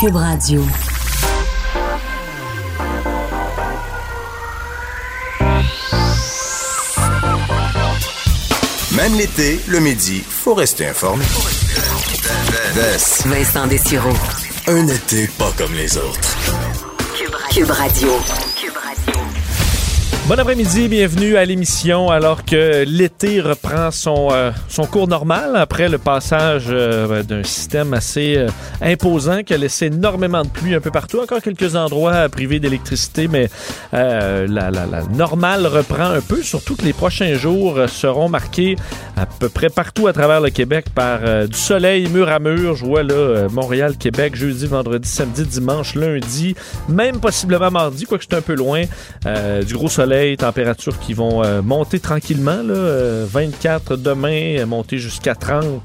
Cube Radio. Même l'été, le midi, faut rester informé. Vincent Dessureau. Un été pas comme les autres. Cube Radio. Bon après-midi, bienvenue à l'émission alors que l'été reprend son, euh, son cours normal après le passage euh, d'un système assez euh, imposant qui a laissé énormément de pluie un peu partout. Encore quelques endroits privés d'électricité, mais la, la, la, normale reprend un peu. Surtout que les prochains jours seront marqués à peu près partout à travers le Québec par du soleil mur à mur. Je vois là Montréal, Québec, jeudi, vendredi, samedi, dimanche, lundi, même possiblement mardi, quoique c'est un peu loin, du gros soleil températures qui vont euh, monter tranquillement. Là, 24 euh, demain, euh, monter jusqu'à 30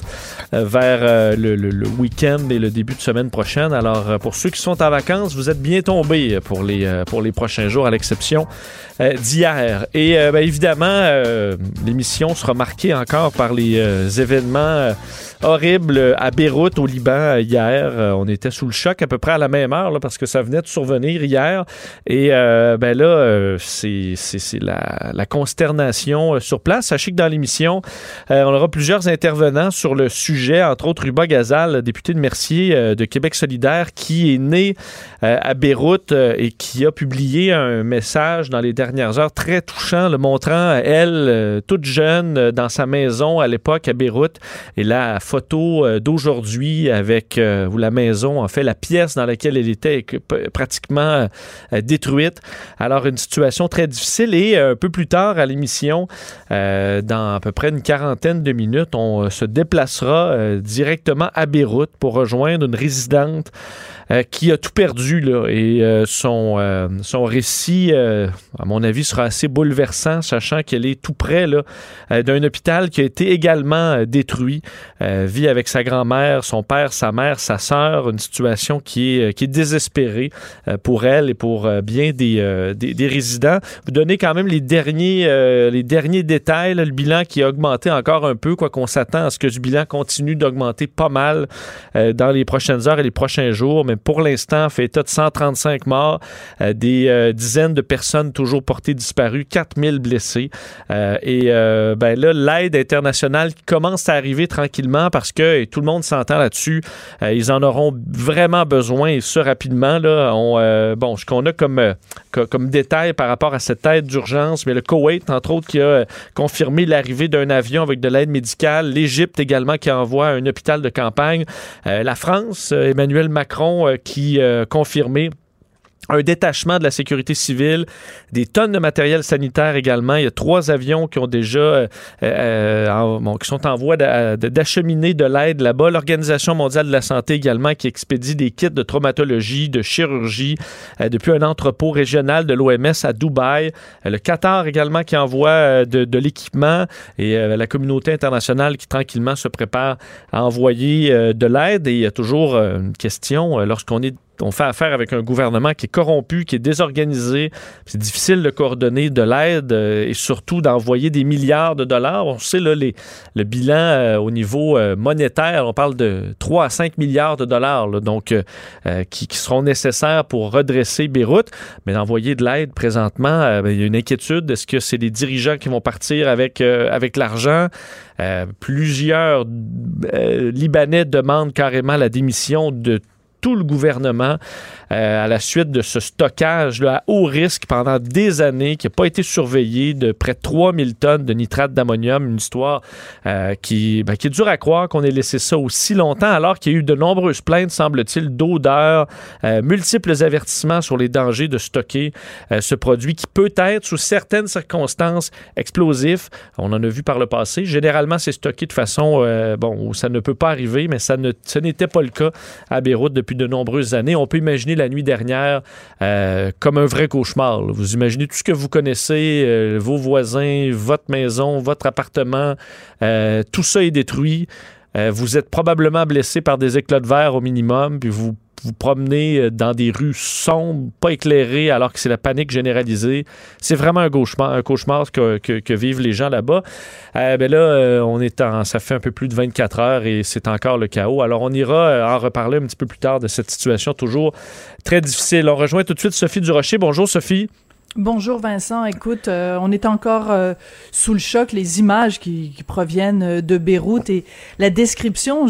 vers le, week-end et le début de semaine prochaine. Alors, pour ceux qui sont en vacances, vous êtes bien tombés pour les, pour les prochains jours, à l'exception d'hier. Et ben, évidemment, l'émission sera marquée encore par les événements horribles à Beyrouth, au Liban, hier. on était sous le choc à peu près à la même heure parce que ça venait de survenir hier. Et ben là, c'est c'est la, consternation euh, sur place. Sachez que dans l'émission, euh, on aura plusieurs intervenants sur le sujet, entre autres Ruba Gazal, député de Mercier euh, de Québec solidaire, qui est né à Beyrouth et qui a publié un message dans les dernières heures très touchant, le montrant elle, toute jeune, dans sa maison à l'époque à Beyrouth. Et la photo d'aujourd'hui avec la maison, en fait, la pièce dans laquelle elle était pratiquement détruite. Alors, une situation très difficile et euh, un peu plus tard à l'émission, euh, dans à peu près une quarantaine de minutes, on euh, se déplacera directement à Beyrouth pour rejoindre une résidente qui a tout perdu. Là, et son, son récit, à mon avis, sera assez bouleversant, sachant qu'elle est tout près d'un hôpital qui a été également détruit. vit avec sa grand-mère, son père, sa mère, sa sœur, une situation qui est, qui est désespérée pour elle et pour bien des, des, résidents. Quand même les derniers, les derniers détails, le bilan qui a augmenté encore un peu, quoi qu'on s'attend à ce que ce bilan continue d'augmenter pas mal dans les prochaines heures et les prochains jours. Mais pour l'instant, fait état de 135 morts, euh, des euh, dizaines de personnes toujours portées disparues, 4000 blessés. Euh, et ben là, l'aide internationale commence à arriver tranquillement parce que tout le monde s'entend là-dessus. ils en auront vraiment besoin et ce rapidement. Là, on, bon, ce qu'on a comme, comme détail par rapport à cette d'urgence, mais le Koweït, entre autres, qui a confirmé l'arrivée d'un avion avec de l'aide médicale. L'Égypte également qui envoie un hôpital de campagne. la France, Emmanuel Macron euh, qui euh, confirmé un détachement de la sécurité civile, des tonnes de matériel sanitaire également. Il y a trois avions qui ont déjà, euh, euh, qui sont en voie d'acheminer de l'aide là-bas. L'Organisation mondiale de la santé également qui expédie des kits de traumatologie, de chirurgie euh, depuis un entrepôt régional de l'OMS à Dubaï. le Qatar également qui envoie de, de l'équipement et la communauté internationale qui tranquillement se prépare à envoyer de l'aide. Et il y a toujours une question lorsqu'on est on fait affaire avec un gouvernement qui est corrompu, qui est désorganisé. C'est difficile de coordonner de l'aide euh, et surtout d'envoyer des milliards de dollars. On sait le bilan euh, au niveau euh, monétaire, on parle de 3 à 5 milliards de dollars, qui, seront nécessaires pour redresser Beyrouth. Mais d'envoyer de l'aide présentement, ben, il y a une inquiétude. Est-ce que c'est les dirigeants qui vont partir avec, avec l'argent? plusieurs Libanais demandent carrément la démission de tout le gouvernement à la suite de ce stockage là, à haut risque pendant des années qui n'a pas été surveillé de près de 3000 tonnes de nitrate d'ammonium. Une histoire euh, qui, ben, qui est dure à croire qu'on ait laissé ça aussi longtemps alors qu'il y a eu de nombreuses plaintes, semble-t-il, d'odeur, euh, multiples avertissements sur les dangers de stocker ce produit qui peut être, sous certaines circonstances, explosif. On en a vu par le passé. Généralement, c'est stocké de façon bon, où ça ne peut pas arriver, mais ça ce n'était pas le cas à Beyrouth depuis de nombreuses années. On peut imaginer la nuit dernière euh, comme un vrai cauchemar. Vous imaginez tout ce que vous connaissez, euh, vos voisins, votre maison, votre appartement, euh, tout ça est détruit. vous êtes probablement blessé par des éclats de verre au minimum, puis vous vous promenez dans des rues sombres, pas éclairées, alors que c'est la panique généralisée. C'est vraiment un cauchemar, un cauchemar que, vivent les gens là-bas. Euh, ben là, on est en, ça fait un peu plus de 24 heures et c'est encore le chaos. Alors, on ira en reparler un petit peu plus tard de cette situation toujours très difficile. On rejoint tout de suite Sophie Durocher. Bonjour, Sophie. Bonjour Vincent, écoute, euh, on est encore euh, sous le choc, les images qui, proviennent euh, de Beyrouth et la description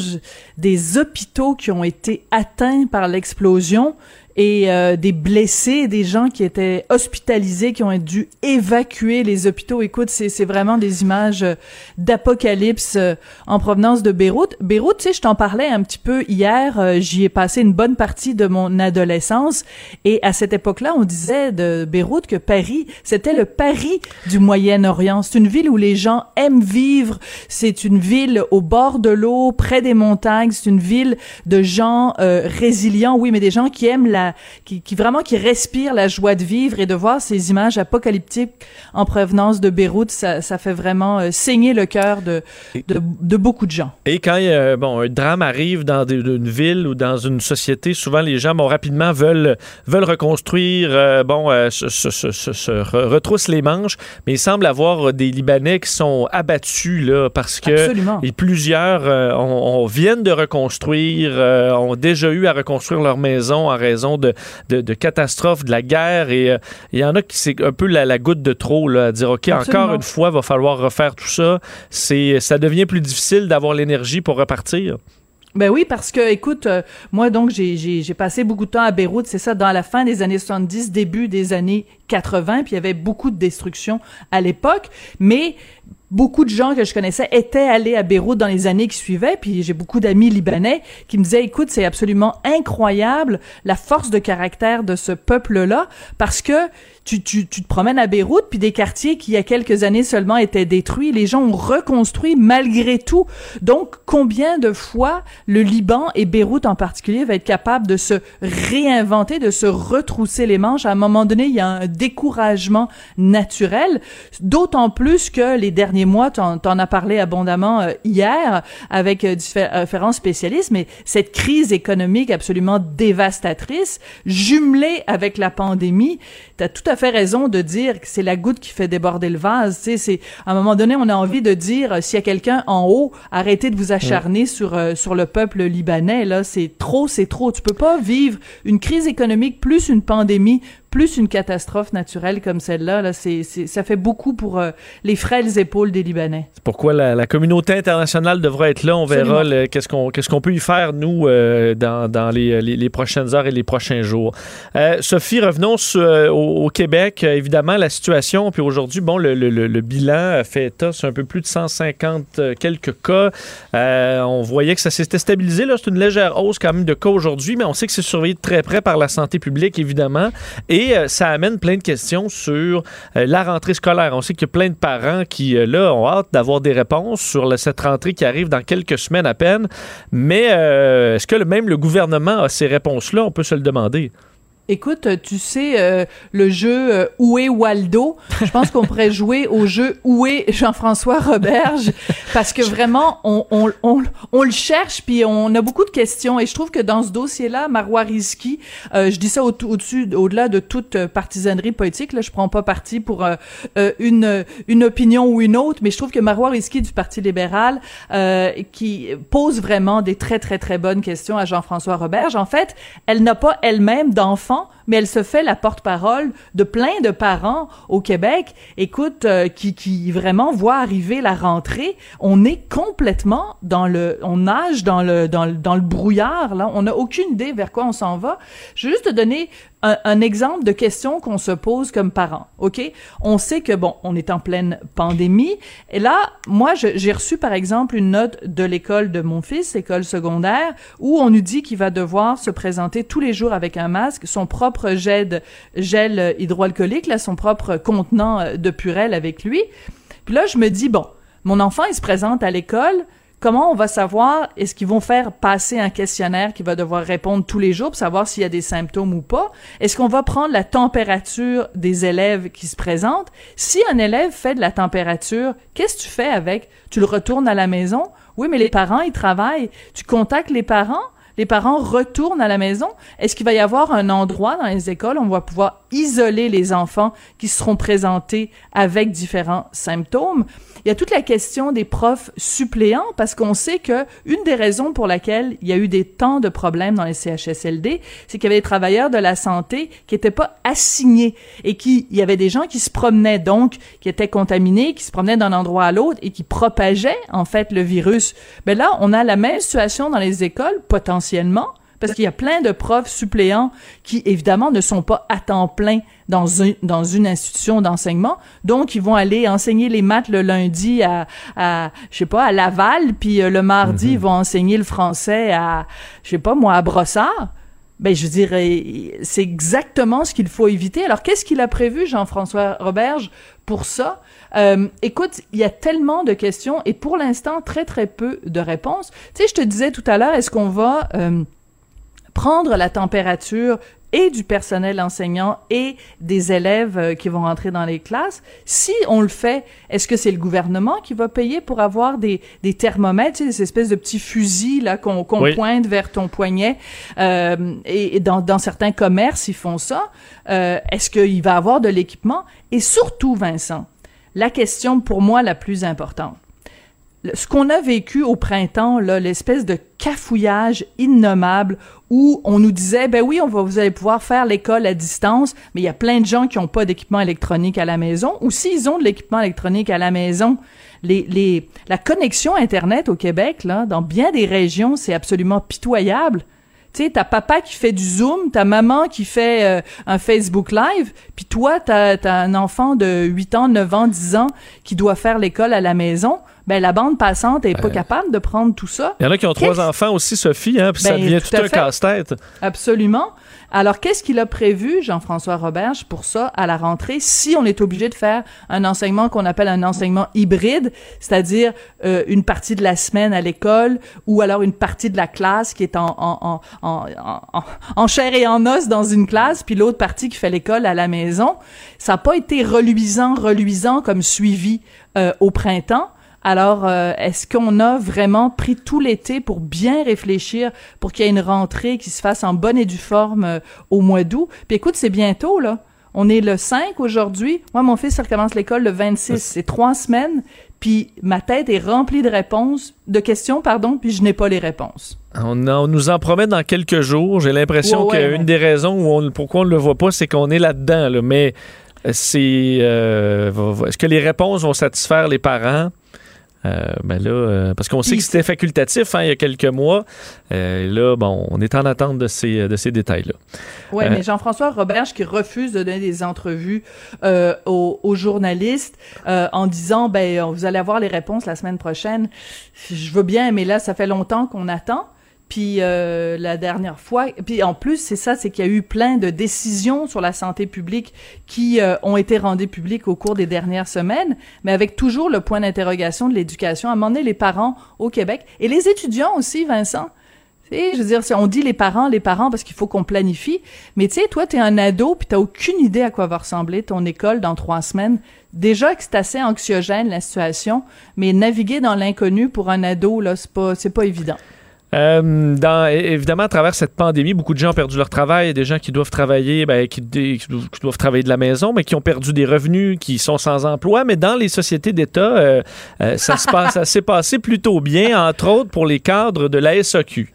des hôpitaux qui ont été atteints par l'explosion et euh, des blessés, des gens qui étaient hospitalisés, qui ont dû évacuer les hôpitaux. Écoute, c'est vraiment des images euh, d'apocalypse euh, en provenance de Beyrouth. Beyrouth, tu sais, je t'en parlais un petit peu hier. J'y ai passé une bonne partie de mon adolescence et à cette époque-là, on disait de Beyrouth que Paris, c'était le Paris du Moyen-Orient. C'est une ville où les gens aiment vivre. C'est une ville au bord de l'eau, près des montagnes. C'est une ville de gens résilients, oui, mais des gens qui aiment la qui, vraiment qui respire la joie de vivre et de voir ces images apocalyptiques en provenance de Beyrouth, ça, fait vraiment euh, saigner le cœur de, de, beaucoup de gens. Et quand bon, un drame arrive dans une ville ou dans une société, souvent les gens bon, rapidement veulent, veulent reconstruire, euh, bon, euh, se, retroussent les manches, mais il semble avoir des Libanais qui sont abattus là, parce que et plusieurs on, viennent de reconstruire, ont déjà eu à reconstruire leur maison en raison de, de, catastrophes, de la guerre. Et euh, il y en a qui c'est un peu la, goutte de trop, là, à dire, OK, encore une fois, il va falloir refaire tout ça. C'est, ça devient plus difficile d'avoir l'énergie pour repartir. Ben oui, parce que, écoute, euh, moi, donc, j'ai passé beaucoup de temps à Beyrouth, c'est ça, dans la fin des années 70, début des années 80, puis il y avait beaucoup de destruction à l'époque, mais beaucoup de gens que je connaissais étaient allés à Beyrouth dans les années qui suivaient, puis j'ai beaucoup d'amis libanais qui me disaient, écoute, c'est absolument incroyable la force de caractère de ce peuple-là, parce que tu, tu, tu te promènes à Beyrouth, puis des quartiers qui, il y a quelques années seulement, étaient détruits, les gens ont reconstruit malgré tout. Donc, combien de fois le Liban et Beyrouth en particulier va être capable de se réinventer, de se retrousser les manches? À un moment donné, il y a un découragement naturel, d'autant plus que les derniers mois, tu en, as parlé abondamment euh, hier avec euh, différents spécialistes, mais cette crise économique absolument dévastatrice, jumelée avec la pandémie, tu as tout à fait raison de dire que c'est la goutte qui fait déborder le vase. Tu sais, c'est à un moment donné, on a envie de dire euh, s'il y a quelqu'un en haut, arrêtez de vous acharner sur euh, sur le peuple libanais. Là, c'est trop, c'est trop. Tu peux pas vivre une crise économique plus une pandémie plus une catastrophe naturelle comme celle-là, là, c'est, ça fait beaucoup pour euh, les frêles épaules des Libanais. C'est pourquoi la, communauté internationale devra être là. On verra qu'est-ce qu'on qu'est-ce qu'on peut y faire, nous, euh, dans, dans les, les, prochaines heures et les prochains jours. Euh, Sophie, revenons au, Québec. Évidemment, la situation, puis aujourd'hui, bon, le, le, le, bilan fait état sur un peu plus de 150 quelques cas. on voyait que ça s'était stabilisé. Là, c'est une légère hausse quand même de cas aujourd'hui, mais on sait que c'est surveillé de très près par la santé publique, évidemment. Et et euh, ça amène plein de questions sur euh, la rentrée scolaire. On sait qu'il y a plein de parents qui, euh, là, ont hâte d'avoir des réponses sur cette rentrée qui arrive dans quelques semaines à peine. Mais est-ce que même le gouvernement a ces réponses-là? On peut se le demander. Écoute, tu sais, euh, le jeu euh, Où est Waldo? Je pense qu'on pourrait jouer au jeu Où est Jean-François Roberge? Parce que vraiment, on, on, on, on, le cherche, puis on a beaucoup de questions. Et je trouve que dans ce dossier-là, Marois Rizki, euh, je dis ça au-dessus, au-delà de toute partisanerie politique, là, je prends pas parti pour une, une opinion ou une autre, mais je trouve que Marois Rizki du Parti libéral, qui pose vraiment des très, très, très bonnes questions à Jean-François Roberge, en fait, elle n'a pas elle-même d'enfant enfants mais elle se fait la porte-parole de plein de parents au Québec, écoute, euh, qui, qui vraiment voient arriver la rentrée. On est complètement dans le, on nage dans le, dans le, dans le brouillard, là. On n'a aucune idée vers quoi on s'en va. Je vais juste te donner un, exemple de questions qu'on se pose comme parents. OK? On sait que, bon, on est en pleine pandémie. Et là, moi, j'ai reçu, par exemple, une note de l'école de mon fils, école secondaire, où on nous dit qu'il va devoir se présenter tous les jours avec un masque, son propre gel, gel hydroalcoolique, là, son propre contenant de purelle avec lui. Puis là, je me dis, bon, mon enfant, il se présente à l'école, comment on va savoir est-ce qu'ils vont faire passer un questionnaire qui va devoir répondre tous les jours pour savoir s'il y a des symptômes ou pas? Est-ce qu'on va prendre la température des élèves qui se présentent? Si un élève fait de la température, qu'est-ce que tu fais avec? Tu le retournes à la maison? Oui, mais les parents ils travaillent. Tu contactes les parents? Les parents retournent à la maison. Est-ce qu'il va y avoir un endroit dans les écoles où on va pouvoir isoler les enfants qui seront présentés avec différents symptômes? Il y a toute la question des profs suppléants parce qu'on sait que une des raisons pour laquelle il y a eu des temps de problèmes dans les CHSLD, c'est qu'il y avait des travailleurs de la santé qui n'étaient pas assignés et qui, il y avait des gens qui se promenaient donc, qui étaient contaminés, qui se promenaient d'un endroit à l'autre et qui propageaient en fait le virus. Ben là, on a la même situation dans les écoles potentiellement parce qu'il y a plein de profs suppléants qui, évidemment, ne sont pas à temps plein dans, dans une institution d'enseignement. Donc, ils vont aller enseigner les maths le lundi à, à je sais pas, à Laval, puis euh, le mardi, ils mhm. vont enseigner le français à, je sais pas, moi, à Brossard. Ben, je dirais, c'est exactement ce qu'il faut éviter. Alors, qu'est-ce qu'il a prévu, Jean-François Roberge, pour ça? Euh, écoute, il y a tellement de questions et pour l'instant, très, très peu de réponses. Tu sais, je te disais tout à l'heure, est-ce qu'on va... Euh, prendre la température et du personnel enseignant et des élèves euh, qui vont rentrer dans les classes. Si on le fait, est-ce que c'est le gouvernement qui va payer pour avoir des, des thermomètres, tu sais, des espèces de petits fusils là qu'on pointe vers ton poignet? Euh, et, dans, dans, certains commerces ils font ça. Euh, est-ce qu'il va avoir de l'équipement? Et surtout, Vincent, la question pour moi la plus importante ce qu'on a vécu au printemps, l'espèce de cafouillage innommable où on nous disait, ben oui, on va, vous allez pouvoir faire l'école à distance, mais il y a plein de gens qui n'ont pas d'équipement électronique à la maison, ou s'ils ont de l'équipement électronique à la maison, la connexion Internet au Québec, dans bien des régions, c'est absolument pitoyable. Tu sais, t'as papa qui fait du Zoom, ta maman qui fait euh, un Facebook Live, puis toi, t'as as un enfant de 8 ans, 9 ans, 10 ans qui doit faire l'école à la maison ben la bande passante est pas capable de prendre tout ça. Il y en a qui ont trois enfants aussi, Sophie, hein, puis ça ben, devient tout, un casse-tête. Absolument. Alors, qu'est-ce qu'il a prévu, Jean-François Roberge, pour ça, à la rentrée, si on est obligé de faire un enseignement qu'on appelle un enseignement hybride, c'est-à-dire euh, une partie de la semaine à l'école, ou alors une partie de la classe qui est en, en, en, en, en chair et en os dans une classe, puis l'autre partie qui fait l'école à la maison. Ça n'a pas été reluisant, reluisant comme suivi euh, au printemps. Alors, euh, est-ce qu'on a vraiment pris tout l'été pour bien réfléchir, pour qu'il y ait une rentrée qui se fasse en bonne et due forme euh, au mois d'août? Puis écoute, c'est bientôt, là. On est le 5 aujourd'hui. Moi, mon fils, il recommence l'école le 26. C'est trois semaines. Puis ma tête est remplie de réponses, de questions, pardon, puis je n'ai pas les réponses. On, nous en promet dans quelques jours. J'ai l'impression qu'une des raisons où on, pourquoi on ne le voit pas, c'est qu'on est là-dedans. Là. Mais euh, c'est... est-ce que les réponses vont satisfaire les parents? Euh, ben là, euh, parce qu'on sait que c'était facultatif hein, il y a quelques mois. Euh, là, bon, on est en attente de ces, de ces détails-là. Oui, mais Jean-François Roberge qui refuse de donner des entrevues aux, aux, journalistes en disant, ben, vous allez avoir les réponses la semaine prochaine. Je veux bien, mais là, ça fait longtemps qu'on attend. Puis euh, la dernière fois, puis en plus c'est ça, c'est qu'il y a eu plein de décisions sur la santé publique qui euh, ont été rendues publiques au cours des dernières semaines, mais avec toujours le point d'interrogation de l'éducation. À un moment donné, les parents au Québec et les étudiants aussi, Vincent. je veux dire, on dit les parents, les parents parce qu'il faut qu'on planifie. Mais tu sais, toi, t'es un ado puis t'as aucune idée à quoi va ressembler ton école dans trois semaines. Déjà que c'est assez anxiogène la situation, mais naviguer dans l'inconnu pour un ado là, c'est pas, pas évident. Euh, dans, évidemment, à travers cette pandémie, beaucoup de gens ont perdu leur travail, des gens qui doivent travailler, ben, qui, doivent travailler de la maison, mais qui ont perdu des revenus, qui sont sans emploi. Mais dans les sociétés d'État, euh, euh, ça se passe, s'est passé plutôt bien, entre autres pour les cadres de la SAQ.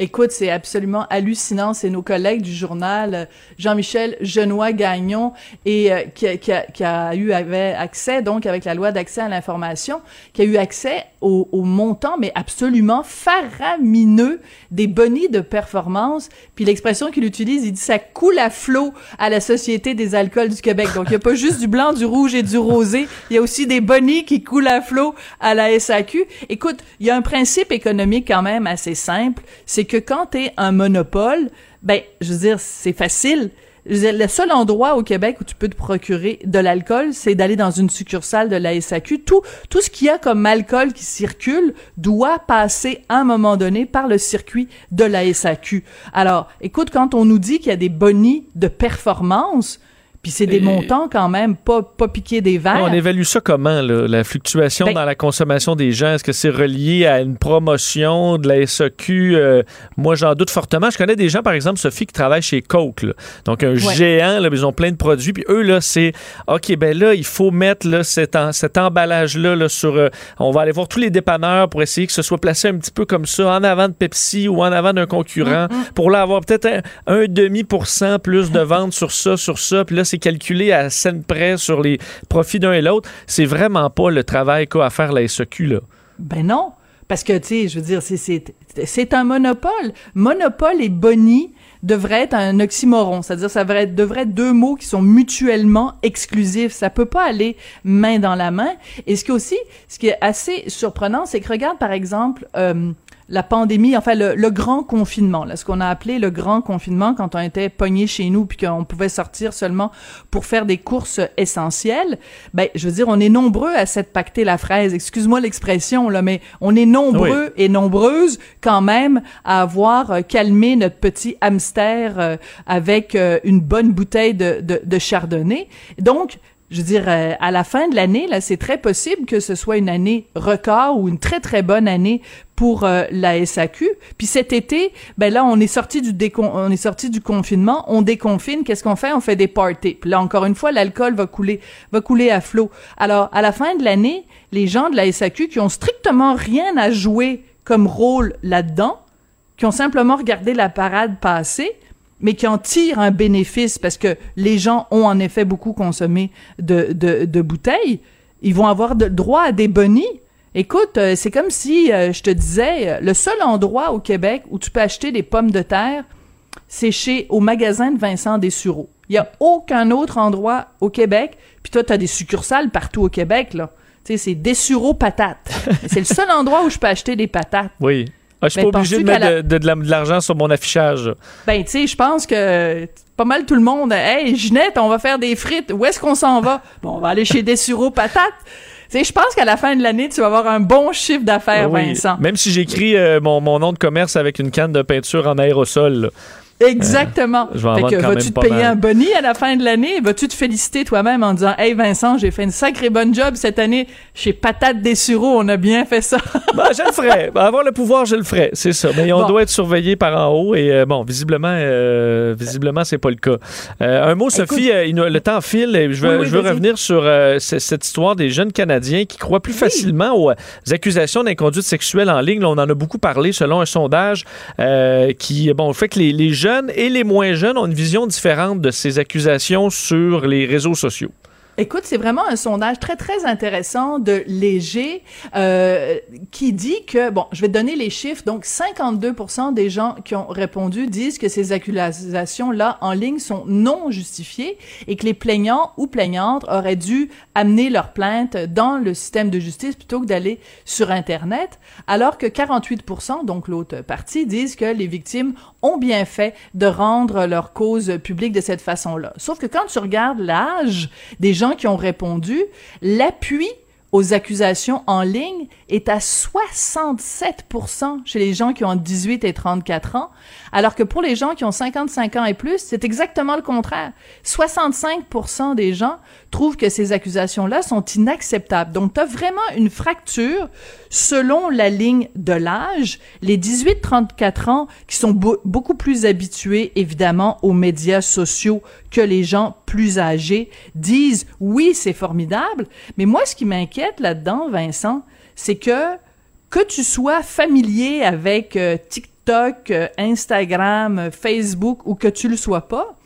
Écoute, c'est absolument hallucinant. C'est nos collègues du journal, euh, Jean-Michel Genois-Gagnon, et euh, qui, a, eu avait accès, donc avec la loi d'accès à l'information, qui a eu accès au, au, montant, mais absolument faramineux des bonnies de performance. Puis l'expression qu'il utilise, il dit ça coule à flot à la Société des alcools du Québec. Donc il n'y a pas juste du blanc, du rouge et du rosé, il y a aussi des bonnies qui coulent à flot à la SAQ. Écoute, il y a un principe économique quand même assez simple, c'est que quand tu es un monopole, ben, je veux dire, c'est facile. le seul endroit au Québec où tu peux te procurer de l'alcool, c'est d'aller dans une succursale de la SAQ. Tout, tout ce qu'il y a comme alcool qui circule doit passer à un moment donné par le circuit de la SAQ. Alors, écoute, quand on nous dit qu'il y a des bonnies de performance, Puis c'est des Et- montants quand même, pas, pas piquer des verres. On évalue ça comment, là, la fluctuation Ben- dans la consommation des gens? Est-ce que c'est relié à une promotion de la SAQ? Euh, moi, j'en doute fortement. Je connais des gens, par exemple, Sophie, qui travaillent chez Coke. là. Donc, un géant, là, ils ont plein de produits. Puis eux, là, c'est OK, ben là, il faut mettre là, cet, en- cet emballage-là là, sur. euh, on va aller voir tous les dépanneurs pour essayer que ce soit placé un petit peu comme ça, en avant de Pepsi ou en avant d'un concurrent, pour là avoir peut-être un, un demi pour cent plus de ventes sur ça, sur ça. Puis là, calculé à scène près sur les profits d'un et l'autre. C'est vraiment pas le travail qu'a à faire la SEQ, là. Ben non. Parce que, tu sais, je veux dire, c'est- un monopole. Monopole et boni devraient être un oxymoron. C'est-à-dire, ça devrait être, devrait être deux mots qui sont mutuellement exclusifs. Ça peut pas aller main dans la main. Et ce qui est aussi, ce qui est assez surprenant, c'est que regarde, par exemple, euh, la pandémie, enfin le, le grand confinement, là, ce qu'on a appelé le grand confinement quand on était pogné chez nous puis qu'on pouvait sortir seulement pour faire des courses essentielles, ben je veux dire, on est nombreux à s'être pacté la fraise. Excuse-moi l'expression là, mais on est nombreux et nombreuses quand même à avoir euh, calmé notre petit hamster euh, avec euh, une bonne bouteille de, de, de chardonnay. Donc je veux dire, euh, à la fin de l'année, là, c'est très possible que ce soit une année record ou une très très bonne année pour euh, la SAQ. Puis cet été, ben là, on est sorti du confinement, on déconfine. Qu'est-ce qu'on fait? On fait des parties. Puis là, encore une fois, l'alcool va couler, va couler à flot. Alors, à la fin de l'année, les gens de la SAQ qui ont strictement rien à jouer comme rôle là-dedans, qui ont simplement regardé la parade passer, mais qui en tirent un bénéfice parce que les gens ont en effet beaucoup consommé de, de, de bouteilles, ils vont avoir de, droit à des bonis. Écoute, euh, c'est comme si euh, je te disais, le seul endroit au Québec où tu peux acheter des pommes de terre, c'est chez au magasin de Vincent Dessureau. Il y a aucun autre endroit au Québec. Puis toi, tu as des succursales partout au Québec là. Tu sais, c'est Dessureau patates. c'est le seul endroit où je peux acheter des patates. Oui. Ah, je suis Ben, pas obligé de mettre la- de, de- de la- de l'argent sur mon affichage. Ben, tu sais, je pense que pas mal tout le monde. Hey, Ginette, on va faire des frites. Où est-ce qu'on s'en va? Bon, on va aller chez Dessureau Patates. Tu sais, je pense qu'à la fin de l'année, tu vas avoir un bon chiffre d'affaires, Oui. Vincent. Même si j'écris euh, mon, mon nom de commerce avec une canne de peinture en aérosol. là. Exactement. je vais en fait vendre que vas-tu te payer mal. un boni à la fin de l'année? Vas-tu te féliciter toi-même en disant, hey Vincent, j'ai fait une sacrée bonne job cette année chez Patates Dessureau, on a bien fait ça. Ben, je le ferais. Ben, avoir le pouvoir, je le ferais. C'est ça. Mais on Bon. doit être surveillé par en haut. Et euh, bon, visiblement, euh, visiblement, c'est pas le cas. Euh, un mot, Sophie. euh, le temps file. Et je veux, Oui, oui, je veux vas-y. revenir sur euh, cette histoire des jeunes Canadiens qui croient plus facilement aux euh, accusations d'inconduite sexuelle en ligne. Là, on en a beaucoup parlé selon un sondage euh, qui, bon, fait que les, les jeunes et les moins jeunes ont une vision différente de ces accusations sur les réseaux sociaux. Écoute, c'est vraiment un sondage très, très intéressant de Léger euh, qui dit que, bon, je vais te donner les chiffres, donc 52 des gens qui ont répondu disent que ces accusations-là en ligne sont non justifiées et que les plaignants ou plaignantes auraient dû amener leur plainte dans le système de justice plutôt que d'aller sur Internet, alors que 48 donc l'autre partie, disent que les victimes ont bien fait de rendre leur cause publique de cette façon-là. Sauf que quand tu regardes l'âge des gens qui ont répondu, l'appui aux accusations en ligne est à 67% chez les gens qui ont 18 et 34 ans, alors que pour les gens qui ont 55 ans et plus, c'est exactement le contraire. 65% des gens trouvent que ces accusations-là sont inacceptables. Donc, tu as vraiment une fracture selon la ligne de l'âge. Les 18-34 ans qui sont beau- beaucoup plus habitués, évidemment, aux médias sociaux que les gens plus âgés disent oui, c'est formidable. Mais moi, ce qui m'inquiète là-dedans, Vincent, c'est que que tu sois familier avec euh, TikTok, euh, Instagram, euh, Facebook ou que tu le sois pas,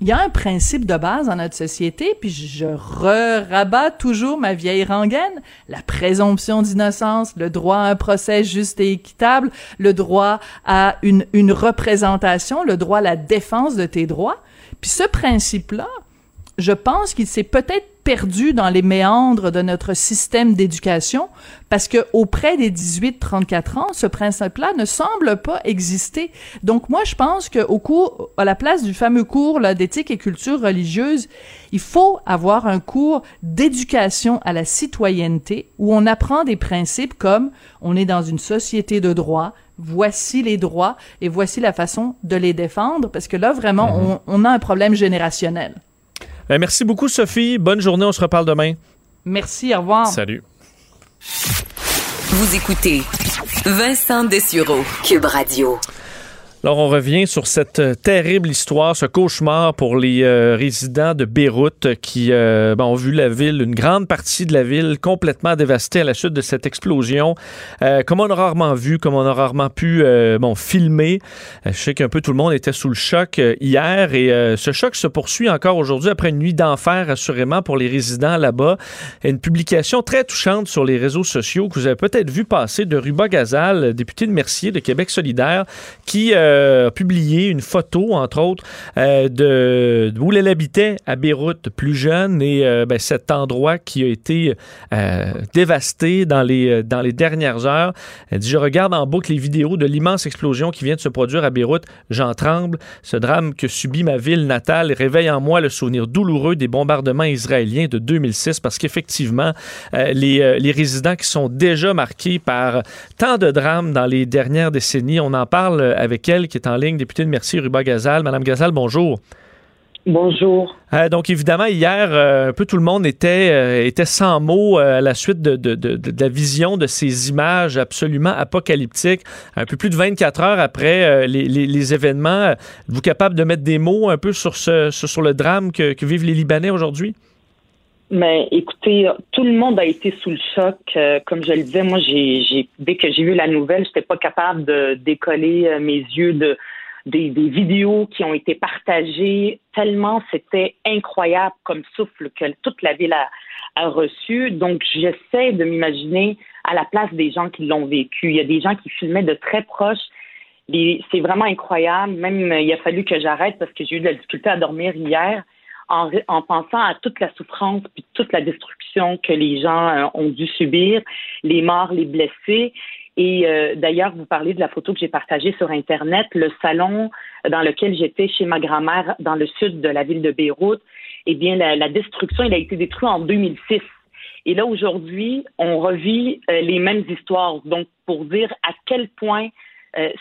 il y a un principe de base dans notre société, puis je rabats toujours ma vieille rengaine, la présomption d'innocence, le droit à un procès juste et équitable, le droit à une, une représentation, le droit à la défense de tes droits. Puis ce principe-là, je pense qu'il s'est peut-être perdu dans les méandres de notre système d'éducation parce que auprès des 18-34 ans, ce principe-là ne semble pas exister. Donc moi, je pense qu'au cours, à la place du fameux cours d'éthique et culture religieuse, il faut avoir un cours d'éducation à la citoyenneté où on apprend des principes comme on est dans une société de droit, voici les droits et voici la façon de les défendre parce que là, vraiment, on, on a un problème générationnel. Ben, merci beaucoup, Sophie. Bonne journée. On se reparle demain. Merci. Au revoir. Salut. Vous écoutez Vincent Dessureau, Cube Radio. Alors, on revient sur cette euh, terrible histoire, ce cauchemar pour les euh, résidents de Beyrouth qui euh, ben, ont vu la ville, une grande partie de la ville complètement dévastée à la suite de cette explosion. comme on a rarement vu, comme on a rarement pu filmer. je sais qu'un peu tout le monde était sous le choc hier et ce choc se poursuit encore aujourd'hui après une nuit d'enfer, assurément, pour les résidents là-bas. Une publication très touchante sur les réseaux sociaux que vous avez peut-être vu passer de Ruba Gazal, député de Mercier de Québec solidaire, qui a publié une photo, entre autres, euh, de, où elle habitait à Beyrouth, plus jeune, et euh, ben, cet endroit qui a été euh, dévasté dans les, dans les dernières heures. Elle dit, je regarde en boucle les vidéos de l'immense explosion qui vient de se produire à Beyrouth. J'en tremble. Ce drame que subit ma ville natale réveille en moi le souvenir douloureux des bombardements israéliens de 2006 parce qu'effectivement, les, les résidents qui sont déjà marqués par tant de drames dans les dernières décennies, on en parle avec elle qui est en ligne, députée de Merci, Ruba Gazal. Madame Gazal, bonjour. Bonjour. Euh, donc, évidemment, hier, euh, un peu tout le monde était, euh, était sans mots à la suite de, la vision de ces images absolument apocalyptiques. Un peu plus de 24 heures après les, événements, vous capable de mettre des mots un peu sur, ce, sur le drame que, que vivent les Libanais aujourd'hui? Mais écoutez, tout le monde a été sous le choc. Euh, comme je le disais, moi, j'ai, dès que j'ai vu la nouvelle, j'étais pas capable de décoller euh, mes yeux de des, vidéos qui ont été partagées. Tellement c'était incroyable comme souffle que toute la ville a, a reçu. Donc, j'essaie de m'imaginer à la place des gens qui l'ont vécu. Il y a des gens qui filmaient de très proches. C'est vraiment incroyable. Même, il a fallu que j'arrête parce que j'ai eu de la difficulté à dormir hier en, en, pensant à toute la souffrance puis toute la destruction que les gens euh, ont dû subir, les morts, les blessés. Et euh, d'ailleurs, vous parlez de la photo que j'ai partagée sur Internet, le salon dans lequel j'étais chez ma grand-mère dans le sud de la ville de Beyrouth. Eh bien, la, la destruction, il a été détruit en 2006. Et là, aujourd'hui, on revit euh, les mêmes histoires. Donc, pour dire à quel point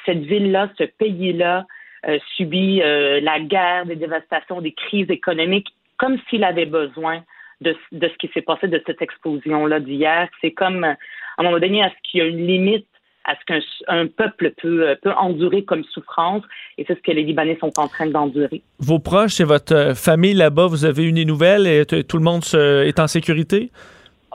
cette ville-là, ce pays-là, euh, subit euh, la guerre, des dévastations, des crises économiques, comme s'il avait besoin de, ce qui s'est passé de cette explosion-là d'hier. C'est comme, à un moment donné, est-ce qu'il y a une limite à ce qu'un peuple peut, euh, peut endurer comme souffrance. Et c'est ce que les Libanais sont en train d'endurer. Vos proches et votre famille là-bas, vous avez une nouvelle et tout le monde est en sécurité?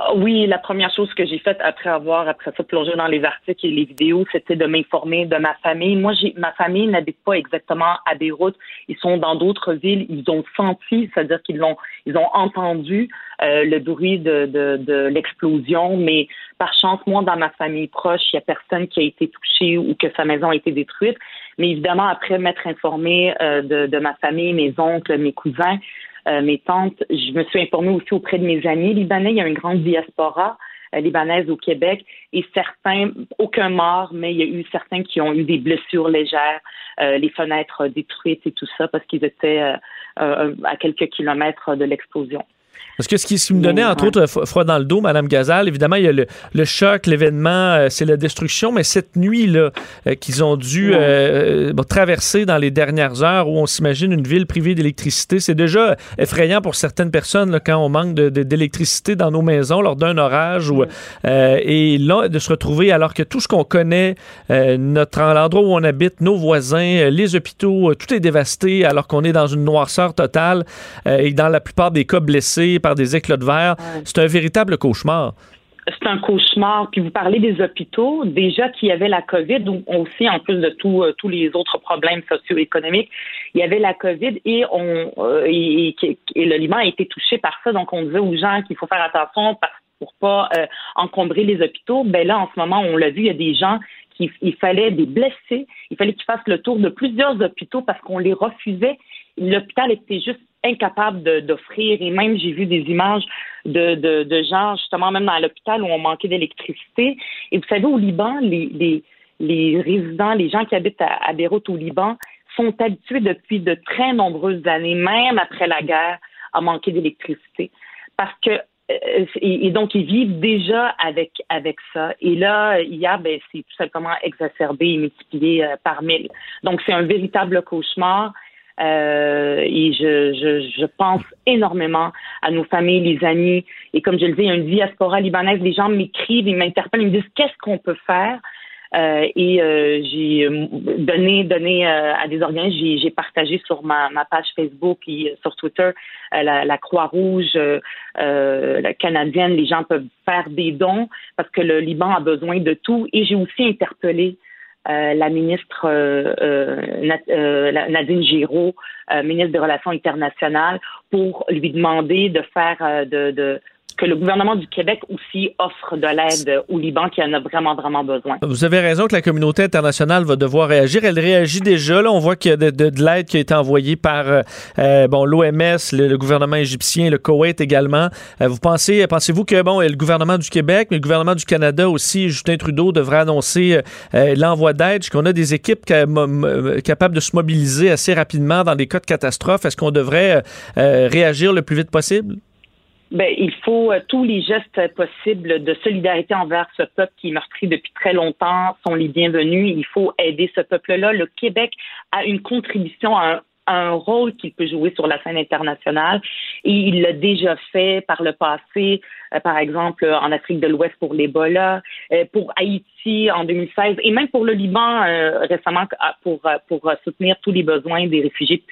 Ah oui, la première chose que j'ai faite après avoir, après ça, plongé dans les articles et les vidéos, c'était de m'informer de ma famille. Moi, j'ai, ma famille n'habite pas exactement à Beyrouth. Ils sont dans d'autres villes. Ils ont senti, c'est-à-dire qu'ils l'ont, ils ont entendu euh, le bruit de, de, de l'explosion. Mais par chance, moi, dans ma famille proche, il n'y a personne qui a été touché ou que sa maison a été détruite. Mais évidemment, après m'être informée euh, de, de ma famille, mes oncles, mes cousins, euh, mes tantes. Je me suis informée aussi auprès de mes amis libanais. Il y a une grande diaspora euh, libanaise au Québec et certains, aucun mort, mais il y a eu certains qui ont eu des blessures légères, euh, les fenêtres détruites et tout ça parce qu'ils étaient à quelques kilomètres de l'explosion. Parce que ce qui, me donnait, entre autres, froid dans le dos, Madame Gazal, évidemment, il y a le, choc, l'événement, euh, c'est la destruction, mais cette nuit-là euh, qu'ils ont dû euh, traverser dans les dernières heures où on s'imagine une ville privée d'électricité, c'est déjà effrayant pour certaines personnes quand on manque d'électricité dans nos maisons lors d'un orage. Ou, et là, de se retrouver alors que tout ce qu'on connaît, notre l'endroit où on habite, nos voisins, les hôpitaux, tout est dévasté alors qu'on est dans une noirceur totale et dans la plupart des cas blessés par des éclats de verre. C'est un véritable cauchemar c'est un cauchemar. Puis vous parlez des hôpitaux, déjà qu'il y avait la COVID, aussi en plus de euh, tous les autres problèmes socio-économiques, il y avait la COVID et on euh, et, le Liban a été touché par ça. Donc on disait aux gens qu'il faut faire attention pour pas euh, encombrer les hôpitaux. Ben là, en ce moment, on l'a vu, il y a des gens qui il fallait des blessés, il fallait qu'ils fassent le tour de plusieurs hôpitaux parce qu'on les refusait. L'hôpital était juste incapable d'offrir. Et même, j'ai vu des images de, de, de, gens, justement, même dans l'hôpital où on manquait d'électricité. Et vous savez, au Liban, les, les, les résidents, les gens qui habitent à, à Beyrouth au Liban, sont habitués depuis de très nombreuses années, même après la guerre, à manquer d'électricité. Parce que euh, et, donc ils vivent déjà avec avec ça. Et là, hier, ben, c'est tout simplement exacerbé et multiplié euh, par mille. Donc c'est un véritable cauchemar. Euh, et je, je, je, pense énormément à nos familles, les amis. Et comme je le dis, il y a une diaspora libanaise. Les gens m'écrivent, ils m'interpellent, ils me disent qu'est-ce qu'on peut faire? Euh, et euh, j'ai donné, donné à des organismes, j'ai partagé sur ma, ma, page Facebook et sur Twitter la, la Croix-Rouge la canadienne. Les gens peuvent faire des dons parce que le Liban a besoin de tout. Et j'ai aussi interpellé euh, la ministre euh, euh, Nadine Giraud, ministre des Relations internationales, pour lui demander de faire de que le gouvernement du Québec aussi offre de l'aide au Liban qui en a vraiment, vraiment besoin. Vous avez raison que la communauté internationale va devoir réagir. Elle réagit déjà. Là, on voit qu'il y a de, de, l'aide qui a été envoyée par euh, euh bon, l'OMS, le, gouvernement égyptien, le Koweït également. Euh, vous pensez, pensez-vous que bon, le gouvernement du Québec, mais le gouvernement du Canada aussi, Justin Trudeau devrait annoncer euh, l'envoi d'aide? Est-ce qu'on a des équipes capables de se mobiliser assez rapidement dans des cas de catastrophe? Est-ce qu'on devrait réagir le plus vite possible? Ben, il faut euh, tous les gestes possibles de solidarité envers ce peuple qui est meurtri depuis très longtemps sont les bienvenus. Il faut aider ce peuple-là. Le Québec a une contribution à un, rôle qu'il peut jouer sur la scène internationale et il l'a déjà fait par le passé, euh, par exemple en Afrique de l'Ouest pour l'Ebola, euh, pour Haïti en 2016 et même pour le Liban récemment pour, pour soutenir tous les besoins des réfugiés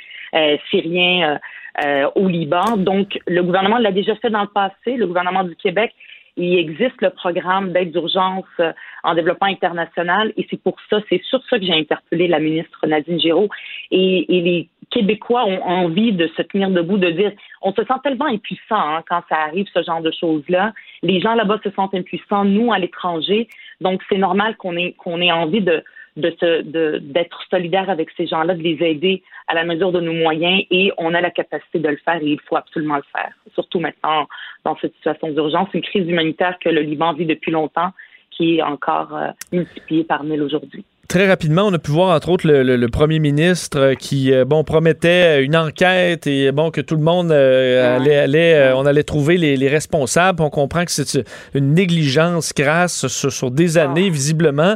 syriens euh, au Liban. Donc, le gouvernement l'a déjà fait dans le passé. Le gouvernement du Québec, il existe le programme d'aide d'urgence euh, en développement international et c'est pour ça, c'est sur ça que j'ai interpellé la ministre Nadine Giraud. Et, les Québécois ont envie de se tenir debout, de dire, on se sent tellement impuissant hein, quand ça arrive, ce genre de choses-là. Les gens là-bas se sentent impuissants, nous à l'étranger. Donc, c'est normal qu'on ait, qu'on ait envie de, de d'être solidaire avec ces gens-là, de les aider à la mesure de nos moyens et on a la capacité de le faire et il faut absolument le faire. Surtout maintenant dans cette situation d'urgence, une crise humanitaire que le Liban vit depuis longtemps qui est encore euh, multipliée par mille aujourd'hui. Très rapidement, on a pu voir entre autres le, premier ministre euh, qui euh, bon promettait une enquête et bon que tout le monde euh, allait, on allait trouver les, responsables. On comprend que c'est une négligence crasse sur, des années visiblement,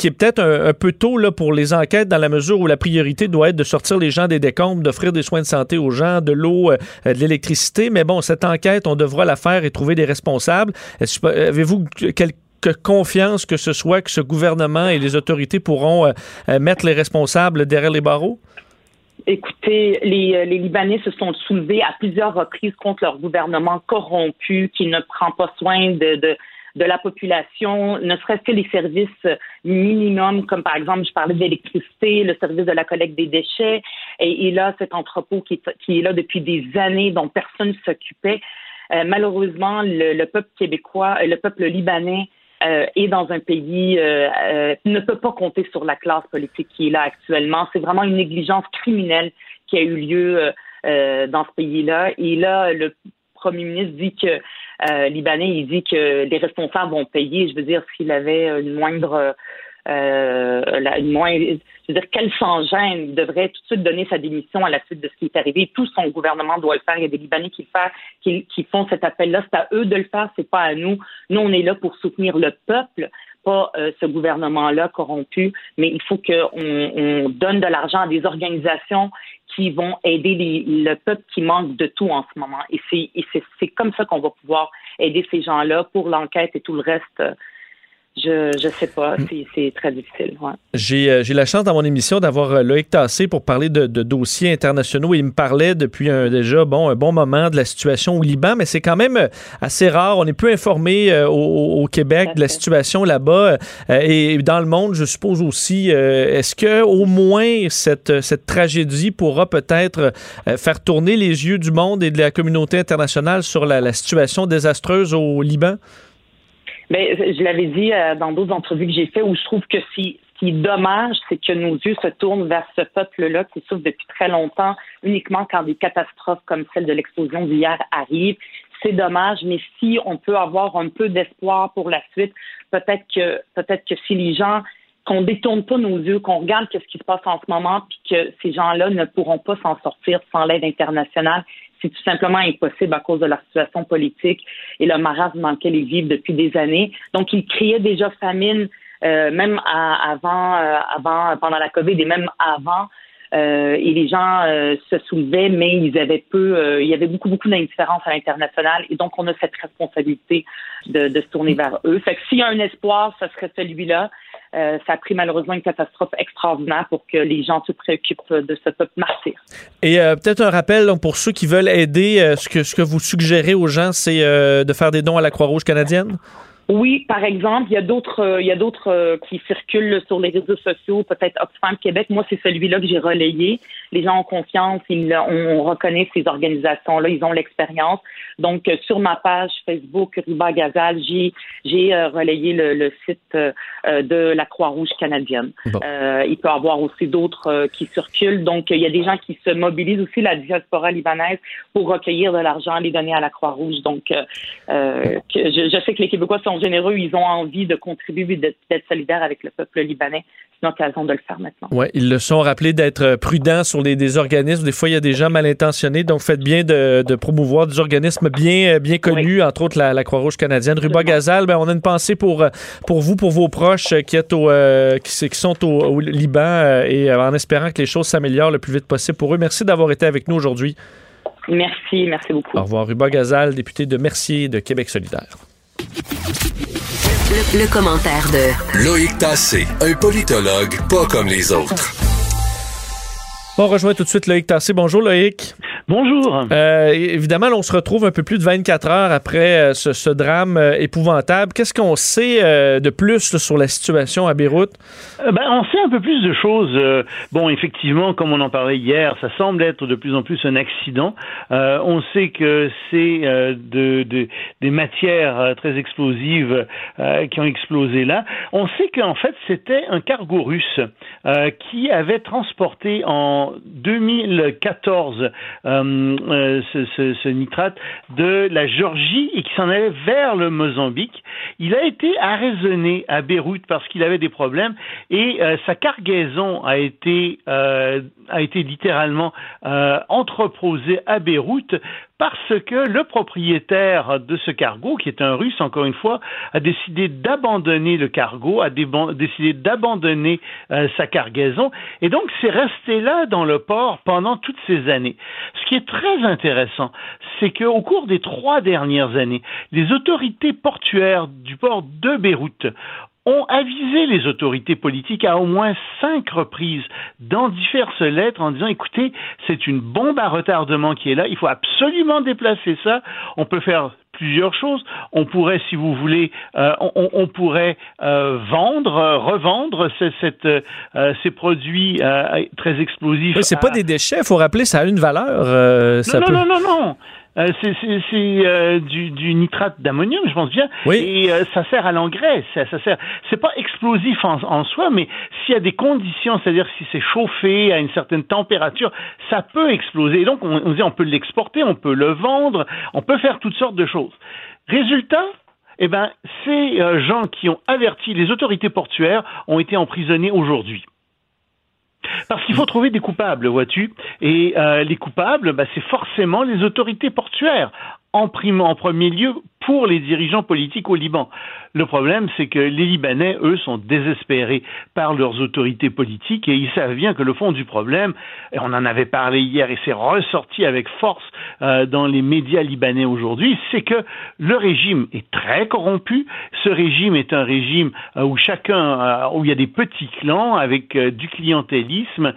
qui, est peut-être un, peu tôt là pour les enquêtes dans la mesure où la priorité doit être de sortir les gens des décombres, d'offrir des soins de santé aux gens, de l'eau, de l'électricité. Mais bon, cette enquête, on devra la faire et trouver des responsables. Avez-vous quelques confiance que ce soit que ce gouvernement et les autorités pourront euh, euh, mettre les responsables derrière les barreaux? Écoutez, les, euh, les, Libanais se sont soulevés à plusieurs reprises contre leur gouvernement corrompu qui ne prend pas soin de, la population, ne serait-ce que les services minimums, comme par exemple, je parlais de l'électricité, le service de la collecte des déchets, et, là, cet entrepôt qui est, là depuis des années, dont personne ne s'occupait. malheureusement, le, peuple québécois, le peuple libanais euh, et dans un pays euh, euh, ne peut pas compter sur la classe politique qui est là actuellement. C'est vraiment une négligence criminelle qui a eu lieu dans ce pays-là. Et là, le premier ministre dit que libanais, il dit que les responsables vont payer. Je veux dire, s'il avait une moindre euh, la, moins, je veux dire, quel sans-gêne devrait tout de suite donner sa démission à la suite de ce qui est arrivé. Tout son gouvernement doit le faire. Il y a des Libanais qui le font, qui, qui font cet appel-là. C'est à eux de le faire, c'est pas à nous. Nous, on est là pour soutenir le peuple, pas euh, ce gouvernement-là corrompu. Mais il faut qu'on on donne de l'argent à des organisations qui vont aider les, le peuple qui manque de tout en ce moment. Et c'est comme ça qu'on va pouvoir aider ces gens-là pour l'enquête et tout le reste je ne sais pas, mm. c'est très difficile. Ouais. Euh, j'ai la chance dans mon émission d'avoir euh, Loïc Tassé pour parler de, de, dossiers internationaux. Il me parlait depuis un, déjà bon, un bon moment de la situation au Liban, mais c'est quand même euh, assez rare. On est peu informé au, au, Québec de la situation là-bas et dans le monde, je suppose aussi. Est-ce que au moins cette, cette tragédie pourra peut-être faire tourner les yeux du monde et de la communauté internationale sur la, la situation désastreuse au Liban? Mais ben, je l'avais dit euh, dans d'autres entrevues que j'ai fait où je trouve que si, qui est dommage, c'est que nos yeux se tournent vers ce peuple-là qui souffre depuis très longtemps, uniquement quand des catastrophes comme celle de l'explosion d'hier arrivent. C'est dommage, mais si on peut avoir un peu d'espoir pour la suite, peut-être que peut-être que si les gens qu'on détourne pas nos yeux, qu'on regarde ce qui se passe en ce moment, puis que ces gens-là ne pourront pas s'en sortir sans l'aide internationale c'est tout simplement impossible à cause de leur situation politique et le marasme dans lequel ils vivent depuis des années. Donc, ils criaient déjà famine, euh, même avant, euh, avant, pendant la COVID et même avant. Euh, et les gens euh, se soulevaient, mais ils avaient peu, euh, il y avait beaucoup, beaucoup d'indifférence à l'international et donc on a cette responsabilité de, se tourner vers eux. Fait que s'il y a un espoir, ce serait celui-là. Ça a pris malheureusement une catastrophe extraordinaire pour que les gens se préoccupent de ce peuple martyr. Et peut-être un rappel pour ceux qui veulent aider, ce, que, ce que vous suggérez aux gens, c'est de faire des dons à la Croix-Rouge canadienne? Oui, par exemple, il y a d'autres, il y a d'autres qui circulent sur les réseaux sociaux, peut-être Oxfam Québec. Moi, c'est celui-là que j'ai relayé. Les gens ont confiance, ils, on, reconnaît ces organisations-là, ils ont l'expérience. Donc, euh, sur ma page Facebook Ruba Gazal, j'ai, j'ai euh, relayé le, site euh, de la Croix-Rouge canadienne. il peut y avoir aussi d'autres qui circulent. Donc, il y a des gens qui se mobilisent aussi, la diaspora libanaise, pour recueillir de l'argent, les donner à la Croix-Rouge. Donc, je, je, sais que les Québécois sont généreux, ils ont envie de contribuer, d'être, solidaires avec le peuple libanais l'occasion de le faire maintenant. Oui, ils le sont rappelés d'être prudents sur les, des organismes. Des fois, il y a des gens mal intentionnés, donc faites bien de, de promouvoir des organismes bien, bien connus, entre autres la, Croix-Rouge canadienne. Ruba Gazal, ben, on a une pensée pour, pour vous, pour vos proches qui, au, euh, qui, sont au, Liban euh, et euh, en espérant que les choses s'améliorent le plus vite possible pour eux. Merci d'avoir été avec nous aujourd'hui. Merci, merci beaucoup. Au revoir. Ruba Gazal, député de Mercier de Québec solidaire. Le, commentaire de Loïc Tassé, un politologue pas comme les autres. On rejoint tout de suite Loïc Tassé. Bonjour Loïc. Bonjour. Euh, évidemment, on se retrouve un peu plus de 24 heures après euh, ce, drame euh, épouvantable. Qu'est-ce qu'on sait de plus sur la situation à Beyrouth? Ben, on sait un peu plus de choses. bon, effectivement, comme on en parlait hier, ça semble être de plus en plus un accident. on sait que c'est de, des matières très explosives qui ont explosé là. On sait qu'en fait, c'était un cargo russe qui avait transporté en 2014 euh, euh, ce, nitrate de la Géorgie et qui s'en allait vers le Mozambique. Il a été arraisonné à Beyrouth parce qu'il avait des problèmes et euh, sa cargaison a été a été littéralement entreposée à Beyrouth parce que le propriétaire de ce cargo, qui est un russe encore une fois, a décidé d'abandonner le cargo, a décidé d'abandonner euh, sa cargaison, et donc c'est resté là dans le port pendant toutes ces années. Ce qui est très intéressant, c'est qu'au cours des trois dernières années, les autorités portuaires du port de Beyrouth ont avisé les autorités politiques à au moins cinq reprises dans diverses lettres en disant écoutez, c'est une bombe à retardement qui est là, il faut absolument déplacer ça. On peut faire plusieurs choses. On pourrait, si vous voulez, euh, on, pourrait euh, vendre, revendre cette, euh, ces produits très explosifs. c'est pas des déchets, il faut rappeler, ça a une valeur. non, non, non, non, non. Euh, c'est euh, du, du, nitrate d'ammonium, je pense bien. Oui. Et euh, ça sert à l'engrais. Ça, ça sert. C'est pas explosif en, en soi, mais s'il y a des conditions, c'est-à-dire si c'est chauffé à une certaine température, ça peut exploser. Et donc on, on dit on peut l'exporter, on peut le vendre, on peut faire toutes sortes de choses. Résultat, eh ben, ces gens qui ont averti les autorités portuaires ont été emprisonnés aujourd'hui. Parce qu'il faut trouver des coupables, vois-tu. Et euh, les coupables, bah, c'est forcément les autorités portuaires en, en premier lieu pour les dirigeants politiques au Liban. Le problème, c'est que les Libanais, eux, sont désespérés par leurs autorités politiques et ils savent bien que le fond du problème, et on en avait parlé hier et c'est ressorti avec force euh, dans les médias libanais aujourd'hui, c'est que le régime est très corrompu. Ce régime est un régime euh, où chacun, euh, où il y a des petits clans avec du clientélisme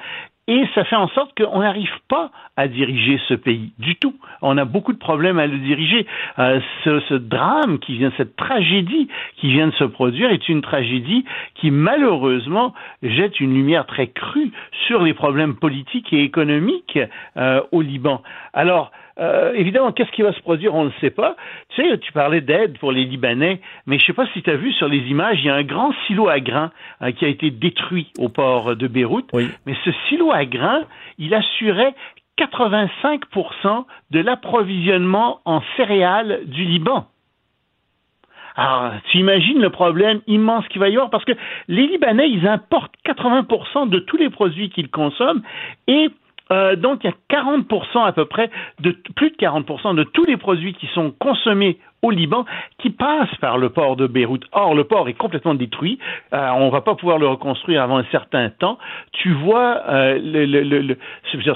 et ça fait en sorte qu'on n'arrive pas à diriger ce pays du tout. On a beaucoup de problèmes à le diriger. Euh, ce, drame qui vient, cette tragédie qui vient de se produire est une tragédie qui malheureusement jette une lumière très crue sur les problèmes politiques et économiques euh, au Liban. Alors, euh, évidemment, qu'est-ce qui va se produire, on ne sait pas. Tu sais, tu parlais d'aide pour les Libanais, mais je ne sais pas si tu as vu sur les images, il y a un grand silo à grains euh, qui a été détruit au port de Beyrouth. Mais ce silo à grains, il assurait 85% de l'approvisionnement en céréales du Liban. Alors, tu imagines le problème immense qu'il va y avoir parce que les Libanais, ils importent 80% de tous les produits qu'ils consomment et Euh, donc, il y a 40% à peu près, de plus de 40% de tous les produits qui sont consommés au Liban qui passent par le port de Beyrouth. Or, le port est complètement détruit. Euh, on va pas pouvoir le reconstruire avant un certain temps. Tu vois, euh, le, le, le,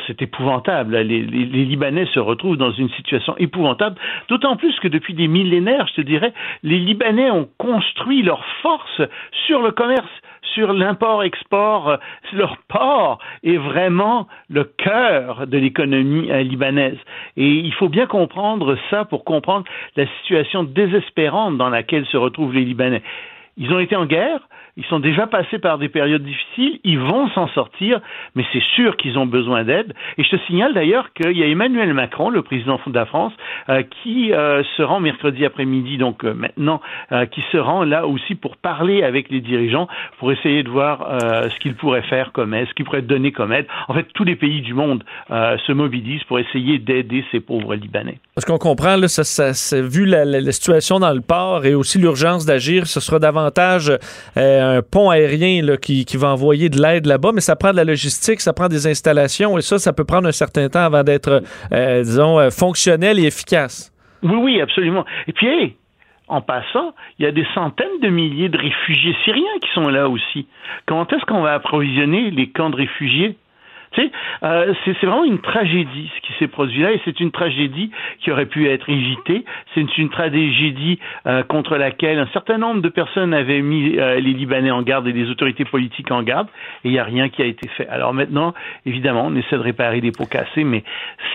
c'est épouvantable. Les, les, les, Libanais se retrouvent dans une situation épouvantable. D'autant plus que depuis des millénaires, je te dirais, les Libanais ont construit leur force sur le commerce sur l'import-export, euh, leur port est vraiment le cœur de l'économie euh, libanaise. Et il faut bien comprendre ça pour comprendre la situation désespérante dans laquelle se retrouvent les Libanais. Ils ont été en guerre, ils sont déjà passés par des périodes difficiles, ils vont s'en sortir, mais c'est sûr qu'ils ont besoin d'aide. Et je te signale d'ailleurs qu'il y a Emmanuel Macron, le président de la France, euh, qui euh, se rend mercredi après-midi, donc euh, maintenant, qui se rend là aussi pour parler avec les dirigeants, pour essayer de voir ce qu'ils pourraient faire comme aide, ce qu'ils pourraient donner comme aide. En fait, tous les pays du monde se mobilisent pour essayer d'aider ces pauvres Libanais. Parce qu'on comprend, vu la, situation dans le port et aussi l'urgence d'agir, ce sera davantage pont aérien qui, va envoyer de l'aide là-bas, mais ça prend de la logistique, ça prend des installations et ça, ça peut prendre un certain temps avant d'être, euh, disons, euh, fonctionnel et efficace. Oui, oui, absolument. Et puis, en passant, il y a des centaines de milliers de réfugiés syriens qui sont là aussi. Comment est-ce qu'on va approvisionner les camps de réfugiés? Tu sais, euh, c'est vraiment une tragédie ce qui s'est produit là, et c'est une tragédie qui aurait pu être évitée. C'est une, tragédie euh, contre laquelle un certain nombre de personnes avaient mis euh, les Libanais en garde et les autorités politiques en garde, et il n'y a rien qui a été fait. Alors maintenant, évidemment, on essaie de réparer des pots cassés, mais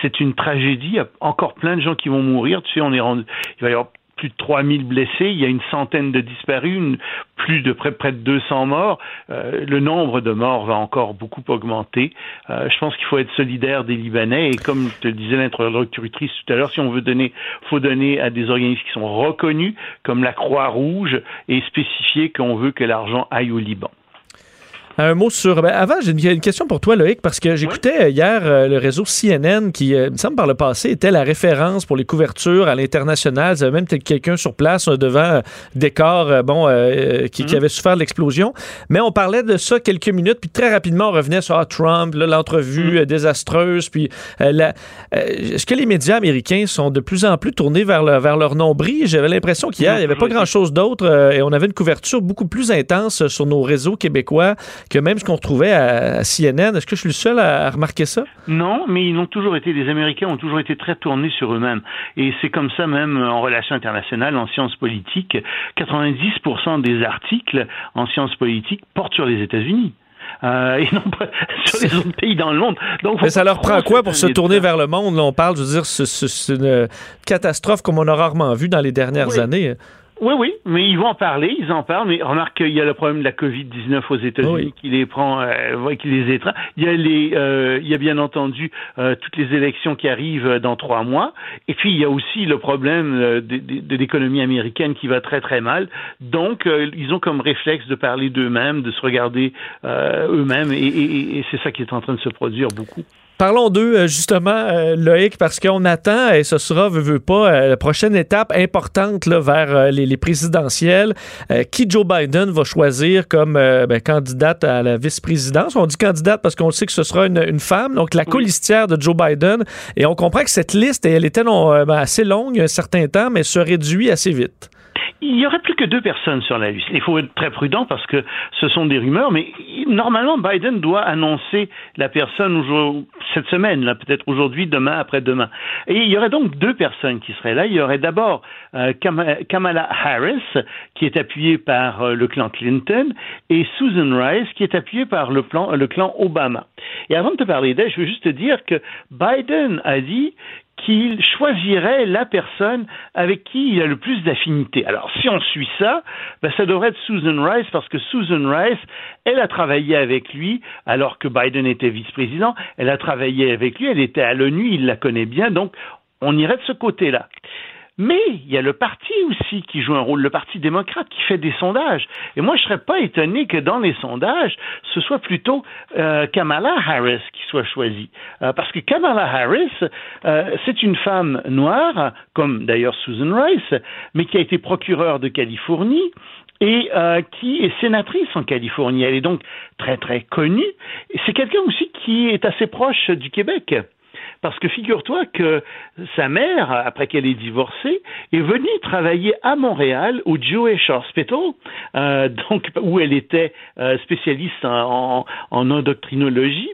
c'est une tragédie. Il y a encore plein de gens qui vont mourir. Tu sais, on est rendu, il va y avoir plus de 3000 blessés, il y a une centaine de disparus, plus de près, près de 200 morts. Euh, le nombre de morts va encore beaucoup augmenter. Euh, je pense qu'il faut être solidaire des Libanais et comme te disait l'introductrice tout à l'heure, si on veut donner, faut donner à des organismes qui sont reconnus comme la Croix-Rouge et spécifier qu'on veut que l'argent aille au Liban. Un mot sur. Ben, avant, j'ai une, question pour toi, Loïc, parce que j'écoutais euh, hier euh, le réseau CNN qui, euh, me semble, par le passé, était la référence pour les couvertures à l'international. Il y avait même quelqu'un sur place devant décor bon, qui, mhm. avait souffert de l'explosion. Mais on parlait de ça quelques minutes, puis très rapidement, on revenait sur ah, Trump, l'entrevue mhm. désastreuse. Puis est-ce que les médias américains sont de plus en plus tournés vers, vers leur nombril? J'avais l'impression qu'hier, il n'y avait pas grand-chose d'autre et on avait une couverture beaucoup plus intense sur nos réseaux québécois que même ce qu'on retrouvait à, CNN. Est-ce que je suis le seul à, remarquer ça? Non, mais ils ont toujours été, les Américains ont toujours été très tournés sur eux-mêmes. Et c'est comme ça même en relations internationales, en sciences politiques. 90% des articles en sciences politiques portent sur les États-Unis. Euh, et non pas sur les autres pays dans le monde. Donc, Mais ça leur prend quoi pour se tourner vers le monde? on parle, je veux dire, c'est une catastrophe comme on a rarement vu dans les dernières années. Oui, oui, mais ils vont en parler, ils en parlent, mais remarque qu'il y a le problème de la COVID-19 aux États-Unis qui les prend, euh, qui les étreint. Il y a les, euh, il y a bien entendu euh, toutes les élections qui arrivent dans trois mois, et puis il y a aussi le problème euh, de, de, de l'économie américaine qui va très très mal. Donc euh, ils ont comme réflexe de parler d'eux-mêmes, de se regarder eux-mêmes, et, et, et c'est ça qui est en train de se produire beaucoup. Parlons d'eux, euh, justement, euh, Loïc, parce qu'on attend, et ce sera, veut, veut pas, euh, la prochaine étape importante là, vers les, présidentielles. qui Joe Biden va choisir comme ben, candidate à la vice-présidence? On dit candidate parce qu'on sait que ce sera une, femme, donc la colistière de Joe Biden. Et on comprend que cette liste, elle était non, ben, assez longue un certain temps, mais se réduit assez vite. Il y aurait plus que deux personnes sur la liste. Il faut être très prudent parce que ce sont des rumeurs, mais normalement Biden doit annoncer la personne cette semaine, peut-être aujourd'hui, demain, après-demain. Et il y aurait donc deux personnes qui seraient là. Il y aurait d'abord euh, Kamala Harris, qui est appuyée par euh, le clan Clinton, et Susan Rice, qui est appuyée par le, le clan Obama. Et avant de te parler d'elle, je veux juste te dire que Biden a dit qu'il choisirait la personne avec qui il a le plus d'affinité. Alors, si on suit ça, ben, ça devrait être Susan Rice, parce que Susan Rice, elle a travaillé avec lui alors que Biden était vice-président, elle a travaillé avec lui, elle était à l'ONU, il la connaît bien, donc on irait de ce côté-là. Mais il y a le parti aussi qui joue un rôle, le Parti démocrate qui fait des sondages. Et moi, je serais pas étonné que dans les sondages, ce soit plutôt euh, Kamala Harris qui soit choisie. Euh, parce que Kamala Harris, euh, c'est une femme noire, comme d'ailleurs Susan Rice, mais qui a été procureure de Californie, et euh, qui est sénatrice en Californie. Elle est donc très très connue. C'est quelqu'un aussi qui est assez proche du Québec. Parce que figure-toi que sa mère, après qu'elle ait divorcé, est venue travailler à Montréal au Jewish Hospital, euh, donc où elle était euh, spécialiste en, en, endocrinologie.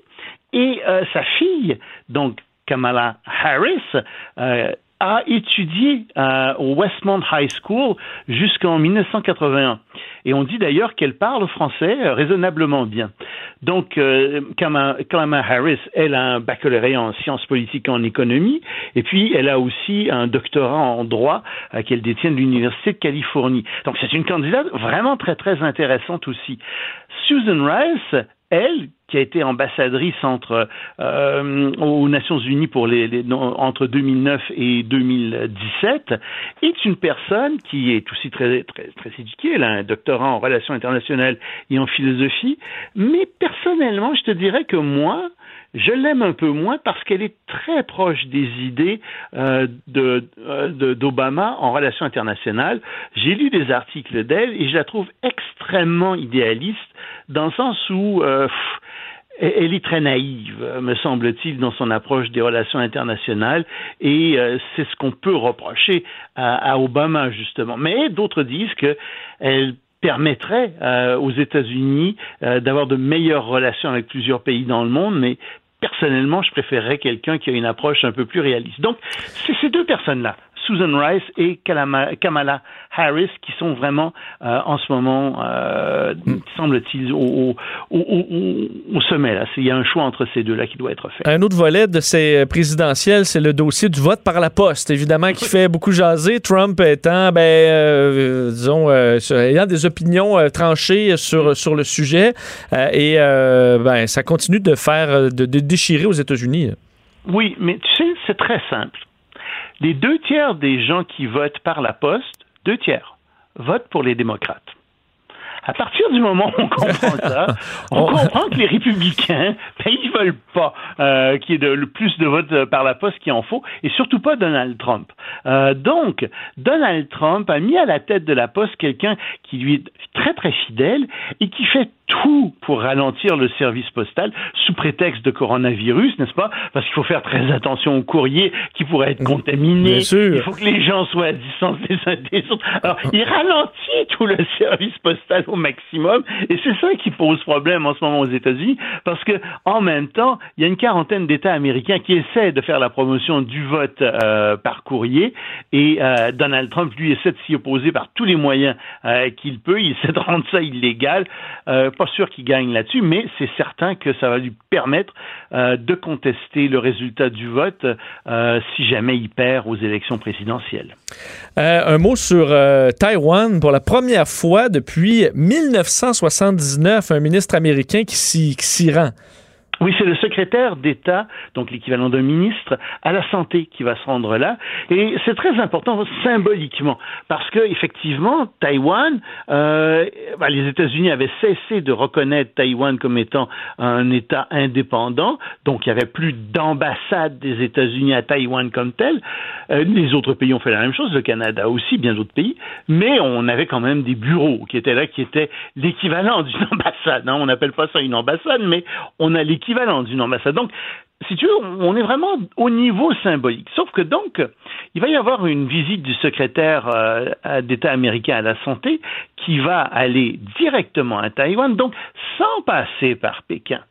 Et euh, sa fille, donc Kamala Harris, a étudié euh, au Westmont High School jusqu'en 1981. Et on dit d'ailleurs qu'elle parle français euh, raisonnablement bien. Donc, euh, Kamala Harris, elle a un baccalauréat en sciences politiques et en économie, et puis elle a aussi un doctorat en droit euh, qu'elle détient de l'Université de Californie. Donc, c'est une candidate vraiment très, très intéressante aussi. Susan Rice, elle, qui a été ambassadrice entre euh, aux Nations Unies pour les, les, entre 2009 et 2017, est une personne qui est aussi très très très éduquée. Elle a un doctorat en relations internationales et en philosophie. Mais personnellement, je te dirais que moi, je l'aime un peu moins parce qu'elle est très proche des idées euh, d'Obama de, en relations internationales. J'ai lu des articles d'elle et je la trouve extrêmement idéaliste dans le sens où euh, elle est très naïve, me semble-t-il, dans son approche des relations internationales, et euh, c'est ce qu'on peut reprocher à, Obama, justement. Mais d'autres disent qu'elle permettrait euh, aux États-Unis euh, d'avoir de meilleures relations avec plusieurs pays dans le monde, mais personnellement, je préférerais quelqu'un qui a une approche un peu plus réaliste. Donc, c'est ces deux personnes-là, Susan Rice et Kamala Harris qui sont vraiment euh, en ce moment, euh, mm. semble-t-il, au, au, au, au, sommet. Là. Il y a un choix entre ces deux-là qui doit être fait. Un autre volet de ces présidentielles, c'est le dossier du vote par la poste, évidemment, qui fait beaucoup jaser. Trump étant, ben, euh, disons, euh, ayant des opinions euh, tranchées sur, sur le sujet. et ben, ça continue de faire, de, de déchirer aux États-Unis. Oui, mais tu sais, c'est très simple les deux tiers des gens qui votent par la poste, deux tiers, votent pour les démocrates. À partir du moment où on comprend ça, on comprend que les républicains, ben, ils veulent pas euh, qu'il y ait de, le plus de votes par la poste qu'il en faut, et surtout pas Donald Trump. Euh, donc, Donald Trump a mis à la tête de la poste quelqu'un qui lui est très très fidèle et qui fait tout pour ralentir le service postal sous prétexte de coronavirus, n'est-ce pas? Parce qu'il faut faire très attention aux courriers qui pourraient être contaminés. Il faut que les gens soient à distance des uns des autres. Alors, il ralentit tout le service postal au maximum et c'est ça qui pose problème en ce moment aux États-Unis parce que en même temps, il y a une quarantaine d'États américains qui essaient de faire la promotion du vote euh, par courrier et euh, Donald Trump lui essaie de s'y opposer par tous les moyens euh, qu'il peut. Il essaie de rendre ça illégal. Pas sûr qu'il gagne là-dessus, mais c'est certain que ça va lui permettre euh, de contester le résultat du vote euh, si jamais il perd aux élections présidentielles. Euh, un mot sur Taïwan. Pour la première fois depuis 1979, un ministre américain qui s'y rend. Oui, c'est le secrétaire d'État, donc l'équivalent d'un ministre, à la santé qui va se rendre là. Et c'est très important symboliquement, parce que effectivement, Taïwan, euh, bah, les États-Unis avaient cessé de reconnaître Taïwan comme étant un État indépendant, donc il n'y avait plus d'ambassade des États-Unis à Taïwan comme tel. Euh, les autres pays ont fait la même chose, le Canada aussi, bien d'autres pays, mais on avait quand même des bureaux qui étaient là, qui étaient l'équivalent d'une ambassade. Hein. On n'appelle pas ça une ambassade, mais on a l'équivalent Donc, si tu veux, on est vraiment au niveau symbolique. Sauf que donc, il va y avoir une visite du secrétaire euh, d'État américain à la santé qui va aller directement à Taïwan, donc sans passer par Pékin.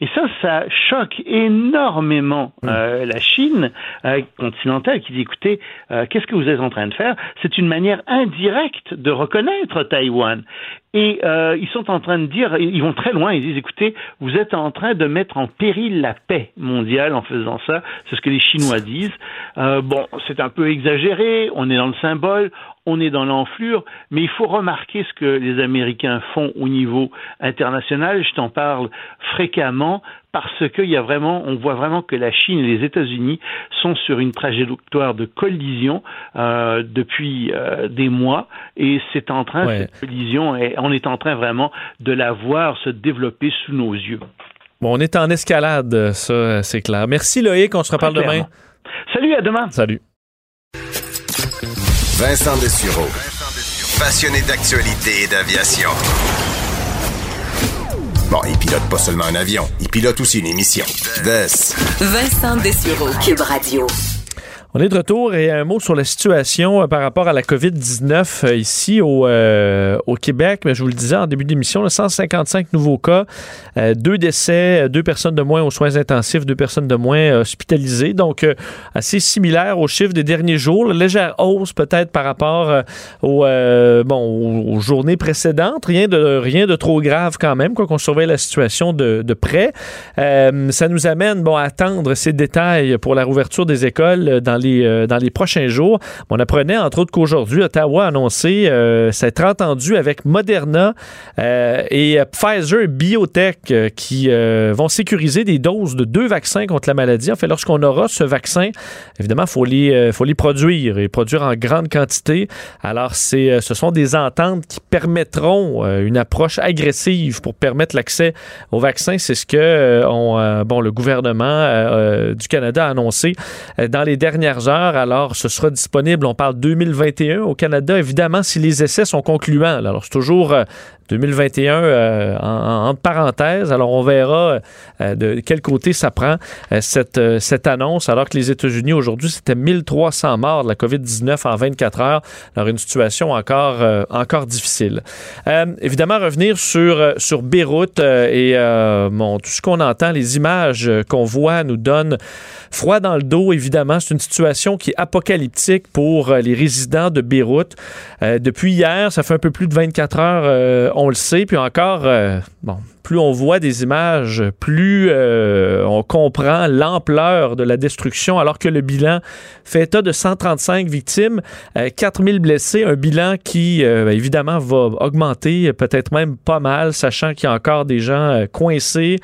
Et ça, ça choque énormément hmm. euh, la Chine euh, continentale qui dit, écoutez, euh, qu'est-ce que vous êtes en train de faire? C'est une manière indirecte de reconnaître Taïwan. Et euh, ils sont en train de dire, ils vont très loin, ils disent, écoutez, vous êtes en train de mettre en péril la paix mondiale en faisant ça. C'est ce que les Chinois disent. Euh, bon, c'est un peu exagéré, on est dans le symbole, on est dans l'enflure, mais il faut remarquer ce que les Américains font au niveau international. Je t'en parle fréquemment parce qu'il y a vraiment, on voit vraiment que la Chine et les États-Unis sont sur une trajectoire de collision euh, depuis euh, des mois, et c'est en train ouais. cette collision, et on est en train vraiment de la voir se développer sous nos yeux. Bon, on est en escalade, ça, c'est clair. Merci Loïc, on se reparle demain. Salut, à demain. Salut. Vincent Dessureau. passionné d'actualité et d'aviation. Bon, il pilote pas seulement un avion, il pilote aussi une émission. Vess. Vincent Dessureau, Cube Radio. On est de retour et un mot sur la situation euh, par rapport à la COVID-19 euh, ici au, euh, au Québec. Mais je vous le disais en début d'émission, 155 nouveaux cas, deux décès, deux personnes de moins aux soins intensifs, deux personnes de moins hospitalisées. Donc, assez similaire aux chiffres des derniers jours. légère hausse peut-être par rapport aux, journées précédentes. Rien de, rien de trop grave quand même, quoi qu'on surveille la situation de, de près. ça nous amène bon, à attendre ces détails pour la rouverture des écoles dans les, euh, dans les prochains jours. On apprenait entre autres qu'aujourd'hui, Ottawa a annoncé euh, s'être entendu avec Moderna euh, et Pfizer Biotech qui vont sécuriser des doses de deux vaccins contre la maladie. En fait, lorsqu'on aura ce vaccin, évidemment, il faut les, faut les produire et produire en grande quantité. Alors, c'est, ce sont des ententes qui permettront une approche agressive pour permettre l'accès au vaccin. C'est ce que on, bon, le gouvernement du Canada a annoncé dans les dernières Alors, ce sera disponible, on parle 2021 au Canada, évidemment, si les essais sont concluants. Alors, c'est toujours 2021 euh, euh, en, entre parenthèses. Alors, on verra euh, de quel côté ça prend cette, cette annonce, alors que les États-Unis, aujourd'hui, c'était 1300 morts de la COVID-19 en 24 heures. Alors, une situation encore, encore difficile. évidemment, revenir sur, sur Beyrouth et bon, tout ce qu'on entend, les images qu'on voit nous donnent froid dans le dos, évidemment. C'est une situation qui est apocalyptique pour les résidents de Beyrouth. depuis hier, ça fait un peu plus de 24 heures, on le sait. Puis encore, euh, bon, plus on voit des images, plus euh, on comprend l'ampleur de la destruction, alors que le bilan fait état de 135 victimes, 4000 euh, blessés, un bilan qui, ben, évidemment, va augmenter, peut-être même pas mal, sachant qu'il y a encore des gens coincés.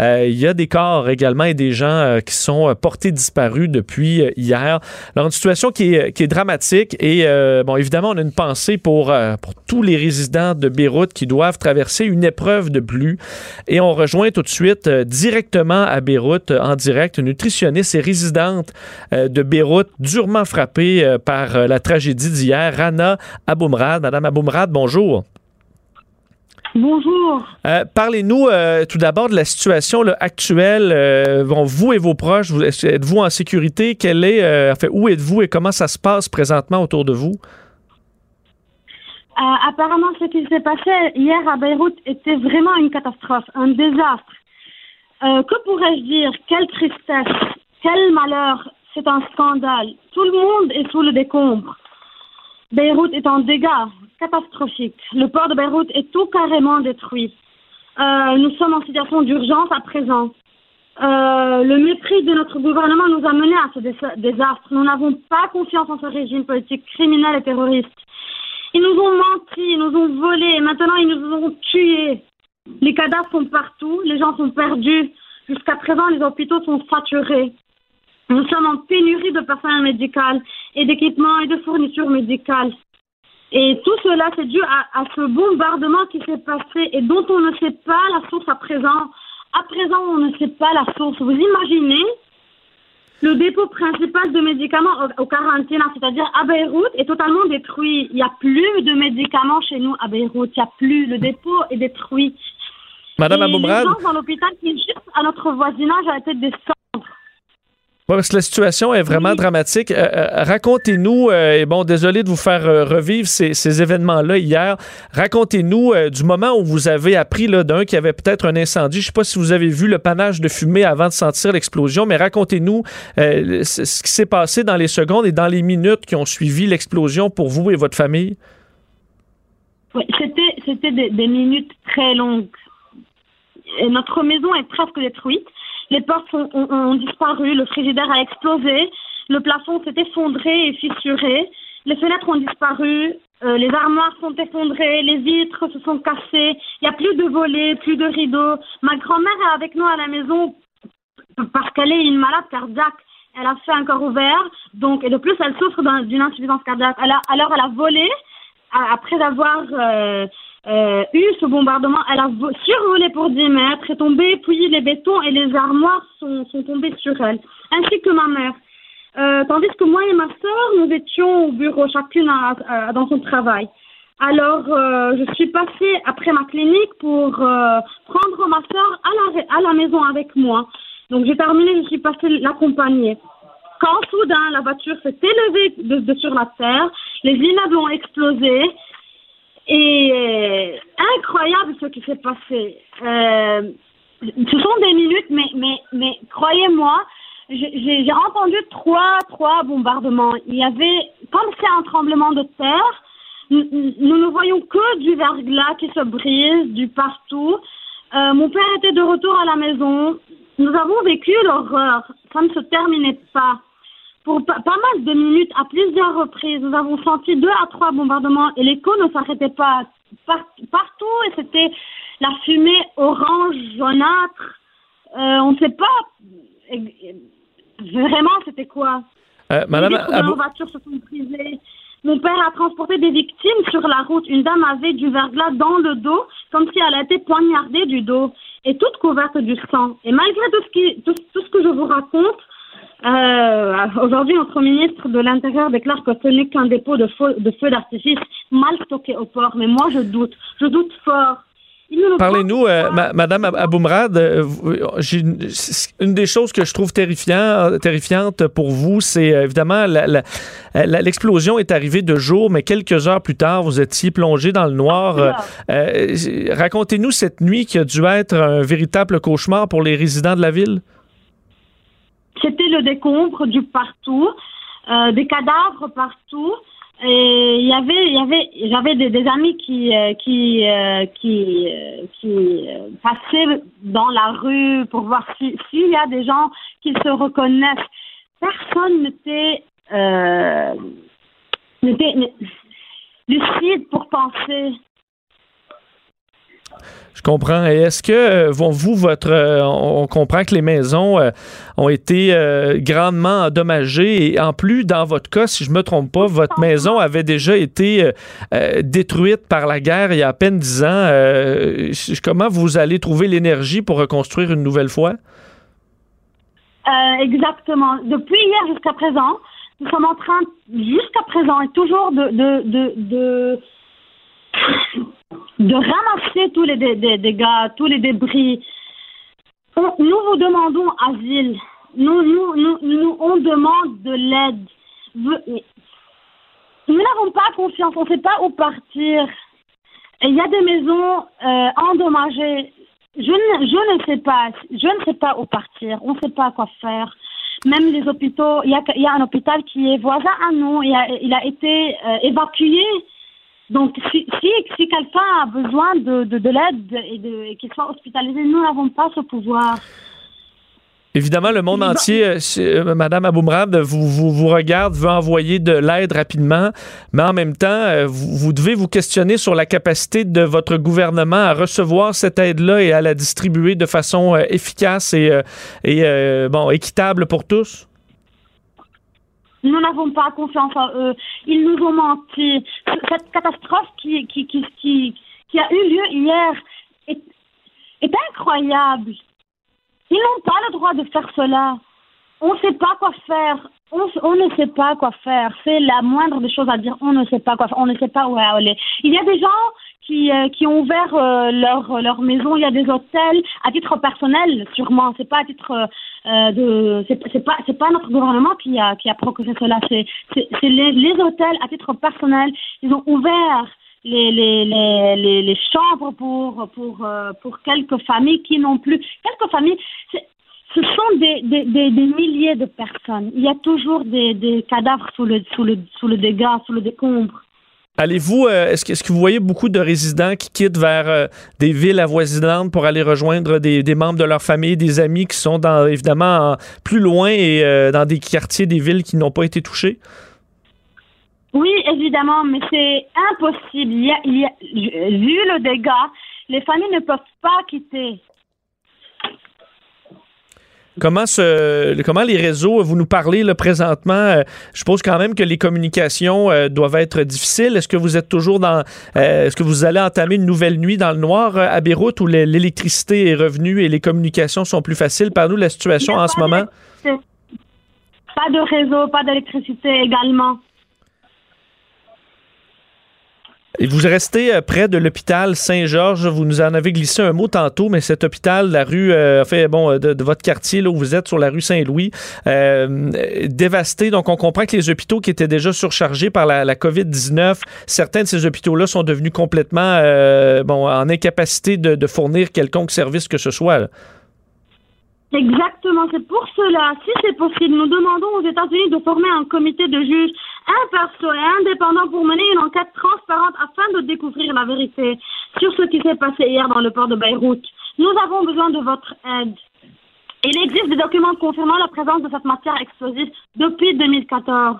il y a des corps également et des gens qui sont portés disparus depuis hier. Alors, une situation qui est, qui est dramatique et, bon, évidemment, on a une pensée pour, pour tous les résidents de Beyrouth qui doivent traverser une épreuve de plus. Et on rejoint tout de suite euh, directement à Beyrouth, euh, en direct, une nutritionniste et résidente euh, de Beyrouth, durement frappée par la tragédie d'hier, Rana Aboumrad. Madame Aboumrad, bonjour. Bonjour. Parlez-nous tout d'abord de la situation actuelle. bon, vous et vos proches, êtes-vous en sécurité? Quelle est, fait, où êtes-vous et comment ça se passe présentement autour de vous? Euh, apparemment, ce qui s'est passé hier à Beyrouth était vraiment une catastrophe, un désastre. Euh, que pourrais-je dire? Quelle tristesse, quel malheur, c'est un scandale. Tout le monde est sous le décombre. Beyrouth est en dégâts catastrophiques. Le port de Beyrouth est tout carrément détruit. Euh, nous sommes en situation d'urgence à présent. le mépris de notre gouvernement nous a menés à ce désastre. Nous n'avons pas confiance en ce régime politique criminel et terroriste. Ils nous ont menti, ils nous ont volé, maintenant ils nous ont tués. Les cadavres sont partout, les gens sont perdus. Jusqu'à présent, les hôpitaux sont saturés. Nous sommes en pénurie de personnel médical et d'équipements et de fournitures médicales. Et tout cela, c'est dû à, à, ce bombardement qui s'est passé et dont on ne sait pas la source à présent. À présent, on ne sait pas la source. Vous imaginez le dépôt principal de médicaments au, quarantaine, c'est-à-dire à Beyrouth, est totalement détruit. Il n'y a plus de médicaments chez nous à Beyrouth. Il n'y a plus. Le dépôt est détruit. Madame Aboumrad. Les gens dans l'hôpital qui juste à notre voisinage à la tête des parce que la situation est vraiment dramatique. Euh, euh, racontez-nous, euh, et bon, désolé de vous faire revivre ces, événements-là hier. Racontez-nous du moment où vous avez appris d'un qu'il y avait peut-être un incendie. Je ne sais pas si vous avez vu le panache de fumée avant de sentir l'explosion, mais racontez-nous ce qui s'est passé dans les secondes et dans les minutes qui ont suivi l'explosion pour vous et votre famille. Oui, c'était des, des minutes très longues. Et notre maison est presque détruite. Les portes ont, disparu, le frigidaire a explosé, le plafond s'est effondré et fissuré, les fenêtres ont disparu, euh, les armoires sont effondrées, les vitres se sont cassées, il n'y a plus de volets, plus de rideaux. Ma grand-mère est avec nous à la maison parce qu'elle est une malade cardiaque. Elle a fait un corps ouvert, donc, et de plus, elle souffre d'une insuffisance cardiaque. alors, elle a volé après avoir euh, euh, eu ce bombardement. Elle a survolé pour 10 mètres, est tombée, puis les bétons et les armoires sont, sont tombés sur elle, ainsi que ma mère. Euh, tandis que moi et ma soeur, nous étions au bureau, chacune dans son travail. Alors, euh, je suis passée après ma clinique pour euh, prendre ma soeur à la, à la maison avec moi. Donc, j'ai terminé, je suis passée l'accompagner. Quand soudain, la voiture s'est élevée de, de sur la terre, les immeubles ont explosé. Et euh, incroyable ce qui s'est passé. Euh, ce sont des minutes, mais, mais, mais croyez-moi, j'ai entendu trois, trois bombardements. Il y avait, comme c'est un tremblement de terre, nous, ne voyons que du verglas qui se brise du partout. Euh, mon père était de retour à la maison. Nous avons vécu l'horreur. Ça ne se terminait pas. Pour pa- pas mal de à plusieurs reprises, nous avons senti deux à trois bombardements et l'écho ne s'arrêtait pas Par- partout et c'était la fumée orange jaunâtre. Euh, on ne sait pas vraiment c'était quoi. Euh, Madame Les voitures se sont brisées. Mon père a transporté des victimes sur la route. Une dame avait du verglas dans le dos, comme si elle a été poignardée du dos, et toute couverte du sang. Et malgré tout ce, qui, tout, tout ce que je vous raconte, euh, aujourd'hui, notre ministre de l'Intérieur déclare que ce n'est qu'un dépôt de feu, de feux d'artifice mal stocké au port. Mais moi, je doute. Je doute fort. Parlez-nous, euh, ma- Madame Ab- Aboumrad. euh, une, des choses que je trouve terrifiant, terrifiante pour vous, c'est euh, évidemment la- l'explosion est arrivée de jour, mais quelques heures plus tard, vous étiez plongé dans le noir. Euh, euh, Racontez-nous cette nuit qui a dû être un véritable cauchemar pour les résidents de la ville. C'était le décombre du partout, euh, des cadavres partout. Et il y avait, il y avait, j'avais des, amis qui, euh, qui, euh, qui, qui passaient dans la rue pour voir si- s'il y a des gens qui se reconnaissent. Personne n'était, lucide pour penser. Je comprends. Et est-ce que euh, vous, votre, euh, on comprend que les maisons euh, ont été euh, grandement endommagées et en plus, dans votre cas, si je me trompe pas, votre maison avait déjà été détruite par la guerre il y a à peine dix ans. Comment vous allez trouver l'énergie pour reconstruire une nouvelle fois? Exactement. Depuis hier jusqu'à présent, nous sommes en train, jusqu'à présent, et toujours de, de, de, de, de ramasser tous les dé- dé- dégâts, tous les débris. Nous vous demandons asile. Nous, nous, nous, nous, on demande de l'aide. Nous n'avons pas confiance, on ne sait pas où partir. Il y a des maisons euh, endommagées. Je ne, je ne sais pas, je ne sais pas où partir. On ne sait pas quoi faire. Même les hôpitaux, il y a, y a un hôpital qui est voisin à nous. Il a, il a été euh, évacué. Donc, si, si, si quelqu'un a besoin de, de, de l'aide et, de, et qu'il soit hospitalisé, nous n'avons pas ce pouvoir. Évidemment, le monde entier, euh, euh, Madame Aboumrad, vous, vous, vous regarde, veut envoyer de l'aide rapidement, mais en même temps, euh, vous, vous devez vous questionner sur la capacité de votre gouvernement à recevoir cette aide-là et à la distribuer de façon euh, efficace et, et bon, équitable pour tous. Nous n'avons pas confiance en eux. Ils nous ont menti. Cette catastrophe qui, a eu lieu hier est, est incroyable. Ils n'ont pas le droit de faire cela. On ne sait pas quoi faire. On, on ne sait pas quoi faire. C'est la moindre des choses à dire. On ne sait pas quoi faire. On ne sait pas où aller. Il y a des gens qui, euh, qui ont ouvert euh, leur, leur maison. Il y a des hôtels à titre personnel, sûrement. C'est pas à titre euh, de. C'est pas pas notre gouvernement qui a qui a procuré cela. C'est les, les hôtels à titre personnel. Ils ont ouvert les, les, les, les, les chambres pour, pour, euh, pour quelques familles qui n'ont plus. Quelques familles, ce sont des, des, des, des milliers de personnes. Il y a toujours des, des cadavres sous le, sous, le, sous le dégât, sous le décombre. Allez-vous, euh, est-ce que, est-ce que vous voyez beaucoup de résidents qui quittent vers euh, des villes avoisinantes pour aller rejoindre des, membres de leur famille, des amis qui sont dans, évidemment en- plus loin et euh, dans des quartiers des villes qui n'ont pas été touchés? Oui, évidemment, mais c'est impossible. Il il y a- vu le dégât, les familles ne peuvent pas quitter. Comment, ce, comment les réseaux, vous nous parlez là, présentement, euh, je suppose quand même que les communications euh, doivent être difficiles. Est-ce que vous êtes toujours dans... euh, Est-ce que vous allez entamer une nouvelle nuit dans le noir à Beyrouth où l'é- l'électricité est revenue et les communications sont plus faciles? Par nous la situation en ce moment. Pas de réseau, pas d'électricité également. Et vous restez euh, près de l'hôpital Saint-Georges. Vous nous en avez glissé un mot tantôt, mais cet hôpital, la rue, euh, fait bon, de, de, votre quartier là où vous êtes sur la rue Saint-Louis, euh, dévasté. Donc, on comprend que les hôpitaux qui étaient déjà surchargés par la, la COVID-19, certains de ces hôpitaux-là sont devenus complètement, euh, bon, en incapacité de, de, fournir quelconque service que ce soit. Là. Exactement, c'est pour cela, si c'est possible, nous demandons aux États-Unis de former un comité de juges impartiaux et indépendants pour mener une enquête transparente afin de découvrir la vérité sur ce qui s'est passé hier dans le port de Beyrouth. Nous avons besoin de votre aide. Il existe des documents confirmant la présence de cette matière explosive depuis 2014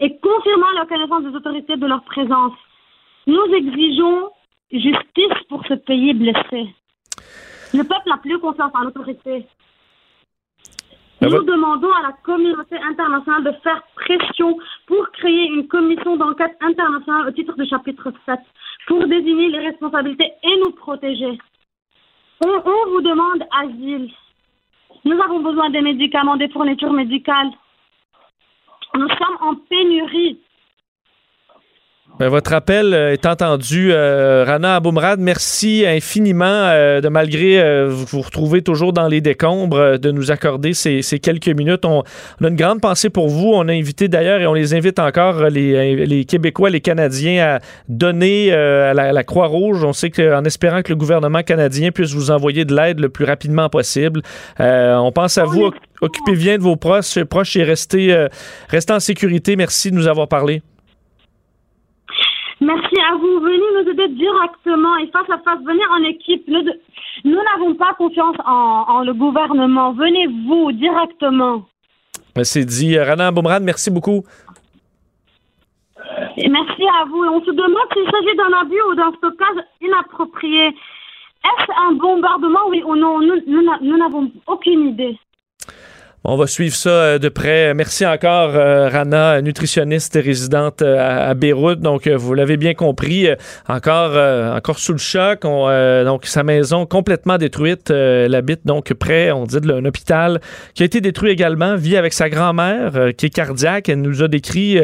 et confirmant la connaissance des autorités de leur présence. Nous exigeons justice pour ce pays blessé. Le peuple n'a plus confiance en l'autorité. Nous demandons à la communauté internationale de faire pression pour créer une commission d'enquête internationale au titre du chapitre 7 pour désigner les responsabilités et nous protéger. On, on vous demande asile. Nous avons besoin des médicaments, des fournitures médicales. Nous sommes en pénurie. Ben, votre appel euh, est entendu. Euh, Rana Aboumrad, merci infiniment euh, de malgré vous vous retrouvez toujours dans les décombres, de nous accorder ces, quelques minutes. On, a une grande pensée pour vous. On a invité d'ailleurs et on les invite encore, les, Québécois, les Canadiens, à donner à la, Croix-Rouge. On sait qu'en espérant que le gouvernement canadien puisse vous envoyer de l'aide le plus rapidement possible. on pense à vous. Occupez bien de vos proches, proches et restez, restez en sécurité. Merci de nous avoir parlé. Merci à vous. Venez nous aider directement et face à face. Venez en équipe. Nous n'avons pas confiance en, en, le gouvernement. Venez vous directement. C'est dit. Rana Boumrad, merci beaucoup. Et merci à vous. On se demande s'il s'agit d'un abus ou d'un stockage inapproprié. Est-ce un bombardement, oui ou non? Nous n'avons aucune idée. On va suivre ça euh, de près. Merci encore, euh, Rana, nutritionniste et résidente euh, à, Beyrouth. Donc, vous l'avez bien compris, encore, encore sous le choc. On, donc, sa maison complètement détruite. elle habite donc près, on dit, d'un hôpital qui a été détruit également. Vit avec sa grand-mère qui est cardiaque. Elle nous a décrit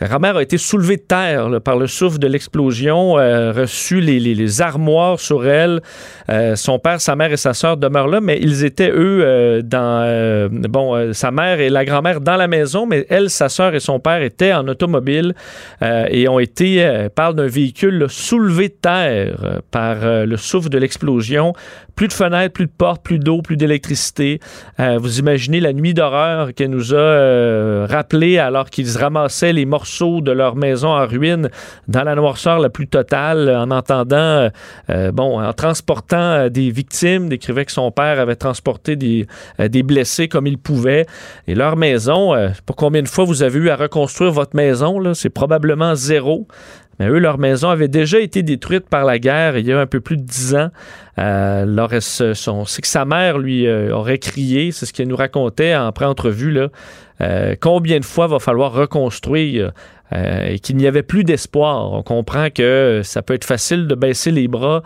sa grand-mère a été soulevée de terre par le souffle de l'explosion, euh, reçu les, armoires sur elle. Euh, son père, sa mère et sa sœur demeurent là, mais ils étaient, eux, euh, dans... bon, sa mère et la grand-mère dans la maison, mais elle, sa sœur et son père étaient en automobile et ont été, parle d'un véhicule soulevé de terre par le souffle de l'explosion. Plus de fenêtres, plus de portes, plus d'eau, plus d'électricité. vous imaginez la nuit d'horreur qu'elle nous a rappelé alors qu'ils ramassaient les morceaux de leur maison en ruine dans la noirceur la plus totale en entendant, euh, bon, en transportant euh, des victimes, décrivait que son père avait transporté des, euh, des blessés comme il pouvait. Et leur maison, euh, pour combien de fois vous avez eu à reconstruire votre maison, c'est probablement zéro. Mais eux, leur maison avait déjà été détruite par la guerre il y a un peu plus de dix ans. Euh, c'est que sa mère, lui, euh, aurait crié, c'est ce qu'elle nous racontait en pré-entrevue, là, euh, combien de fois va falloir reconstruire et qu'il n'y avait plus d'espoir. On comprend que ça peut être facile de baisser les bras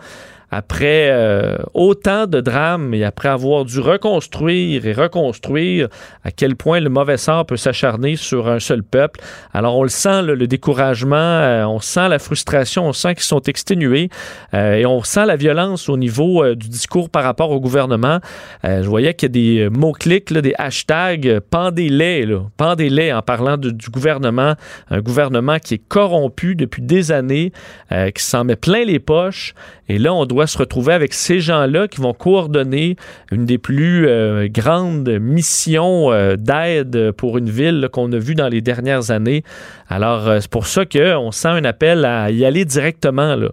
après euh, autant de drames et après avoir dû reconstruire et reconstruire, à quel point le mauvais sort peut s'acharner sur un seul peuple. Alors on le sent, le, découragement, euh, on sent la frustration, on sent qu'ils sont exténués euh, et on sent la violence au niveau du discours par rapport au gouvernement. Je voyais qu'il y a des mots-clics, des hashtags, pendez-les, pendez-les en parlant du gouvernement, un gouvernement qui est corrompu depuis des années, qui s'en met plein les poches. Et là, on doit se retrouver avec ces gens-là qui vont coordonner une des plus euh, grandes missions euh, d'aide pour une ville qu'on a vu dans les dernières années. Alors, euh, c'est pour ça qu'on sent un appel à y aller directement. Là.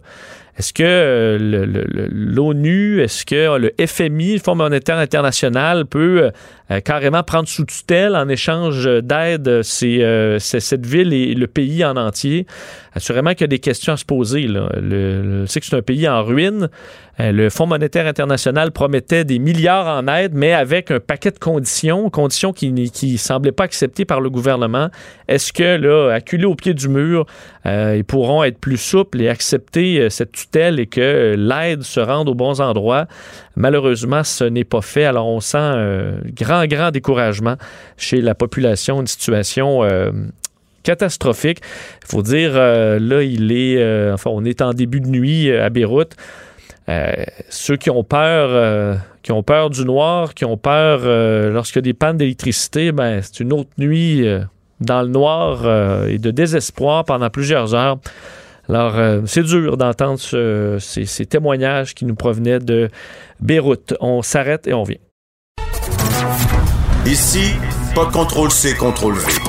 Est-ce que l'ONU, est-ce que le FMI, le Fonds monétaire international, peut carrément prendre sous tutelle en échange d'aide cette ville et le pays en entier? Assurément qu'il y a des questions à se poser. Le, c'est que c'est un pays en ruine. Le Fonds monétaire international promettait des milliards en aide, mais avec un paquet de conditions, conditions qui ne semblaient pas acceptées par le gouvernement. Est-ce que, là, acculés au pied du mur, euh, ils pourront être plus souples et accepter euh, cette tutelle et que l'aide se rende aux bons endroits? Malheureusement, ce n'est pas fait. Alors, on sent un grand, grand découragement chez la population, une situation... Euh, catastrophique. Il faut dire, là, il est, enfin, on est en début de nuit à Beyrouth. ceux qui ont peur, qui ont peur du noir, qui ont peur lorsqu'il y a des pannes d'électricité, ben, c'est une autre nuit dans le noir et de désespoir pendant plusieurs heures. Alors, euh, c'est dur d'entendre ces, témoignages qui nous provenaient de Beyrouth. On s'arrête et on vient. Ici, pas de contrôle C, contrôle V.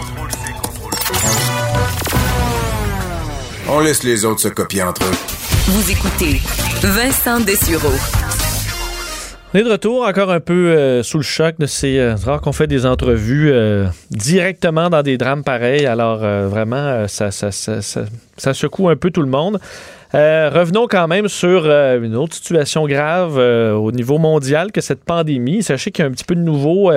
On laisse les autres se copier entre eux. Vous écoutez Vincent Dessureau. On est de retour, encore un peu euh, sous le choc. C'est euh, rare qu'on fait des entrevues euh, directement dans des drames pareils. Alors, vraiment, ça, secoue un peu tout le monde. revenons quand même sur une autre situation grave au niveau mondial que cette pandémie. Sachez qu'il y a un petit peu de nouveau.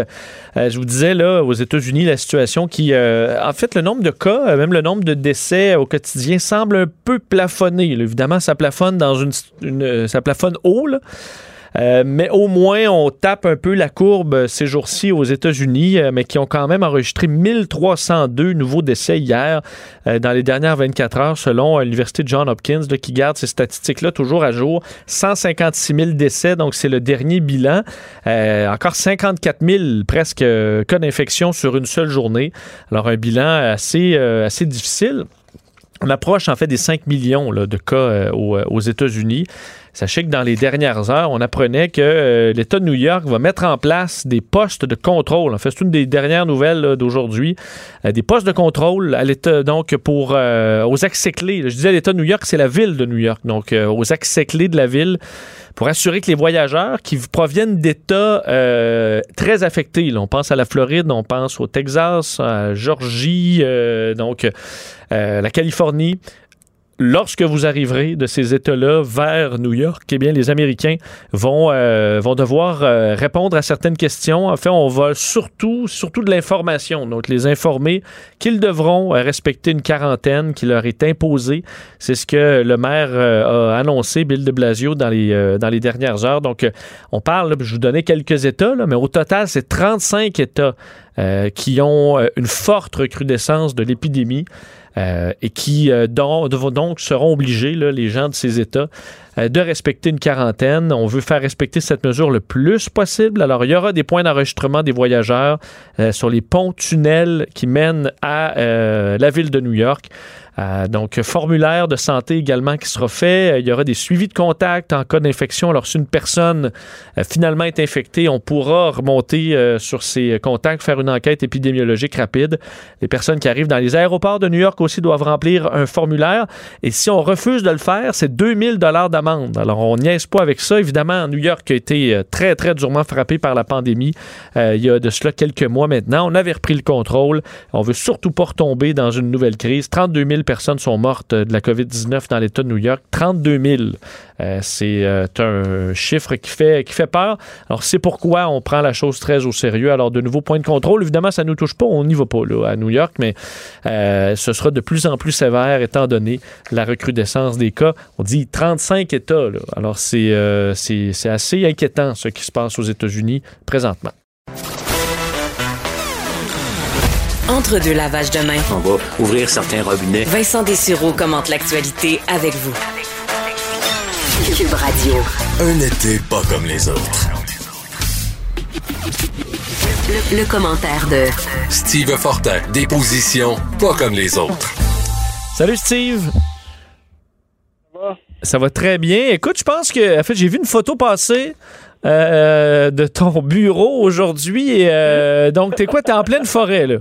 je vous disais, là, aux États-Unis, la situation qui... en fait, le nombre de cas, même le nombre de décès au quotidien semble un peu plafonner. évidemment, ça plafonne dans une... une ça plafonne haut, là. Euh, mais au moins, on tape un peu la courbe ces jours-ci aux États-Unis, euh, mais qui ont quand même enregistré 1302 nouveaux décès hier euh, dans les dernières 24 heures, selon l'Université de Johns Hopkins, qui garde ces statistiques-là toujours à jour. 156 000 décès, donc c'est le dernier bilan. encore 54 000 presque cas d'infection sur une seule journée. Alors, un bilan assez, assez difficile. On approche en fait des 5 millions de cas aux États-Unis. Sachez que dans les dernières heures, on apprenait que euh, l'État de New York va mettre en place des postes de contrôle. En fait, c'est une des dernières nouvelles d'aujourd'hui. Euh, des postes de contrôle à l'État, donc pour euh, aux accès clés. Je disais l'État de New York, c'est la ville de New York, donc aux accès clés de la ville pour assurer que les voyageurs qui proviennent d'États très affectés, on pense à la Floride, on pense au Texas, à Georgie, donc la Californie, lorsque vous arriverez de ces États-là vers New York, eh bien, les Américains vont, euh, vont devoir euh, répondre à certaines questions. En fait, on va surtout, surtout de l'information, donc les informer qu'ils devront euh, respecter une quarantaine qui leur est imposée. C'est ce que le maire a annoncé, Bill de Blasio, dans les, dans les dernières heures. Donc, on parle, je vous donnais quelques États, là, mais au total, c'est 35 États qui ont une forte recrudescence de l'épidémie. Euh, et qui euh, donc, seront obligés, là, les gens de ces États, euh, de respecter une quarantaine. On veut faire respecter cette mesure le plus possible. Alors, il y aura des points d'enregistrement des voyageurs sur les ponts tunnels qui mènent à la ville de New York. Euh, donc, formulaire de santé également qui sera fait. Euh, il y aura des suivis de contact en cas d'infection. Alors, si une personne euh, finalement est infectée, on pourra remonter sur ses contacts, faire une enquête épidémiologique rapide. Les personnes qui arrivent dans les aéroports de New York aussi doivent remplir un formulaire. Et si on refuse de le faire, c'est 2000 dollars d'amende. Alors, on niaise pas avec ça. Évidemment, New York a été très, très durement frappé par la pandémie il y a de cela quelques mois maintenant. On avait repris le contrôle. On veut surtout pas retomber dans une nouvelle crise. 32 000 personnes sont mortes de la COVID-19 dans l'État de New York. 32 000. Euh, c'est euh, un chiffre qui fait, qui fait peur. Alors, c'est pourquoi on prend la chose très au sérieux. Alors, de nouveaux points de contrôle, évidemment, ça ne nous touche pas. On n'y va pas à New York, mais euh, ce sera de plus en plus sévère étant donné la recrudescence des cas. On dit 35 États. Alors, c'est assez inquiétant ce qui se passe aux États-Unis présentement. Entre deux lavages de main. On va ouvrir certains robinets. Vincent Dessureau commente l'actualité avec vous. Cube Radio. Un été pas comme les autres. Le, commentaire de Steve Fortin. Des positions pas comme les autres. Salut Steve. Ça va? Ça va très bien. Écoute, je pense que, en fait, j'ai vu une photo passer. Euh, de ton bureau aujourd'hui. Euh, donc, t'es quoi? T'es en pleine forêt, là?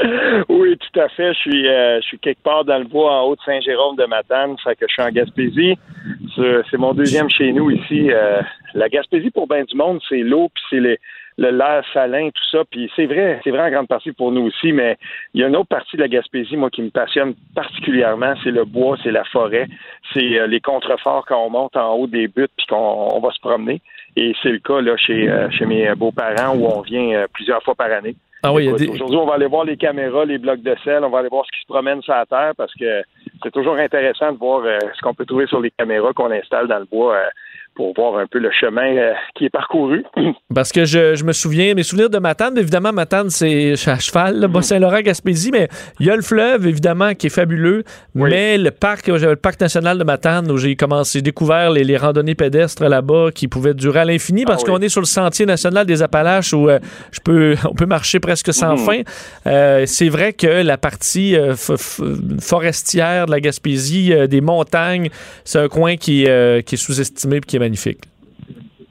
oui, tout à fait. Je suis, euh, je suis quelque part dans le bois en haut de Saint-Jérôme de Matane, fait que je suis en Gaspésie. C'est mon deuxième chez nous ici. Euh, la Gaspésie, pour bien du monde, c'est l'eau, puis c'est le l'air salin, tout ça. Puis c'est vrai, c'est vrai en grande partie pour nous aussi, mais il y a une autre partie de la Gaspésie, moi, qui me passionne particulièrement, c'est le bois, c'est la forêt, c'est euh, les contreforts quand on monte en haut des buttes puis qu'on va se promener. Et c'est le cas là chez, chez mes beaux-parents où on vient plusieurs fois par année. Ah oui, Aujourd'hui, on va aller voir les caméras, les blocs de sel, on va aller voir ce qui se promène sur la terre parce que c'est toujours intéressant de voir euh, ce qu'on peut trouver sur les caméras qu'on installe dans le bois euh, pour voir un peu le chemin euh, qui est parcouru. Parce que je, je, me souviens, mes souvenirs de Matane, évidemment, Matane, c'est à cheval, Bas-Saint-Laurent, Gaspésie, mais il y a le fleuve, évidemment, qui est fabuleux, mais le parc, le parc national de Matane, où j'ai commencé, découvert les, les randonnées pédestres là-bas qui pouvaient durer à l'infini, parce Ah qu'on est sur le sentier national des Appalaches où euh, je peux, on peut marcher presque sans Mhm. fin. Euh, c'est vrai que la partie euh, forestière de la Gaspésie, euh, des montagnes, c'est un coin qui, euh, qui est sous-estimé et qui est magnifique.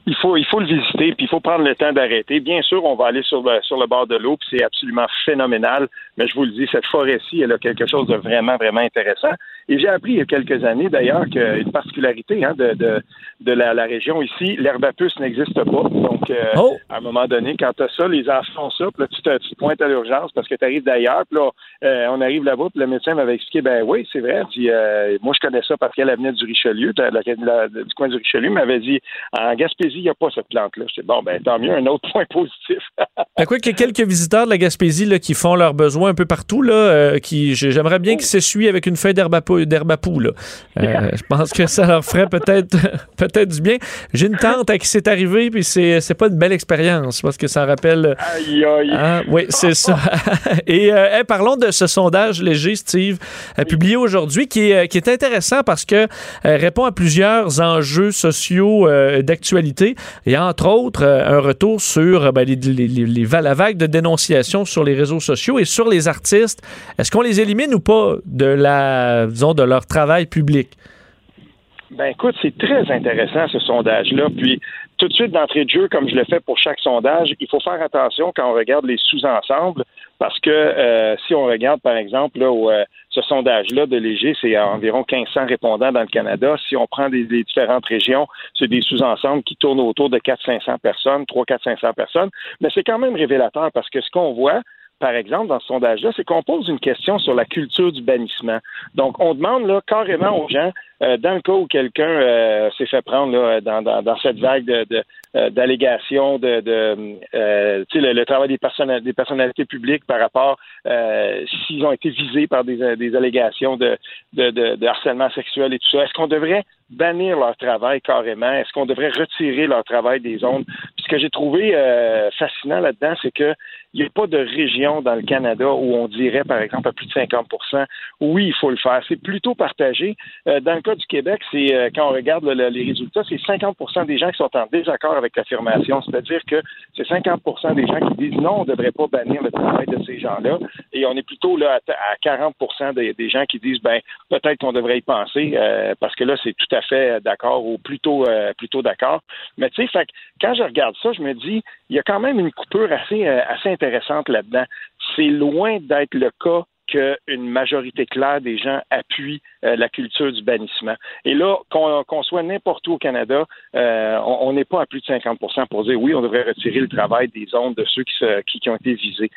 Il faut le visiter puis il faut prendre le temps d'arrêter. Bien sûr, on va aller sur le sur le bord de l'eau puis c'est absolument phénoménal. Mais je vous le dis, cette forêt-ci, elle a quelque chose de vraiment vraiment intéressant. Et j'ai appris il y a quelques années d'ailleurs qu'une particularité hein, de, de de la, la région ici, l'herbe à puce n'existe pas. Donc euh, Oh! à un moment donné, quand tu as ça, les enfants ont ça, puis là tu te, tu te pointes à l'urgence parce que tu arrives d'ailleurs, puis là euh, on arrive là-bas, puis le médecin m'avait expliqué ben oui, c'est vrai, puis euh, moi je connais ça parce qu'elle venait du Richelieu, de la- la- du coin du Richelieu, m'avait dit en Gaspésie, il n'y a pas cette plante-là. Je dis bon, ben tant mieux, un autre point positif. Ben quoi qu'il y a quelques visiteurs de la Gaspésie là, qui font leurs besoins un peu partout, là, euh, qui j'ai- j'aimerais bien qu'ils s'essuient avec une feuille d'herbe à pou- d'herbe à poux, là. Euh, je pense que ça leur ferait peut-être peut-être du bien. J'ai une tante à qui c'est arrivé, puis c'est c'est pas une belle expérience parce que ça rappelle. Aïe, aïe. Ah, oui, c'est ça. Et euh, hey, parlons de ce sondage léger, Steve, euh, publié aujourd'hui, qui est, euh, qui est intéressant parce que euh, répond à plusieurs enjeux sociaux euh, d'actualité et entre autres euh, un retour sur euh, ben, les, les, les- la vague de dénonciation sur les réseaux sociaux et sur les artistes. Est-ce qu'on les élimine ou pas de la, de leur travail public? Ben écoute, c'est très intéressant ce sondage-là. Puis tout de suite d'entrée de jeu, comme je le fais pour chaque sondage, il faut faire attention quand on regarde les sous-ensembles, parce que euh, si on regarde par exemple euh, ce sondage-là de Léger, c'est environ 1500 répondants dans le Canada. Si on prend des différentes régions, c'est des sous-ensembles qui tournent autour de 400-500 personnes, 300-400-500 personnes. Mais c'est quand même révélateur parce que ce qu'on voit, par exemple, dans ce sondage-là, c'est qu'on pose une question sur la culture du bannissement. Donc, on demande là, carrément aux gens, euh, dans le cas où quelqu'un euh, s'est fait prendre dans, cette vague euh, d'allégations de, le, travail des, personnal, des personnalités publiques par rapport s'ils ont été visés par des, allégations de, de, harcèlement sexuel et tout ça. Est-ce qu'on devrait bannir leur travail carrément? Est-ce qu'on devrait retirer leur travail des zones? Que j'ai trouvé euh, fascinant là-dedans, c'est que il n'y a pas de région dans le Canada où on dirait, par exemple, à plus de 50 oui, il faut le faire. C'est plutôt partagé. Euh, dans le cas du Québec, c'est euh, quand on regarde le- les résultats, c'est 50% des gens qui sont en désaccord avec l'affirmation. C'est-à-dire que c'est 50% des gens qui disent non, on ne devrait pas bannir le travail de ces gens-là. Et on est plutôt là à, à 40 des, des gens qui disent ben peut-être qu'on devrait y penser parce que là c'est tout à fait d'accord ou plutôt plutôt d'accord. Mais tu sais, quand je regarde ça, je me dis il y a quand même une coupure assez euh, assez intéressante là-dedans. C'est loin d'être le cas qu'une majorité claire des gens appuient euh, la culture du bannissement. Et là, qu'on soit n'importe où au Canada, euh, on n'est pas à plus de 50% pour dire oui, on devrait retirer le travail des zones de ceux qui, qui, ont été visés.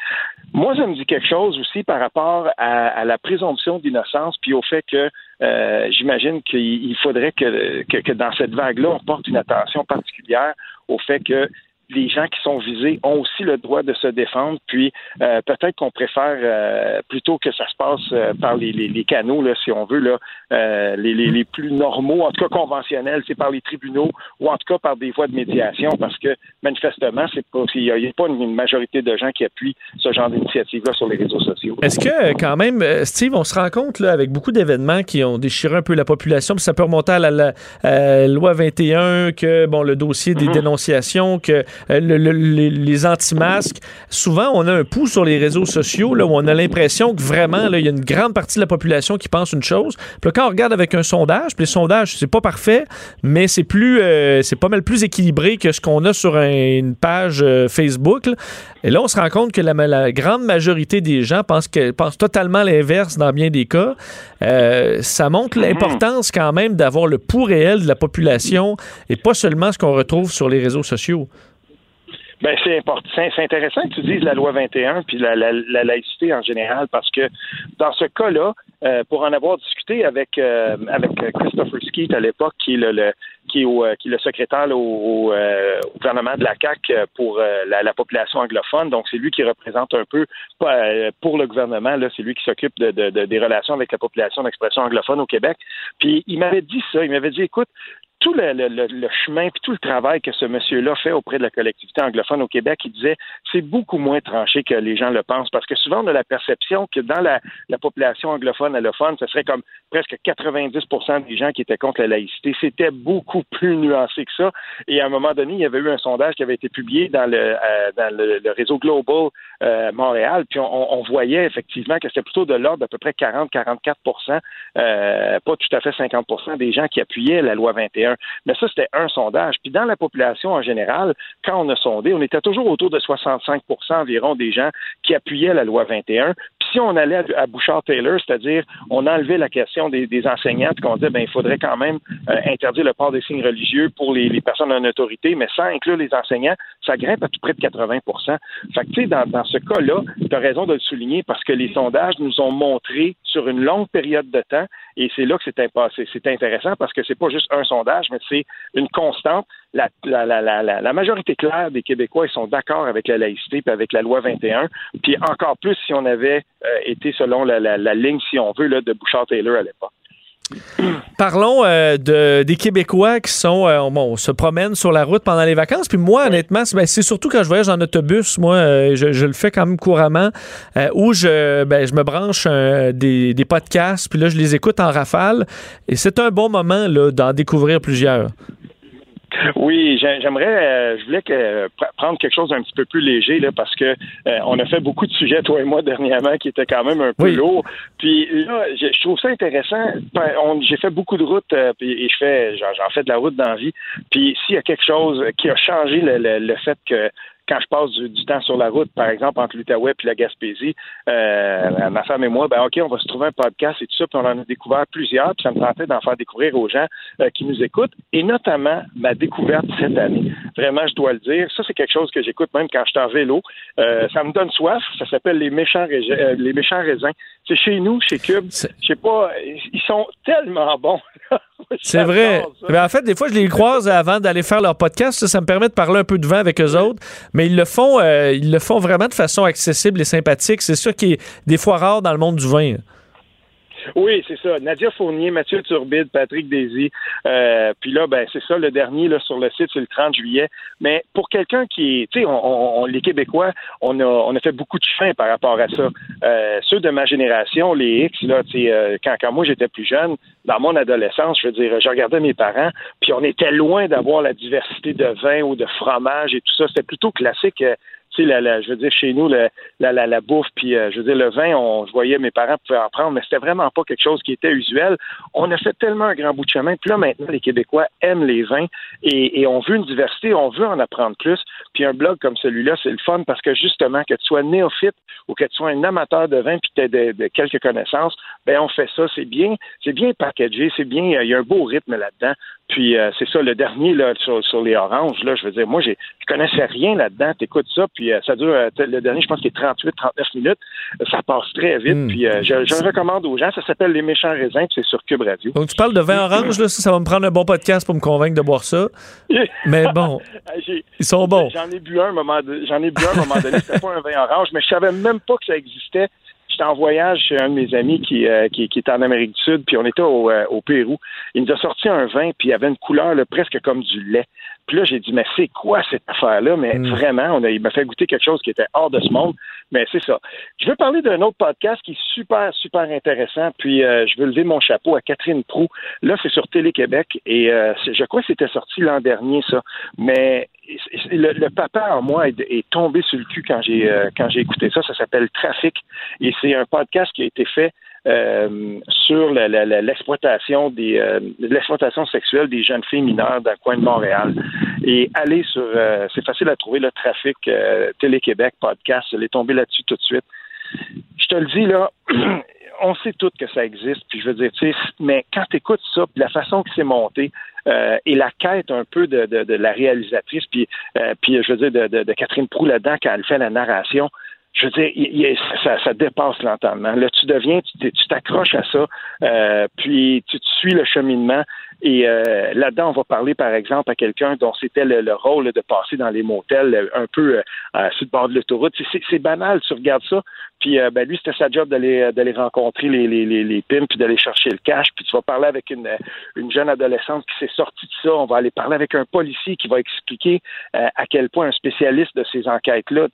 Moi, ça me dit quelque chose aussi par rapport à la présomption d'innocence, puis au fait que euh, j'imagine qu'il il faudrait que, que, que dans cette vague-là, on porte une attention particulière au fait que les gens qui sont visés ont aussi le droit de se défendre, puis euh, peut-être qu'on préfère euh, plutôt que ça se passe euh, par les, les, les canaux, là, si on veut, là, euh, les, les, les plus normaux, en tout cas conventionnels, c'est par les tribunaux ou en tout cas par des voies de médiation, parce que manifestement, c'est pas il n'y a, pas une, majorité de gens qui appuient ce genre d'initiative-là sur les réseaux sociaux. Est-ce que, quand même, euh, Steve, on se rend compte là, avec beaucoup d'événements qui ont déchiré un peu la population, puis ça peut remonter à la, la, loi 21, que bon, le dossier des Mhm. dénonciations, que le- le- les, les anti-masques, souvent on a un pouls sur les réseaux sociaux là, où on a l'impression que vraiment, il y a une grande partie de la population qui pense une chose. Puis là, quand on regarde avec un sondage, puis les sondages, c'est pas parfait, mais c'est plus, euh, c'est pas mal plus équilibré que ce qu'on a sur un- une page euh, Facebook. là. Et là, on se rend compte que la, la grande majorité des gens pensent, que, pensent totalement l'inverse dans bien des cas. Euh, ça montre l'importance quand même d'avoir le pouls réel de la population et pas seulement ce qu'on retrouve sur les réseaux sociaux. Ben, c'est important. C'est intéressant que tu dises la loi 21 puis la, la, la laïcité en général parce que dans ce cas-là, euh, pour en avoir discuté avec euh, avec Christopher Skeet à l'époque, qui est le, le- qui est, au, euh, qui est le secrétaire au, au, euh, au gouvernement de la CAC euh, pour euh, la, la population anglophone. Donc c'est lui qui représente un peu pour le gouvernement. Là, c'est lui qui s'occupe de, de- de- des relations avec la population d'expression anglophone au Québec. Puis il m'avait dit ça. Il m'avait dit, écoute tout le, le, le, chemin puis tout le travail que ce monsieur-là fait auprès de la collectivité anglophone au Québec, il disait c'est beaucoup moins tranché que les gens le pensent parce que souvent on a la perception que dans la, la population anglophone allophone, ce serait comme presque 90% des gens qui étaient contre la laïcité. C'était beaucoup plus nuancé que ça. Et à un moment donné, il y avait eu un sondage qui avait été publié dans le, euh, dans le, réseau Global euh, Montréal, puis on, on, voyait effectivement que c'était plutôt de l'ordre d'à peu près 40-44% euh, pas tout à fait 50% des gens qui appuyaient la loi 21. Mais ça, c'était un sondage. Puis dans la population en général, quand on a sondé, on était toujours autour de 65% environ des gens qui appuyaient la loi 21. Puis si on allait à, Bouchard-Taylor, c'est-à-dire on enlevait la question des, enseignants, puis qu'on disait, ben il faudrait quand même euh, interdire le port des signes religieux pour les, personnes en autorité, mais sans inclure les enseignants, ça grimpe à tout près de 80% Fait que, tu sais, dans, ce cas-là, tu as raison de le souligner parce que les sondages nous ont montré sur une longue période de temps, et c'est là que c'est, c'est intéressant parce que c'est pas juste un sondage, mais c'est une constante. La, majorité claire des Québécois, ils sont d'accord avec la laïcité et avec la loi 21. Puis encore plus si on avait euh, été selon la, ligne, si on veut, là, de Bouchard-Taylor à l'époque. Parlons euh, de, des Québécois qui sont euh, bon, se promènent sur la route pendant les vacances. Puis moi, honnêtement, ben, c'est surtout quand je voyage en autobus, moi, euh, je, le fais quand même couramment, où je, ben, je me branche des, des, podcasts, puis là, je les écoute en rafale. Et c'est un bon moment d'en découvrir plusieurs. Oui, j'aimerais, euh, je voulais que, prendre quelque chose d'un petit peu plus léger là, parce que euh, on a fait beaucoup de sujets toi et moi dernièrement qui étaient quand même un peu lourds. Puis là, je, trouve ça intéressant. J'ai fait beaucoup de routes euh, et je fais, j'en fais de la route dans la vie. Puis s'il y a quelque chose qui a changé le, le fait que quand je passe du, temps sur la route, par exemple, entre l'Outaouais et la Gaspésie, euh, ma femme et moi, ben OK, on va se trouver un podcast et tout ça, puis on en a découvert plusieurs, puis ça me tentait d'en faire découvrir aux gens euh, qui nous écoutent, et notamment ma découverte cette année. Vraiment, je dois le dire, ça c'est quelque chose que j'écoute même quand je suis en vélo. Euh, ça me donne soif, ça s'appelle les les méchants raisins. C'est chez nous, chez Cube. Je sais pas, ils sont tellement bons. C'est vrai. Ben, en fait, des fois, je les croise avant d'aller faire leur podcast. Ça, me permet de parler un peu de vin avec eux autres. Mais ils le font, euh, ils le font vraiment de façon accessible et sympathique. C'est ça qui est des fois rare dans le monde du vin. Oui, c'est ça. Nadia Fournier, Mathieu Turbide, Patrick Daisy. Euh, puis là, ben c'est ça, le dernier là, sur le site, c'est le 30 juillet. Mais pour quelqu'un qui est, tu sais, on, les Québécois, on a, on a fait beaucoup de chemin par rapport à ça. Euh, ceux de ma génération, les X, là, tu sais, euh, quand, quand moi j'étais plus jeune, dans mon adolescence, je veux dire, je regardais mes parents, puis on était loin d'avoir la diversité de vins ou de fromage et tout ça. C'était plutôt classique. Tu sais, je veux dire, chez nous, la, bouffe, puis euh, je veux dire, le vin, on, je voyais mes parents pouvaient en prendre, mais c'était vraiment pas quelque chose qui était usuel. On a fait tellement un grand bout de chemin, puis là, maintenant, les Québécois aiment les vins et, et on veut une diversité, on veut en apprendre plus. Puis un blog comme celui-là, c'est le fun parce que justement, que tu sois néophyte ou que tu sois un amateur de vin puis que tu aies de, quelques connaissances, ben on fait ça. C'est bien, c'est bien packagé, c'est bien, il y a un beau rythme là-dedans. Puis euh, c'est ça, le dernier là, sur, sur, les oranges, là, je veux dire, moi, j'ai, je connaissais rien là-dedans. T'écoutes ça, puis euh, ça dure, euh, le dernier, je pense qu'il est 38, 39 minutes. ça passe très vite. Hmm. Puis je, je, le recommande aux gens. Ça s'appelle Les Méchants Raisins, puis c'est sur Cube Radio. Donc tu parles de vin orange, là, ça, ça va me prendre un bon podcast pour me convaincre de boire ça. Mais bon, ils sont bons. J'en ai bu un moment, j'en ai bu un moment donné. C'était pas un vin orange, mais je savais même pas que ça existait. J'étais en voyage chez un de mes amis qui, euh, qui, est en Amérique du Sud, puis on était au, euh, au Pérou. Il nous a sorti un vin, puis il avait une couleur presque comme du lait. Puis là, j'ai dit, mais c'est quoi cette affaire-là? Mais mm. vraiment, on a, il m'a fait goûter quelque chose qui était hors de ce monde. Mais c'est ça. Je veux parler d'un autre podcast qui est super, super intéressant. Puis euh, je veux lever mon chapeau à Catherine Prou. Là, c'est sur Télé-Québec. Et je crois que c'était sorti l'an dernier, ça. Mais le, papa en moi est, tombé sur le cul quand j'ai euh, quand j'ai écouté ça. Ça s'appelle Trafic et c'est un podcast qui a été fait euh, sur l'exploitation des euh, l'exploitation sexuelle des jeunes filles mineures dans le coin de Montréal. Et aller sur c'est facile à trouver le Trafic Télé-Québec podcast. Je l'ai tombé là-dessus tout de suite. Je te le dis là. on sait toutes que ça existe, puis je veux dire, mais quand tu écoutes ça, puis la façon que c'est monté, euh, et la quête un peu de, de, la réalisatrice, puis, euh, puis je veux dire, de, de, Catherine Prou là-dedans, quand elle fait la narration, je veux dire, ça, ça, dépasse l'entendement. Là, tu deviens, tu t'accroches à ça, euh, puis tu, tu, suis le cheminement. Et euh, là-dedans, on va parler, par exemple, à quelqu'un dont c'était le, le, rôle de passer dans les motels euh, un peu euh, sur le bord de l'autoroute. C'est banal, tu regardes ça. Puis euh, ben, lui, c'était sa job d'aller d'aller rencontrer les, les, les, pimps, puis d'aller chercher le cash. Puis tu vas parler avec une, une jeune adolescente qui s'est sortie de ça. On va aller parler avec un policier qui va expliquer à quel point un spécialiste de ces enquêtes-là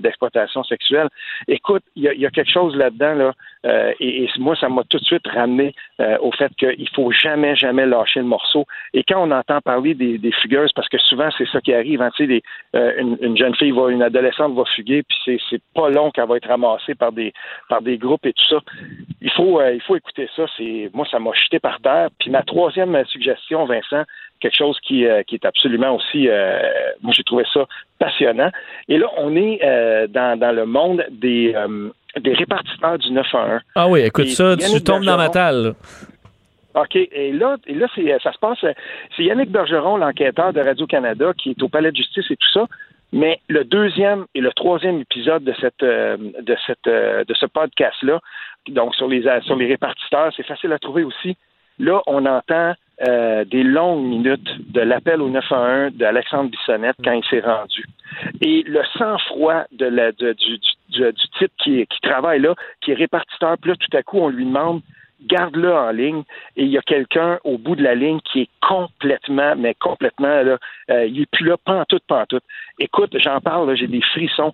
d'exploitation de, de, sexuelle. Écoute, il y a, y a, quelque chose là-dedans, là, et, et, moi, ça m'a tout de suite ramené au fait qu'il faut jamais, jamais lâcher le morceau. Et quand on entend parler des, des fugueuses, parce que souvent c'est ça qui arrive, hein, tu sais, euh, une, une, jeune fille va, une adolescente va fuguer, puis c'est pas long qu'elle va être ramassée par des par des groupes et tout ça. Il faut euh, il faut écouter ça. C'est moi ça m'a jeté par terre. Puis ma troisième suggestion, Vincent, quelque chose qui, euh, qui est absolument aussi, euh, moi j'ai trouvé ça passionnant. Et là, on est euh, dans, dans le monde des, des répartiteurs du 911. Ah oui, écoute ça, tu tombes dans ma talle. OK. Et là, et là ça se passe. C'est Yannick Bergeron, l'enquêteur de Radio-Canada, qui est au palais de justice et tout ça. Mais le deuxième et le troisième épisode de cette de cette de ce podcast-là, donc sur les sur les répartiteurs, c'est facile à trouver aussi. Là, on entend euh, des longues minutes de l'appel au 911 d'Alexandre Bissonnette quand il s'est rendu. Et le sang-froid de la, de, du, du, du, type qui travaille là, qui est répartiteur, puis là, tout à coup, on lui demande garde-le en ligne et il y a quelqu'un au bout de la ligne qui est complètement, mais complètement, là, euh, il est plus là, pantoute, pantoute. Écoute, j'en parle, j'ai des frissons.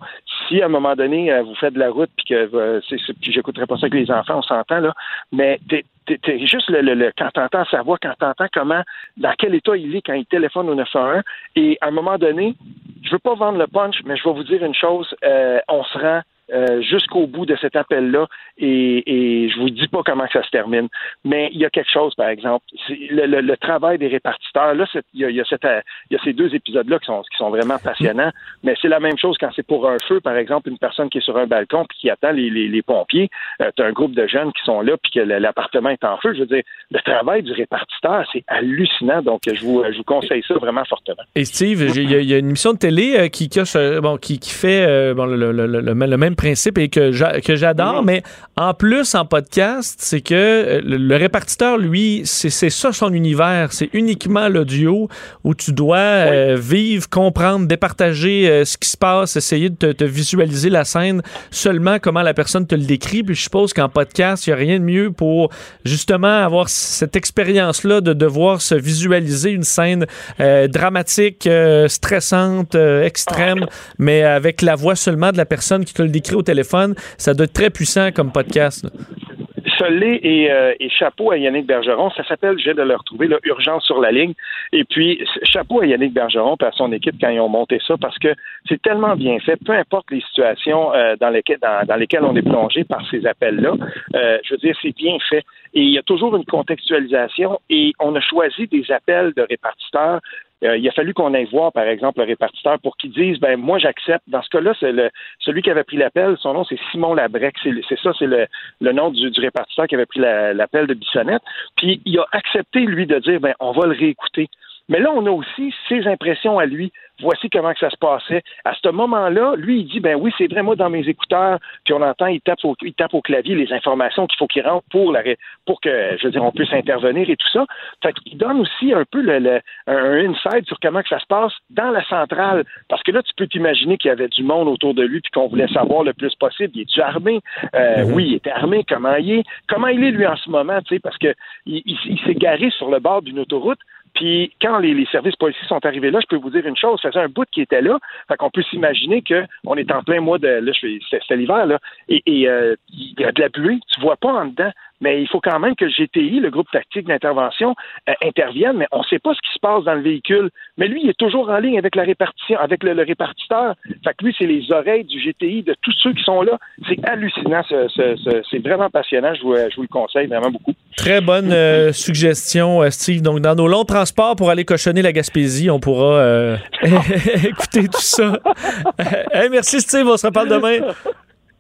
Si à un moment donné, euh, vous faites de la route puis que euh, j'écouterai pas ça avec les enfants, on s'entend, là, mais t'es, t'es, juste le, le, le quand t'entends sa voix, quand t'entends comment, dans quel état il est quand il téléphone au 911, et à un moment donné, je veux pas vendre le punch, mais je vais vous dire une chose, euh, on se rend euh, jusqu'au bout de cet appel-là et, et je vous dis pas comment ça se termine. Mais il y a quelque chose, par exemple, le, travail des répartiteurs. Là, il y a, ces deux épisodes-là qui sont, vraiment passionnants. Mais c'est la même chose quand c'est pour un feu, par exemple, une personne qui est sur un balcon puis qui attend les, pompiers. Euh, tu as un groupe de jeunes qui sont là puis que l'appartement est en feu. Je veux dire, le travail du répartiteur, c'est hallucinant. Donc, je vous, conseille ça vraiment fortement. Et Steve, il y, a une émission de télé euh, qui, qui, bon, qui, fait le, le, même principe et que j'adore, mais en plus, en podcast, c'est que le, répartiteur, lui, c'est ça son univers. C'est uniquement l'audio où tu dois euh, vivre, comprendre, départager euh, ce qui se passe, essayer de te, te, visualiser la scène seulement comment la personne te le décrit. Puis je suppose qu'en podcast, il n'y a rien de mieux pour justement avoir cette expérience-là de devoir se visualiser une scène euh, dramatique, euh, stressante, extrême, mais avec la voix seulement de la personne qui te le décrit au téléphone, ça doit être très puissant comme podcast. Là. Euh, et, chapeau à Yannick Bergeron. Ça s'appelle, j'ai de le retrouver, là, Urgence sur la ligne. Et puis, chapeau à Yannick Bergeron et à son équipe quand ils ont monté ça parce que c'est tellement bien fait. Peu importe les situations euh, dans, lesquelles, dans, lesquelles on est plongé par ces appels-là, euh, je veux dire, c'est bien fait. Et il y a toujours une contextualisation et on a choisi des appels de répartiteurs euh, il a fallu qu'on aille voir, par exemple, le répartiteur pour qu'il dise, ben moi j'accepte. Dans ce cas-là, c'est le celui qui avait pris l'appel, son nom c'est Simon Labrec. C'est ça, c'est le, le nom du, du, répartiteur qui avait pris l'appel la, de Bissonnette. Puis il a accepté lui de dire, ben on va le réécouter. Mais là, on a aussi ses impressions à lui. Voici comment que ça se passait. À ce moment-là, lui, il dit, ben oui, c'est vrai, moi, dans mes écouteurs, puis on entend, il tape au, il tape au clavier les informations qu'il faut qu'il rentre pour, la, pour que, je veux dire, on puisse intervenir et tout ça. Fait qu'il donne aussi un peu le, le, un insight sur comment que ça se passe dans la centrale. Parce que là, tu peux t'imaginer qu'il y avait du monde autour de lui puis qu'on voulait savoir le plus possible. Il est-tu armé? Euh, mm -hmm. Oui, il était armé. Comment il est? Comment il est, lui, en ce moment, tu sais, parce que il, il, il s'est garé sur le bord d'une autoroute puis quand les, les, services policiers sont arrivés là, je peux vous dire une chose, ça faisait un bout qui était là. Fait qu'on peut s'imaginer qu'on est en plein mois de. Là, c'était l'hiver, là. Et, et euh, il y a de la buée, tu vois pas en dedans mais il faut quand même que le GTI, le groupe tactique d'intervention, euh, intervienne, mais on ne sait pas ce qui se passe dans le véhicule. Mais lui, il est toujours en ligne avec la répartition, avec le, le répartiteur. Fait que lui, c'est les oreilles du GTI de tous ceux qui sont là. C'est hallucinant, ce, ce, ce, c'est vraiment passionnant. Je vous, je vous, le conseille vraiment beaucoup. Très bonne euh, suggestion, euh, Steve. Donc, dans nos longs transports pour aller cochonner la Gaspésie, on pourra euh, écouter tout ça. merci, Steve. On se reparle demain.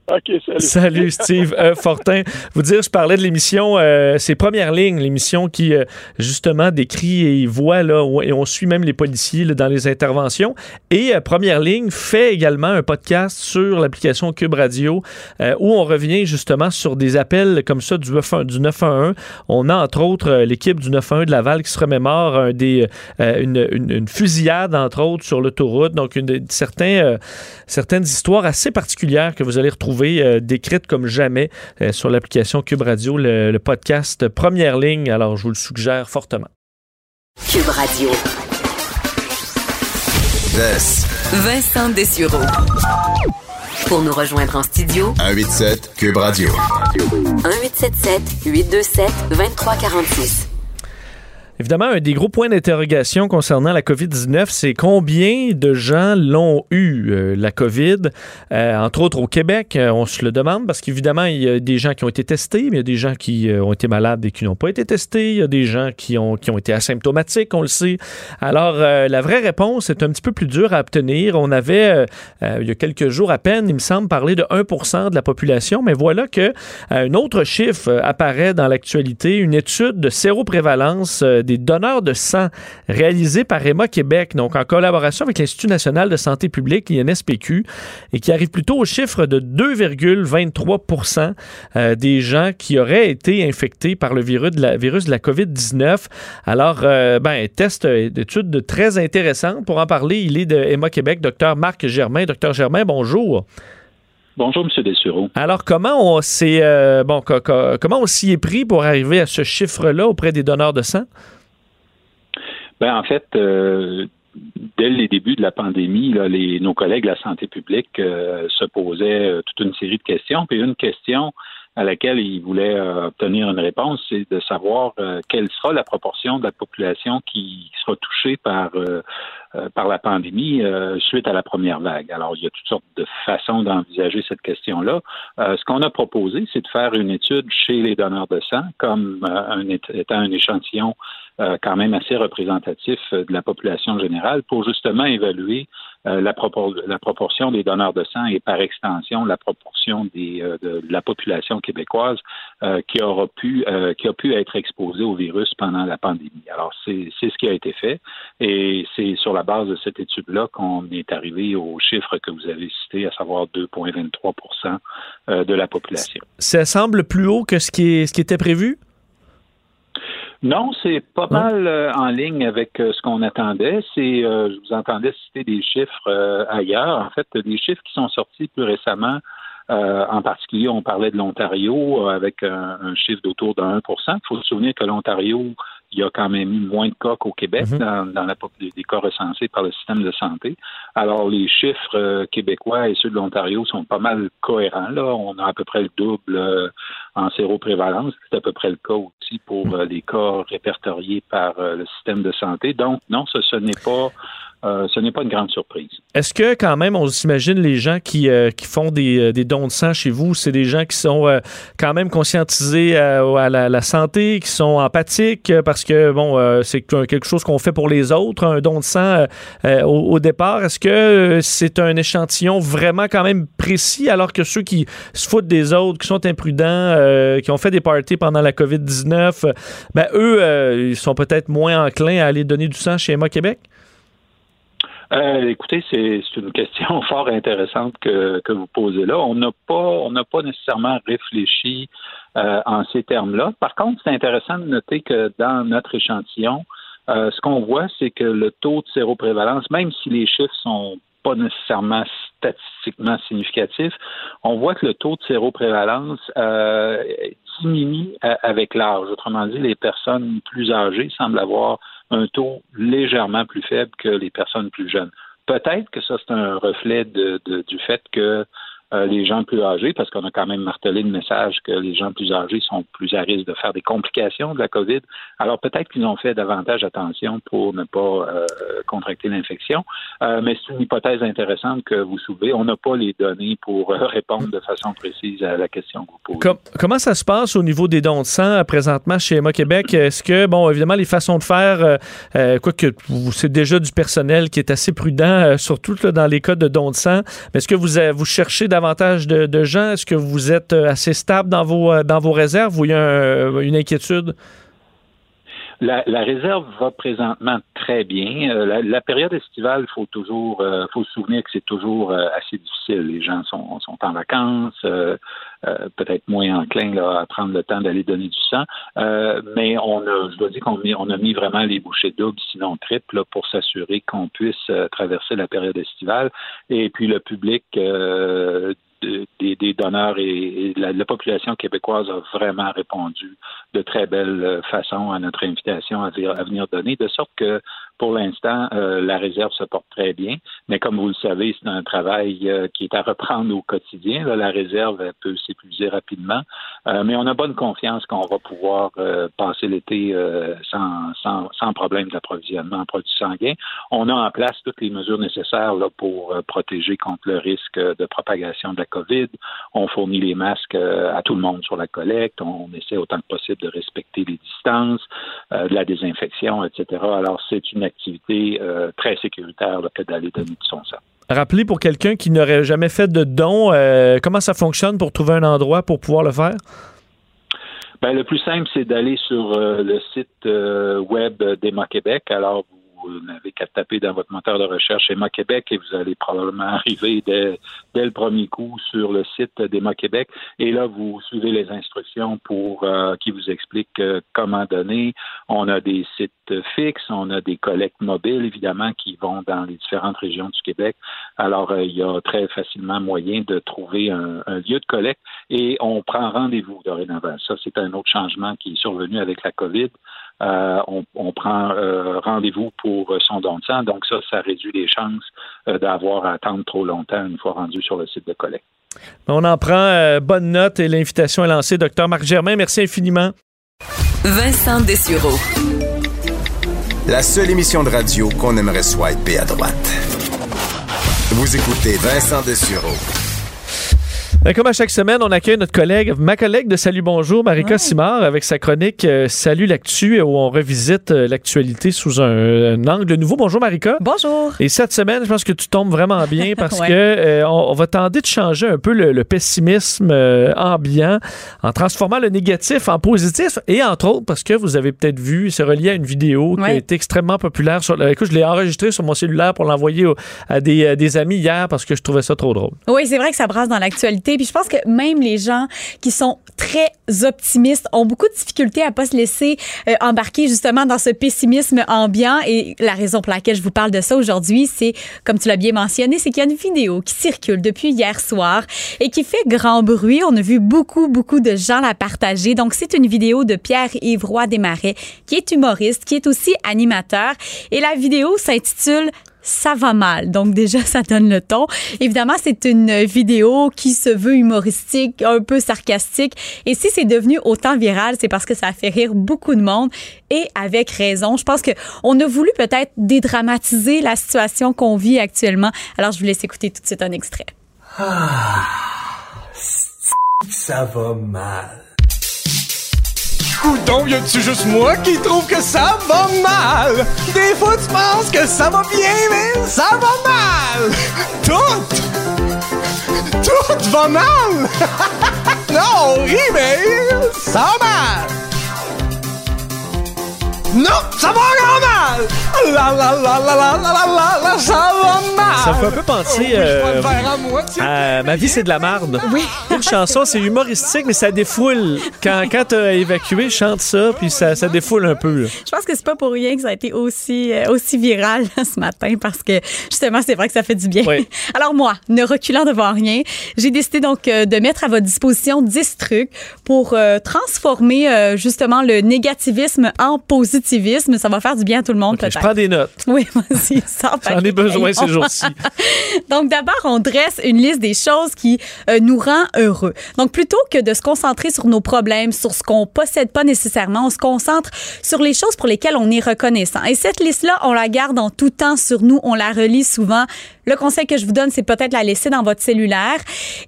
OK, salut. Salut, Steve. Euh, Fortin, vous dire, je parlais de l'émission, euh, c'est Première Ligne, l'émission qui, euh, justement, décrit et voit, là, et on suit même les policiers dans les interventions. Et Première Ligne fait également un podcast sur l'application Cube Radio où on revient, justement, sur des appels comme ça du, 911. Du 911. On a, entre autres, l'équipe du 911 de Laval qui se remémore une, fusillade, entre autres, sur l'autoroute. Donc, certaines histoires assez particulières que vous allez retrouver euh, décrite comme jamais euh, sur l'application Cube Radio, le, podcast Première Ligne. Alors, je vous le suggère fortement. Cube Radio. Vincent Dessureau. Pour nous rejoindre en studio, 187 Cube Radio. 1877 827 2346. Évidemment, un des gros points d'interrogation concernant la COVID-19, c'est combien de gens l'ont eu, euh, la COVID, euh, entre autres au Québec. Euh, on se le demande parce qu'évidemment, il y a des gens qui ont été testés, mais il y a des gens qui ont été malades et qui n'ont pas été testés. Il y a des gens qui ont, qui ont été asymptomatiques, on le sait. Alors, la vraie réponse est un petit peu plus dure à obtenir. On avait, il y a quelques jours à peine, il me semble, parlé de 1% de la population, mais voilà que un autre chiffre apparaît dans l'actualité, une étude de séroprévalence des donneurs de sang réalisés par Emma Québec, donc en collaboration avec l'Institut national de santé publique, l'INSPQ, et qui arrive plutôt au chiffre de 2,23 euh, des gens qui auraient été infectés par le virus de la, virus de la COVID-19. Alors, euh, ben, test d'études très intéressantes. Pour en parler, il est de Emma Québec, docteur Marc Germain. Docteur Germain, bonjour. Bonjour, M. Dessureau. Alors, comment on s'est euh, bon, comment on s'y est pris pour arriver à ce chiffre-là auprès des donneurs de sang? Ben, en fait, euh, dès les débuts de la pandémie, là, les, nos collègues de la santé publique euh, se posaient toute une série de questions. Puis une question à laquelle ils voulaient obtenir une réponse, c'est de savoir quelle sera la proportion de la population qui sera touchée par par la pandémie suite à la première vague. Alors, il y a toutes sortes de façons d'envisager cette question-là. ce qu'on a proposé, c'est de faire une étude chez les donneurs de sang, comme un, étant un échantillon euh, quand même assez représentatif euh, de la population générale pour justement évaluer euh, la, proportion des donneurs de sang et par extension la proportion des, de, la population québécoise qui aura pu qui a pu être exposée au virus pendant la pandémie. Alors c'est ce qui a été fait et c'est sur la base de cette étude-là qu'on est arrivé au chiffre que vous avez cité, à savoir 2,23% de la population. Ça semble plus haut que ce qui, est, ce qui était prévu? Non, c'est pas mal euh, en ligne avec euh, ce qu'on attendait. C'est, euh, je vous entendais citer des chiffres ailleurs. En fait, des chiffres qui sont sortis plus récemment. en particulier, on parlait de l'Ontario avec un, chiffre d'autour de 1 Il faut se souvenir que l'Ontario il y a quand même eu moins de cas qu'au Québec mhm. dans, dans la, des cas recensés par le système de santé. Alors, les chiffres euh, québécois et ceux de l'Ontario sont pas mal cohérents. Là, on a à peu près le double euh, en séroprévalence. C'est à peu près le cas aussi pour mhm. euh, les cas répertoriés par le système de santé. Donc, non, ce, ce n'est pas euh, ce n'est pas une grande surprise. Est-ce que quand même, on s'imagine les gens qui, euh, qui font des, euh, des, dons de sang chez vous, c'est des gens qui sont quand même conscientisés à la, santé, qui sont empathiques, parce que, bon, c'est quelque chose qu'on fait pour les autres, un don de sang au, départ? Est-ce que c'est un échantillon vraiment quand même précis, alors que ceux qui se foutent des autres, qui sont imprudents, qui ont fait des parties pendant la COVID-19, ben, eux, ils sont peut-être moins enclins à aller donner du sang chez Emma Québec? Euh, écoutez, c'est une question fort intéressante que, que vous posez là. On n'a pas, on n'a pas nécessairement réfléchi euh, en ces termes-là. Par contre, c'est intéressant de noter que dans notre échantillon, euh, ce qu'on voit, c'est que le taux de séroprévalence, même si les chiffres sont pas nécessairement statistiquement significatifs, on voit que le taux de séroprévalence euh, diminue avec l'âge. Autrement dit, les personnes plus âgées semblent avoir un taux légèrement plus faible que les personnes plus jeunes. Peut-être que ça, c'est un reflet du fait que euh, les gens plus âgés, parce qu'on a quand même martelé le message que les gens plus âgés sont plus à risque de faire des complications de la COVID. Alors peut-être qu'ils ont fait davantage attention pour ne pas euh, contracter l'infection. Euh, mais c'est une hypothèse intéressante que vous soulevez. On n'a pas les données pour répondre de façon précise à la question que vous posez. comment ça se passe au niveau des dons de sang présentement chez Emma Québec? Est-ce que, bon, évidemment, les façons de faire, quoique c'est déjà du personnel qui est assez prudent, surtout dans les cas de dons de sang, mais est-ce que vous, vous cherchez davantage de, gens? Est-ce que vous êtes euh, assez stable dans vos, euh, dans vos réserves ou il y a un- une inquiétude? La, réserve va présentement très bien. Euh, la, période estivale, il faut toujours, euh, faut se souvenir que c'est toujours euh, assez difficile. Les gens sont, sont en vacances, euh, peut-être moins enclins là, à prendre le temps d'aller donner du sang. Euh, mais on a, je dois dire qu'on on a mis vraiment les bouchées doubles, sinon triples, pour s'assurer qu'on puisse euh, traverser la période estivale. Et puis le public euh, de- des, des donneurs et, la, la population québécoise a vraiment répondu de très belle euh, façon à notre invitation à, à venir donner, de sorte que pour l'instant, euh, la réserve se porte très bien. Mais comme vous le savez, c'est un travail euh, qui est à reprendre au quotidien. Là, la réserve elle peut s'épuiser rapidement. Euh, mais on a bonne confiance qu'on va pouvoir euh, passer l'été euh, sans, sans, sans problème d'approvisionnement en produits sanguins. On a en place toutes les mesures nécessaires là, pour protéger contre le risque de propagation de la COVID. On fournit les masques euh, à tout le monde sur la collecte. On essaie autant que possible de respecter les distances, euh, de la désinfection, etc. Alors, c'est une activité euh, très sécuritaire là, que d'aller donner son sang. Rappelez pour quelqu'un qui n'aurait jamais fait de don, euh, comment ça fonctionne pour trouver un endroit pour pouvoir le faire? Ben, le plus simple, c'est d'aller sur le site web d'Emma Québec. Alors, vous n'avez qu'à taper dans votre moteur de recherche Emma Québec et vous allez probablement arriver dès, dès le premier coup sur le site d'Emma Québec. Et là, vous suivez les instructions pour euh, qui vous expliquent euh, comment donner. On a des sites fixes, on a des collectes mobiles, évidemment, qui vont dans les différentes régions du Québec. Alors, euh, il y a très facilement moyen de trouver un, un lieu de collecte et on prend rendez-vous dorénavant. Ça, c'est un autre changement qui est survenu avec la COVID. Euh, on, on prend euh, rendez-vous pour euh, son don de sang. Donc ça, ça réduit les chances euh, d'avoir à attendre trop longtemps une fois rendu sur le site de collecte. On en prend euh, bonne note et l'invitation est lancée. Docteur Marc Germain, merci infiniment. Vincent Dessureau. La seule émission de radio qu'on aimerait swiper à droite. Vous écoutez Vincent Dessureau. Ben, Comme à chaque semaine, on accueille notre collègue, ma collègue de Salut Bonjour, Marika Simard, avec sa chronique euh, Salut l'actu, où on revisite euh, l'actualité sous un, un angle nouveau. Bonjour Marika. Bonjour. Et cette semaine, je pense que tu tombes vraiment bien parce Ouais. que euh, on, on va tenter de changer un peu le, le pessimisme euh, ambiant en transformant le négatif en positif et entre autres parce que vous avez peut-être vu, c'est relié à une vidéo qui a été extrêmement populaire. Sur, écoute, je l'ai enregistré sur mon cellulaire pour l'envoyer au- à des, à des amis hier parce que je trouvais ça trop drôle. Oui, c'est vrai que ça brasse dans l'actualité. Puis je pense que même les gens qui sont très optimistes ont beaucoup de difficultés à pas se laisser euh, embarquer justement dans ce pessimisme ambiant. Et la raison pour laquelle je vous parle de ça aujourd'hui, c'est, comme tu l'as bien mentionné, c'est qu'il y a une vidéo qui circule depuis hier soir et qui fait grand bruit. On a vu beaucoup, beaucoup de gens la partager. Donc, c'est une vidéo de Pierre-Yves Desmarais, qui est humoriste, qui est aussi animateur. Et la vidéo s'intitule ça va mal. Donc déjà, ça donne le ton. Évidemment, c'est une vidéo qui se veut humoristique, un peu sarcastique. Et si c'est devenu autant viral, c'est parce que ça a fait rire beaucoup de monde et avec raison. Je pense que on a voulu peut-être dédramatiser la situation qu'on vit actuellement. Alors, je vous laisse écouter tout de suite un extrait. Ça va mal. Coudon, y a-tu juste moi qui trouve que ça va mal? Des fois, tu penses que ça va bien, mais ça va mal! Tout! Tout va mal! non, on mais ça va mal! Non, ça va encore mal! La la la la la la la la la, me fait un peu penser euh, à Ma vie, c'est de la marde. Oui. Une chanson, c'est humoristique, mais ça défoule. Quand, quand t'as évacué, chante ça, puis ça, ça défoule un peu. là. Je pense que c'est pas pour rien que ça a été aussi euh, aussi viral ce matin parce que justement c'est vrai que ça fait du bien. Oui. Alors moi, ne reculant devant rien, j'ai décidé donc euh, de mettre à votre disposition 10 trucs pour euh, transformer euh, justement le négativisme en positivisme. Ça va faire du bien à tout le monde peut-être. je prends des notes. Oui, vas-y, J'en ai besoin ces jours-ci. Donc d'abord, on dresse une liste des choses qui euh, nous rend heureux. Donc plutôt que de se concentrer sur nos problèmes, sur ce qu'on possède pas nécessairement, on se concentre sur les choses pour lesquelles on est reconnaissant. Et cette liste-là, on la garde en tout temps sur nous, on la relit souvent. Le conseil que je vous donne, c'est peut-être la laisser dans votre cellulaire.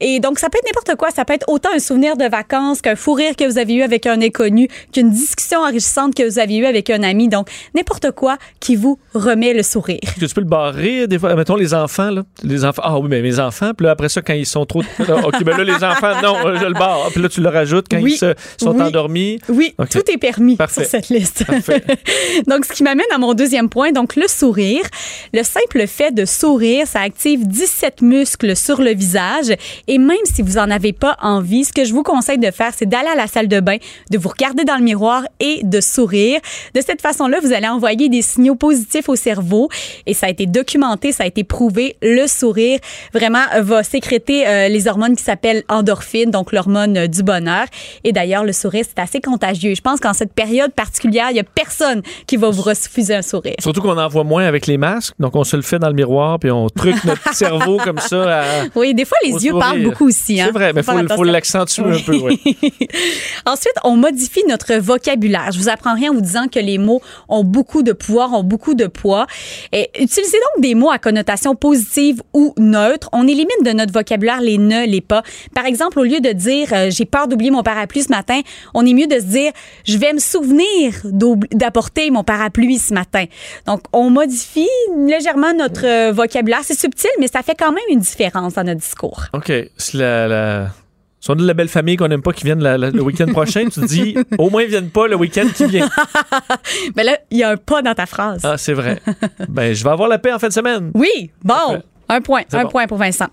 Et donc, ça peut être n'importe quoi. Ça peut être autant un souvenir de vacances qu'un fou rire que vous avez eu avec un inconnu, qu'une discussion enrichissante que vous avez eue avec un ami. Donc, n'importe quoi qui vous remet le sourire. Est-ce que tu peux le barrer des fois? Mettons les enfants, là. Les enfants. Ah oui, mais mes enfants. Puis là, après ça, quand ils sont trop. OK, ben là, les enfants, non, je le barre. Puis là, tu le rajoutes quand Oui. ils se- sont Oui. endormis. Oui, tout est permis Parfait. sur cette liste. donc, ce qui m'amène à mon deuxième point, donc le sourire. Le simple fait de sourire, ça active 17 muscles sur le visage. Et même si vous en avez pas envie, ce que je vous conseille de faire, c'est d'aller à la salle de bain, de vous regarder dans le miroir et de sourire. De cette façon-là, vous allez envoyer des signaux positifs au cerveau. Et ça a été documenté, ça a été prouvé. Le sourire, vraiment, va sécréter euh, les hormones qui s'appellent endorphines, donc l'hormone euh, du bonheur. Et d'ailleurs, le sourire, c'est assez contagieux. Je pense qu'en cette période particulière, il y a personne qui va vous refuser un sourire. Surtout qu'on en voit moins avec les masques. Donc, on se le fait dans le miroir, puis on truque notre cerveau comme ça. À, Oui, des fois, les yeux sourire. parlent beaucoup aussi. Hein? C'est vrai, mais il Faut l'accentuer un peu. Ensuite, on modifie notre vocabulaire. Je vous apprends rien en vous disant que les mots ont beaucoup de pouvoir, ont beaucoup de poids. Et utilisez donc des mots à connotation positive ou neutre. On élimine de notre vocabulaire les ne, les pas. Par exemple, au lieu de dire euh, j'ai peur d'oublier mon parapluie ce matin, on est mieux de se dire je vais me souvenir d'apporter mon parapluie ce matin. Donc, on modifie légèrement notre euh, vocabulaire. C'est subtil, mais ça fait quand même une différence dans notre discours. OK. C'est la. la... Si on a de la belle famille qu'on n'aime pas qui viennent la- la- le week-end prochain, tu te dis au moins ils viennent pas le week-end qui vient. Mais là, il y a un pas dans ta phrase. Ah, c'est vrai. ben, je vais avoir la paix en fin de semaine. Oui, bon. Un point, un bon. point pour Vincent.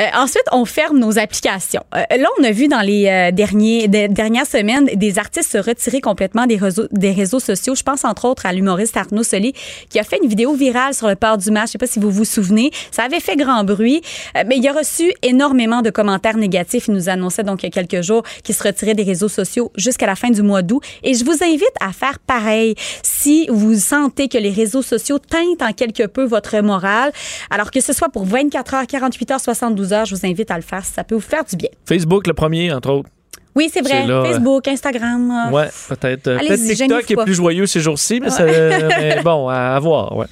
Euh, ensuite, on ferme nos applications. Euh, là, on a vu dans les euh, derniers, dernières semaines des artistes se retirer complètement des réseaux, des réseaux sociaux. Je pense entre autres à l'humoriste Arnaud Soli qui a fait une vidéo virale sur le port du match. Je sais pas si vous vous souvenez. Ça avait fait grand bruit, Euh, mais il a reçu énormément de commentaires négatifs. Il nous annonçait donc il y a quelques jours qu'il se retirait des réseaux sociaux jusqu'à la fin du mois d'août. Et je vous invite à faire pareil. Si vous sentez que les réseaux sociaux teintent en quelque peu votre morale, alors que ce soit pour 24 heures, 48 heures, 72 heures, je vous invite à le faire si ça peut vous faire du bien. Facebook, le premier, entre autres. Oui, c'est vrai. Là, Facebook, Instagram. euh, Ouais, peut-être. Peut-être TikTok est plus joyeux ces jours-ci, mais, ça- mais bon, à, voir. Ouais.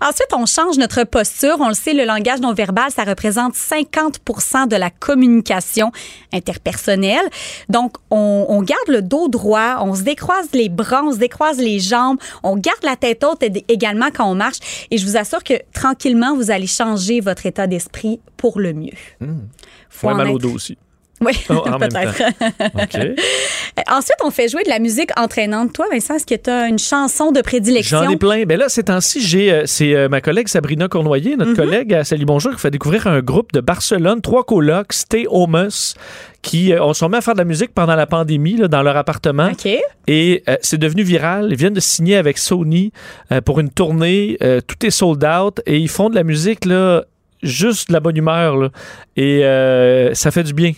Ensuite, on change notre posture. On le sait, le langage non verbal, ça représente 50% de la communication interpersonnelle. Donc, on, on garde le dos droit, on se décroise les bras, on se décroise les jambes, on garde la tête haute également quand on marche. Et je vous assure que tranquillement, vous allez changer votre état d'esprit pour le mieux. Faut Ouais, en mal au dos aussi. Oui, Oh, peut-être. Euh, Ensuite, on fait jouer de la musique entraînante. Toi, Vincent, est-ce que tu as une chanson de prédilection? J'en ai plein. Ben là, ces temps-ci, j'ai, euh, c'est euh, ma collègue Sabrina Cournoyer, Mhm. notre collègue à Salut Bonjour, qui fait découvrir un groupe de Barcelone, trois colocs, Stay Homus, qui euh, ont sont mis à faire de la musique pendant la pandémie là, dans leur appartement. Et euh, c'est devenu viral. Ils viennent de signer avec Sony euh, pour une tournée. Tout est sold out et ils font de la musique là, juste de la bonne humeur. là. Et ça fait du bien.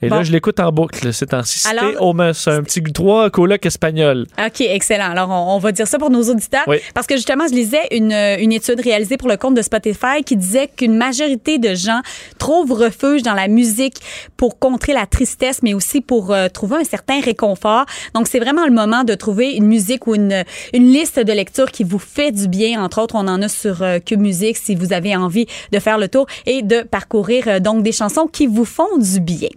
Et Bon. là, je l'écoute en boucle ces temps-ci. Homus, un petit trois colocs espagnols. OK, excellent. Alors, on, on va dire ça pour nos auditeurs. Oui. Parce que justement, je lisais une, une étude réalisée pour le compte de Spotify qui disait qu'une majorité de gens trouvent refuge dans la musique pour contrer la tristesse, mais aussi pour euh, trouver un certain réconfort. Donc, c'est vraiment le moment de trouver une musique ou une, une liste de lecture qui vous fait du bien. Entre autres, on en a sur euh, Cube Musique si vous avez envie de faire le tour et de parcourir euh, donc des chansons qui vous font du bien.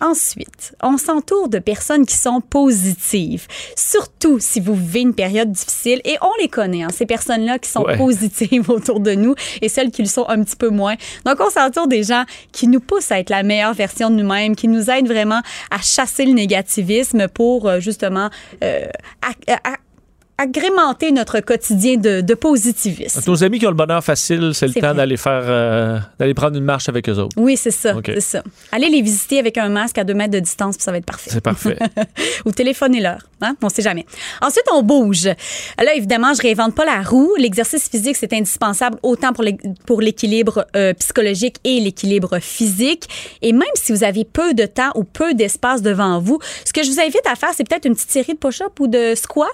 Ensuite, on s'entoure de personnes qui sont positives, surtout si vous vivez une période difficile et on les connaît, hein, ces personnes-là qui sont Ouais. positives autour de nous et celles qui le sont un petit peu moins. Donc, on s'entoure des gens qui nous poussent à être la meilleure version de nous-mêmes, qui nous aident vraiment à chasser le négativisme pour euh, justement euh, à- à- agrémenter notre quotidien de, de positivisme. Nos amis qui ont le bonheur facile, c'est le temps d'aller faire, euh, d'aller prendre une marche avec eux autres. Oui, c'est ça, OK. c'est ça. Allez les visiter avec un masque à deux mètres de distance, puis ça va être parfait. C'est parfait. Ou téléphonez-leur. Hein? On sait jamais. Ensuite, on bouge. Là, évidemment, je réinvente pas la roue. L'exercice physique, c'est indispensable autant pour l'é- pour l'équilibre euh, psychologique et l'équilibre physique. Et même si vous avez peu de temps ou peu d'espace devant vous, ce que je vous invite à faire, c'est peut-être une petite série de push-ups ou de squats.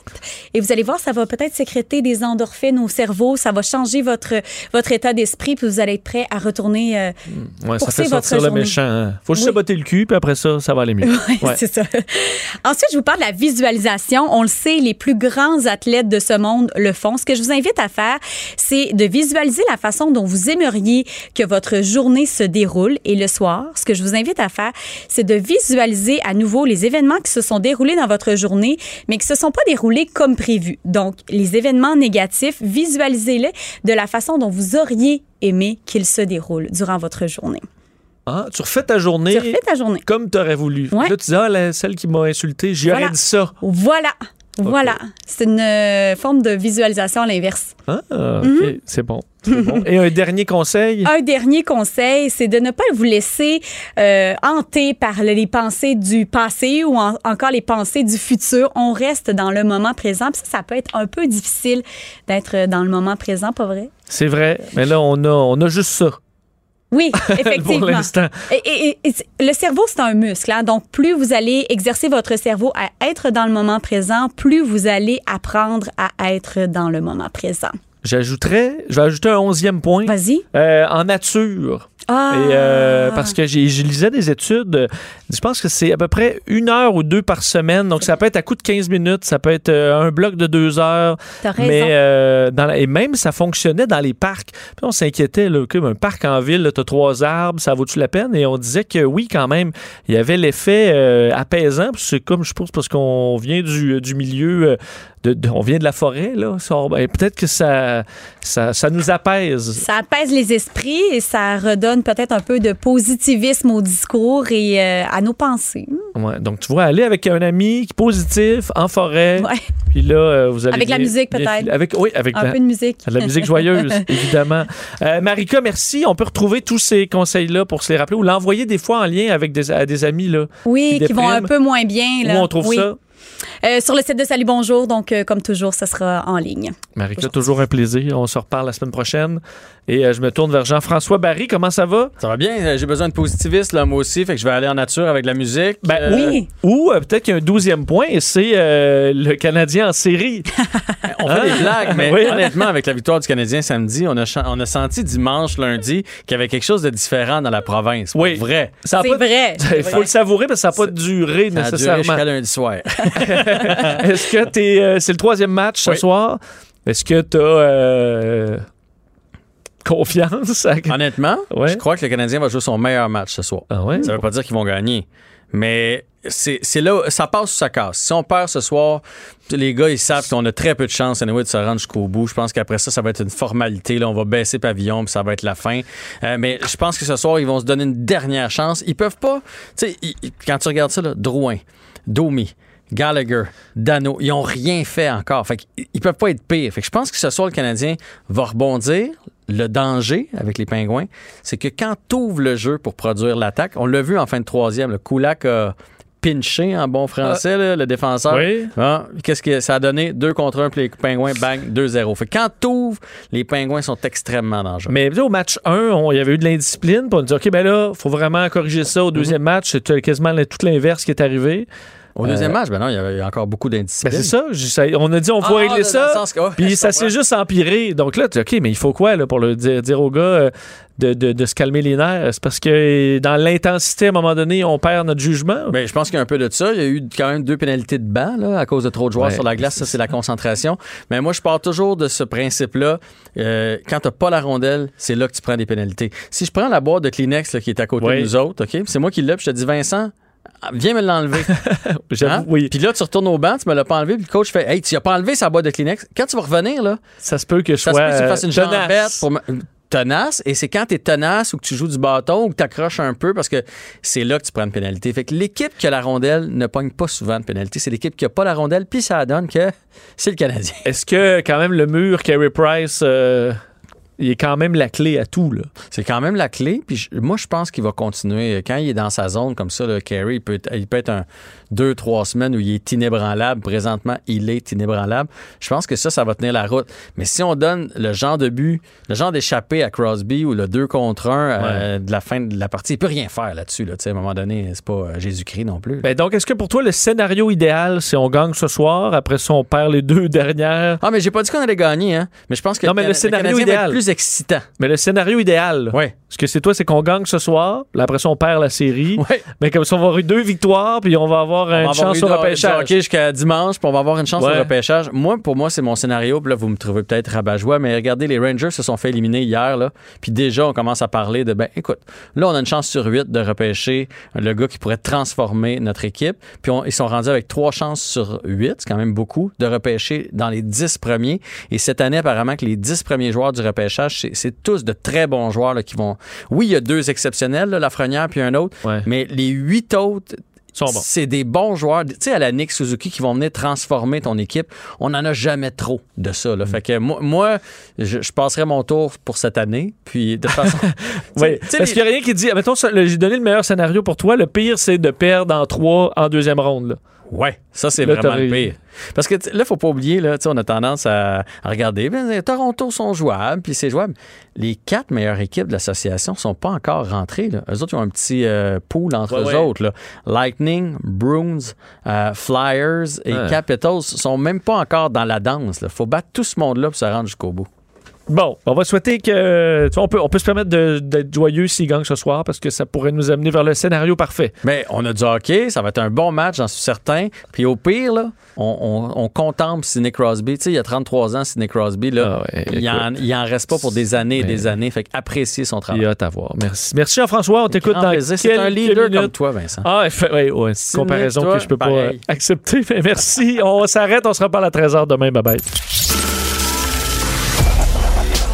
Et vous allez allez voir, ça va peut-être sécréter des endorphines au cerveau, ça va changer votre, votre état d'esprit, puis vous allez être prêt à retourner euh, Ouais, ça fait sortir le méchant. hein. Faut juste Oui. se botter le cul, puis après ça, ça va aller mieux. Oui, Ouais. c'est ça. Ensuite, je vous parle de la visualisation. On le sait, les plus grands athlètes de ce monde le font. Ce que je vous invite à faire, c'est de visualiser la façon dont vous aimeriez que votre journée se déroule. Et le soir, ce que je vous invite à faire, c'est de visualiser à nouveau les événements qui se sont déroulés dans votre journée, mais qui se sont pas déroulés comme prévu. Donc, les événements négatifs, visualisez-les de la façon dont vous auriez aimé qu'ils se déroulent durant votre journée. Ah, tu refais ta journée. Tu refais ta journée. Comme tu aurais voulu. Ouais. Là, tu dis, ah, la- celle qui m'a insulté, j'y Voilà. aurais dit ça. Voilà. Voilà. C'est une euh, forme de visualisation à l'inverse. Ah. Mhm. C'est bon. Et un dernier conseil? Un dernier conseil, c'est de ne pas vous laisser euh, hanter par les pensées du passé ou en- encore les pensées du futur. On reste dans le moment présent. Puis ça, ça peut être un peu difficile d'être dans le moment présent, pas vrai? C'est vrai. Mais là, on a, on a juste ça. Oui, effectivement. Pour l'instant. Et, et- et- et c'est- le cerveau, c'est un muscle. hein. Donc, plus vous allez exercer votre cerveau à être dans le moment présent, plus vous allez apprendre à être dans le moment présent. J'ajouterais, je vais ajouter un onzième point. Vas-y. Euh, en nature. Ah! Et euh, parce que je lisais des études, je pense que c'est à peu près une heure ou deux par semaine. Donc, ça peut être à coup de 15 minutes, ça peut être euh, un bloc de deux heures. Mais, euh, dans la- et même, ça fonctionnait dans les parcs. Puis on s'inquiétait, là, un parc en ville, tu as trois arbres, ça vaut-tu la peine? Et on disait que oui, quand même, il y avait l'effet euh, apaisant. C'est comme, je pense, parce qu'on vient du, du milieu, de, de- on vient de la forêt, là. Peut-être que ça, ça, ça nous apaise. Ça apaise les esprits et ça redonne peut-être un peu de positivisme au discours et euh, à nos pensées. Ouais, donc, tu vois, aller avec un ami qui est positif, en forêt. Ouais. Puis là, euh, vous allez. Avec la musique, peut-être. Avec, oui, avec Un la, peu de musique. de la musique joyeuse, évidemment. Euh, Marika, merci. On peut retrouver tous ces conseils-là pour se les rappeler ou l'envoyer des fois en lien avec des, à des amis. Là, Oui, qui vont un peu moins bien. Là. Où on trouve Oui. ça? Euh, sur le site de Salut Bonjour, donc euh, comme toujours, ça sera en ligne. Marika, toujours un plaisir. On se reparle la semaine prochaine. Et euh, je me tourne vers Jean-François Barry. Comment ça va? Ça va bien, euh, j'ai besoin de positivisme là, moi aussi, fait que je vais aller en nature avec la musique. Ben, Euh, Ou euh, peut-être qu'il y a un douzième point et c'est euh, le Canadien en série. On fait Hein? des blagues, mais Oui. honnêtement, avec la victoire du Canadien samedi, on a, on a senti dimanche, lundi, qu'il y avait quelque chose de différent dans la province. Oui. Vrai. C'est pas- vrai. Il faut le savourer parce que ça n'a pas duré Ça nécessairement. jusqu'à lundi soir. Est-ce que t'es, euh, c'est le troisième match ce Oui. soir? Est-ce que tu as confiance? à- Honnêtement, Ouais. je crois que le Canadien va jouer son meilleur match ce soir. Ah ouais? Ça veut pas dire qu'ils vont gagner. Mais c'est là, ça passe ou ça casse. Si on perd ce soir, les gars, ils savent qu'on a très peu de chance anyway, de se rendre jusqu'au bout. Je pense qu'après ça, ça va être une formalité. Là, on va baisser pavillon, puis ça va être la fin. Euh, mais je pense que ce soir, ils vont se donner une dernière chance. Ils peuvent pas. Tu sais, quand tu regardes ça, là, Drouin, Domi, Gallagher, Dano, ils ont rien fait encore. Fait ils peuvent pas être pires. Fait que je pense que ce soir, le Canadien va rebondir. Le danger avec les Pingouins, c'est que quand tu ouvres le jeu pour produire l'attaque, on l'a vu en fin de troisième, le Kulak a pinché en bon français, là, le défenseur. Oui. Ah, Qu'est-ce que ça a donné? Deux contre un, puis les Pingouins, bang, 2-0. Fait quand tu ouvres, les Pingouins sont extrêmement dangereux. Mais au match 1, on- il y avait eu de l'indiscipline. Puis on dit, OK, ben là, il faut vraiment corriger ça. Au deuxième match, c'est quasiment tout l'inverse qui est arrivé. Au deuxième Euh, match, ben non, il y avait encore beaucoup Ben d'indiscipline. c'est ça, On a dit, on va Ah, régler ça. que- puis ça s'est juste empiré. Donc là, tu dis, OK, mais il faut quoi là, pour le dire, dire aux gars euh, de, de- de se calmer les nerfs? C'est parce que dans l'intensité, à un moment donné, on perd notre jugement? Ben, je pense qu'il y a un peu de ça. Il y a eu quand même deux pénalités de banc là, à cause de trop de joueurs Ouais. sur la glace. Ça, c'est la concentration. Mais moi, je pars toujours de ce principe-là. Euh, quand tu pas la rondelle, c'est là que tu prends des pénalités. Si je prends la boîte de Kleenex là, qui est à côté Ouais. de nous autres, OK? c'est moi qui l'ai, puis je te dis, Vincent, viens me l'enlever. Hein? oui. Puis là, tu retournes au banc, tu me l'as pas enlevé, puis le coach fait Hey, tu as pas enlevé sa boîte de Kleenex. Quand tu vas revenir, là, Ça se peut que je ça se sois peut que tu fasses une euh, tenace. jambette pour me- tenace et c'est quand tu es tenace ou que tu joues du bâton ou que tu accroches un peu parce que c'est là que tu prends une pénalité. Fait que l'équipe qui a la rondelle ne pogne pas souvent de pénalité, c'est l'équipe qui a pas la rondelle puis ça donne que c'est le Canadien. Est-ce que quand même le mur Carey Price euh, il est quand même la clé à tout. Là. C'est quand même la clé. Puis je- moi, je pense qu'il va continuer. Quand il est dans sa zone comme ça, là, Carey, il peut, être- il peut être un deux, trois semaines où il est inébranlable. Présentement, il est inébranlable. Je pense que ça, ça va tenir la route. Mais si on donne le genre de but, le genre d'échappée à Crosby ou le 2 contre 1 de la fin de la partie, il peut rien faire là-dessus. Là, à un moment donné, c'est pas euh, Jésus-Christ non plus. Ben, donc, est-ce que pour toi, le scénario idéal, c'est on gagne ce soir, après ça, on perd les deux dernières? Ah, mais j'ai pas dit qu'on allait gagner, hein. Mais je pense que Non, mais le scénario Canadien idéal. Plus excitant. Mais le scénario idéal, Oui. ce que c'est toi, c'est qu'on gagne ce soir, puis après ça, on perd la série. Ouais. Mais comme ça, on va avoir eu deux victoires, puis on va avoir On une avoir chance au du repêchage. hockey jusqu'à dimanche, puis on va avoir une chance Ouais. au repêchage. Moi, pour moi, c'est mon scénario. Puis là, vous me trouvez peut-être rabat-joie, mais regardez, les Rangers se sont fait éliminer hier, là. Puis déjà, on commence à parler de, ben, écoute, là, on a une chance sur huit de repêcher le gars qui pourrait transformer notre équipe. Puis on- ils sont rendus avec trois chances sur huit, c'est quand même beaucoup, de repêcher dans les dix premiers. Et cette année, apparemment, que les dix premiers joueurs du repêchage, c'est- c'est tous de très bons joueurs, là, qui vont. Oui, il y a deux exceptionnels, là, Lafrenière puis un autre. Ouais. Mais les huit autres, c'est des bons joueurs. Tu sais, à la Nick Suzuki qui vont venir transformer ton équipe. On n'en a jamais trop de ça. Mm. Là. Fait que moi, moi je, je passerai mon tour pour cette année. Puis de toute façon. Oui. Parce les- qu'il n'y a rien qui dit. Mettons, j'ai donné le meilleur scénario pour toi. Le pire, c'est de perdre en trois en deuxième ronde. là? Ouais, ça c'est vraiment le pire. Parce que là, faut pas oublier, là, tu sais, on a tendance à, à regarder. ben, les Toronto sont jouables, puis c'est jouable. Les quatre meilleures équipes de l'association sont pas encore rentrées. Là. Eux autres, ils ont un petit euh, pool entre Ouais, eux ouais. autres. là. Lightning, Bruins, euh, Flyers et Ouais. Capitals sont même pas encore dans la danse. Il faut battre tout ce monde-là pour se rendre jusqu'au bout. Bon, on va souhaiter que. tu vois, on, peut, on peut se permettre d'être joyeux s'il gagne ce soir parce que ça pourrait nous amener vers le scénario parfait. Mais on a du hockey, ça va être un bon match, j'en suis certain. Puis au pire, là, on, on- on contemple Sidney Crosby. Tu sais, il y a 33 ans, Sidney Crosby, là, Ah ouais, il, en, il en reste pas pour des années et des années. Fait qu'apprécier son Il travail. a hâte à voir. Merci. Merci Jean-François. On t'écoute dans. C'est un leader minutes. comme toi, Vincent. Ah, c'est une comparaison toi, que je peux pas pareil. accepter. Mais merci. On s'arrête. On se reparle à 13h demain. Bye bye.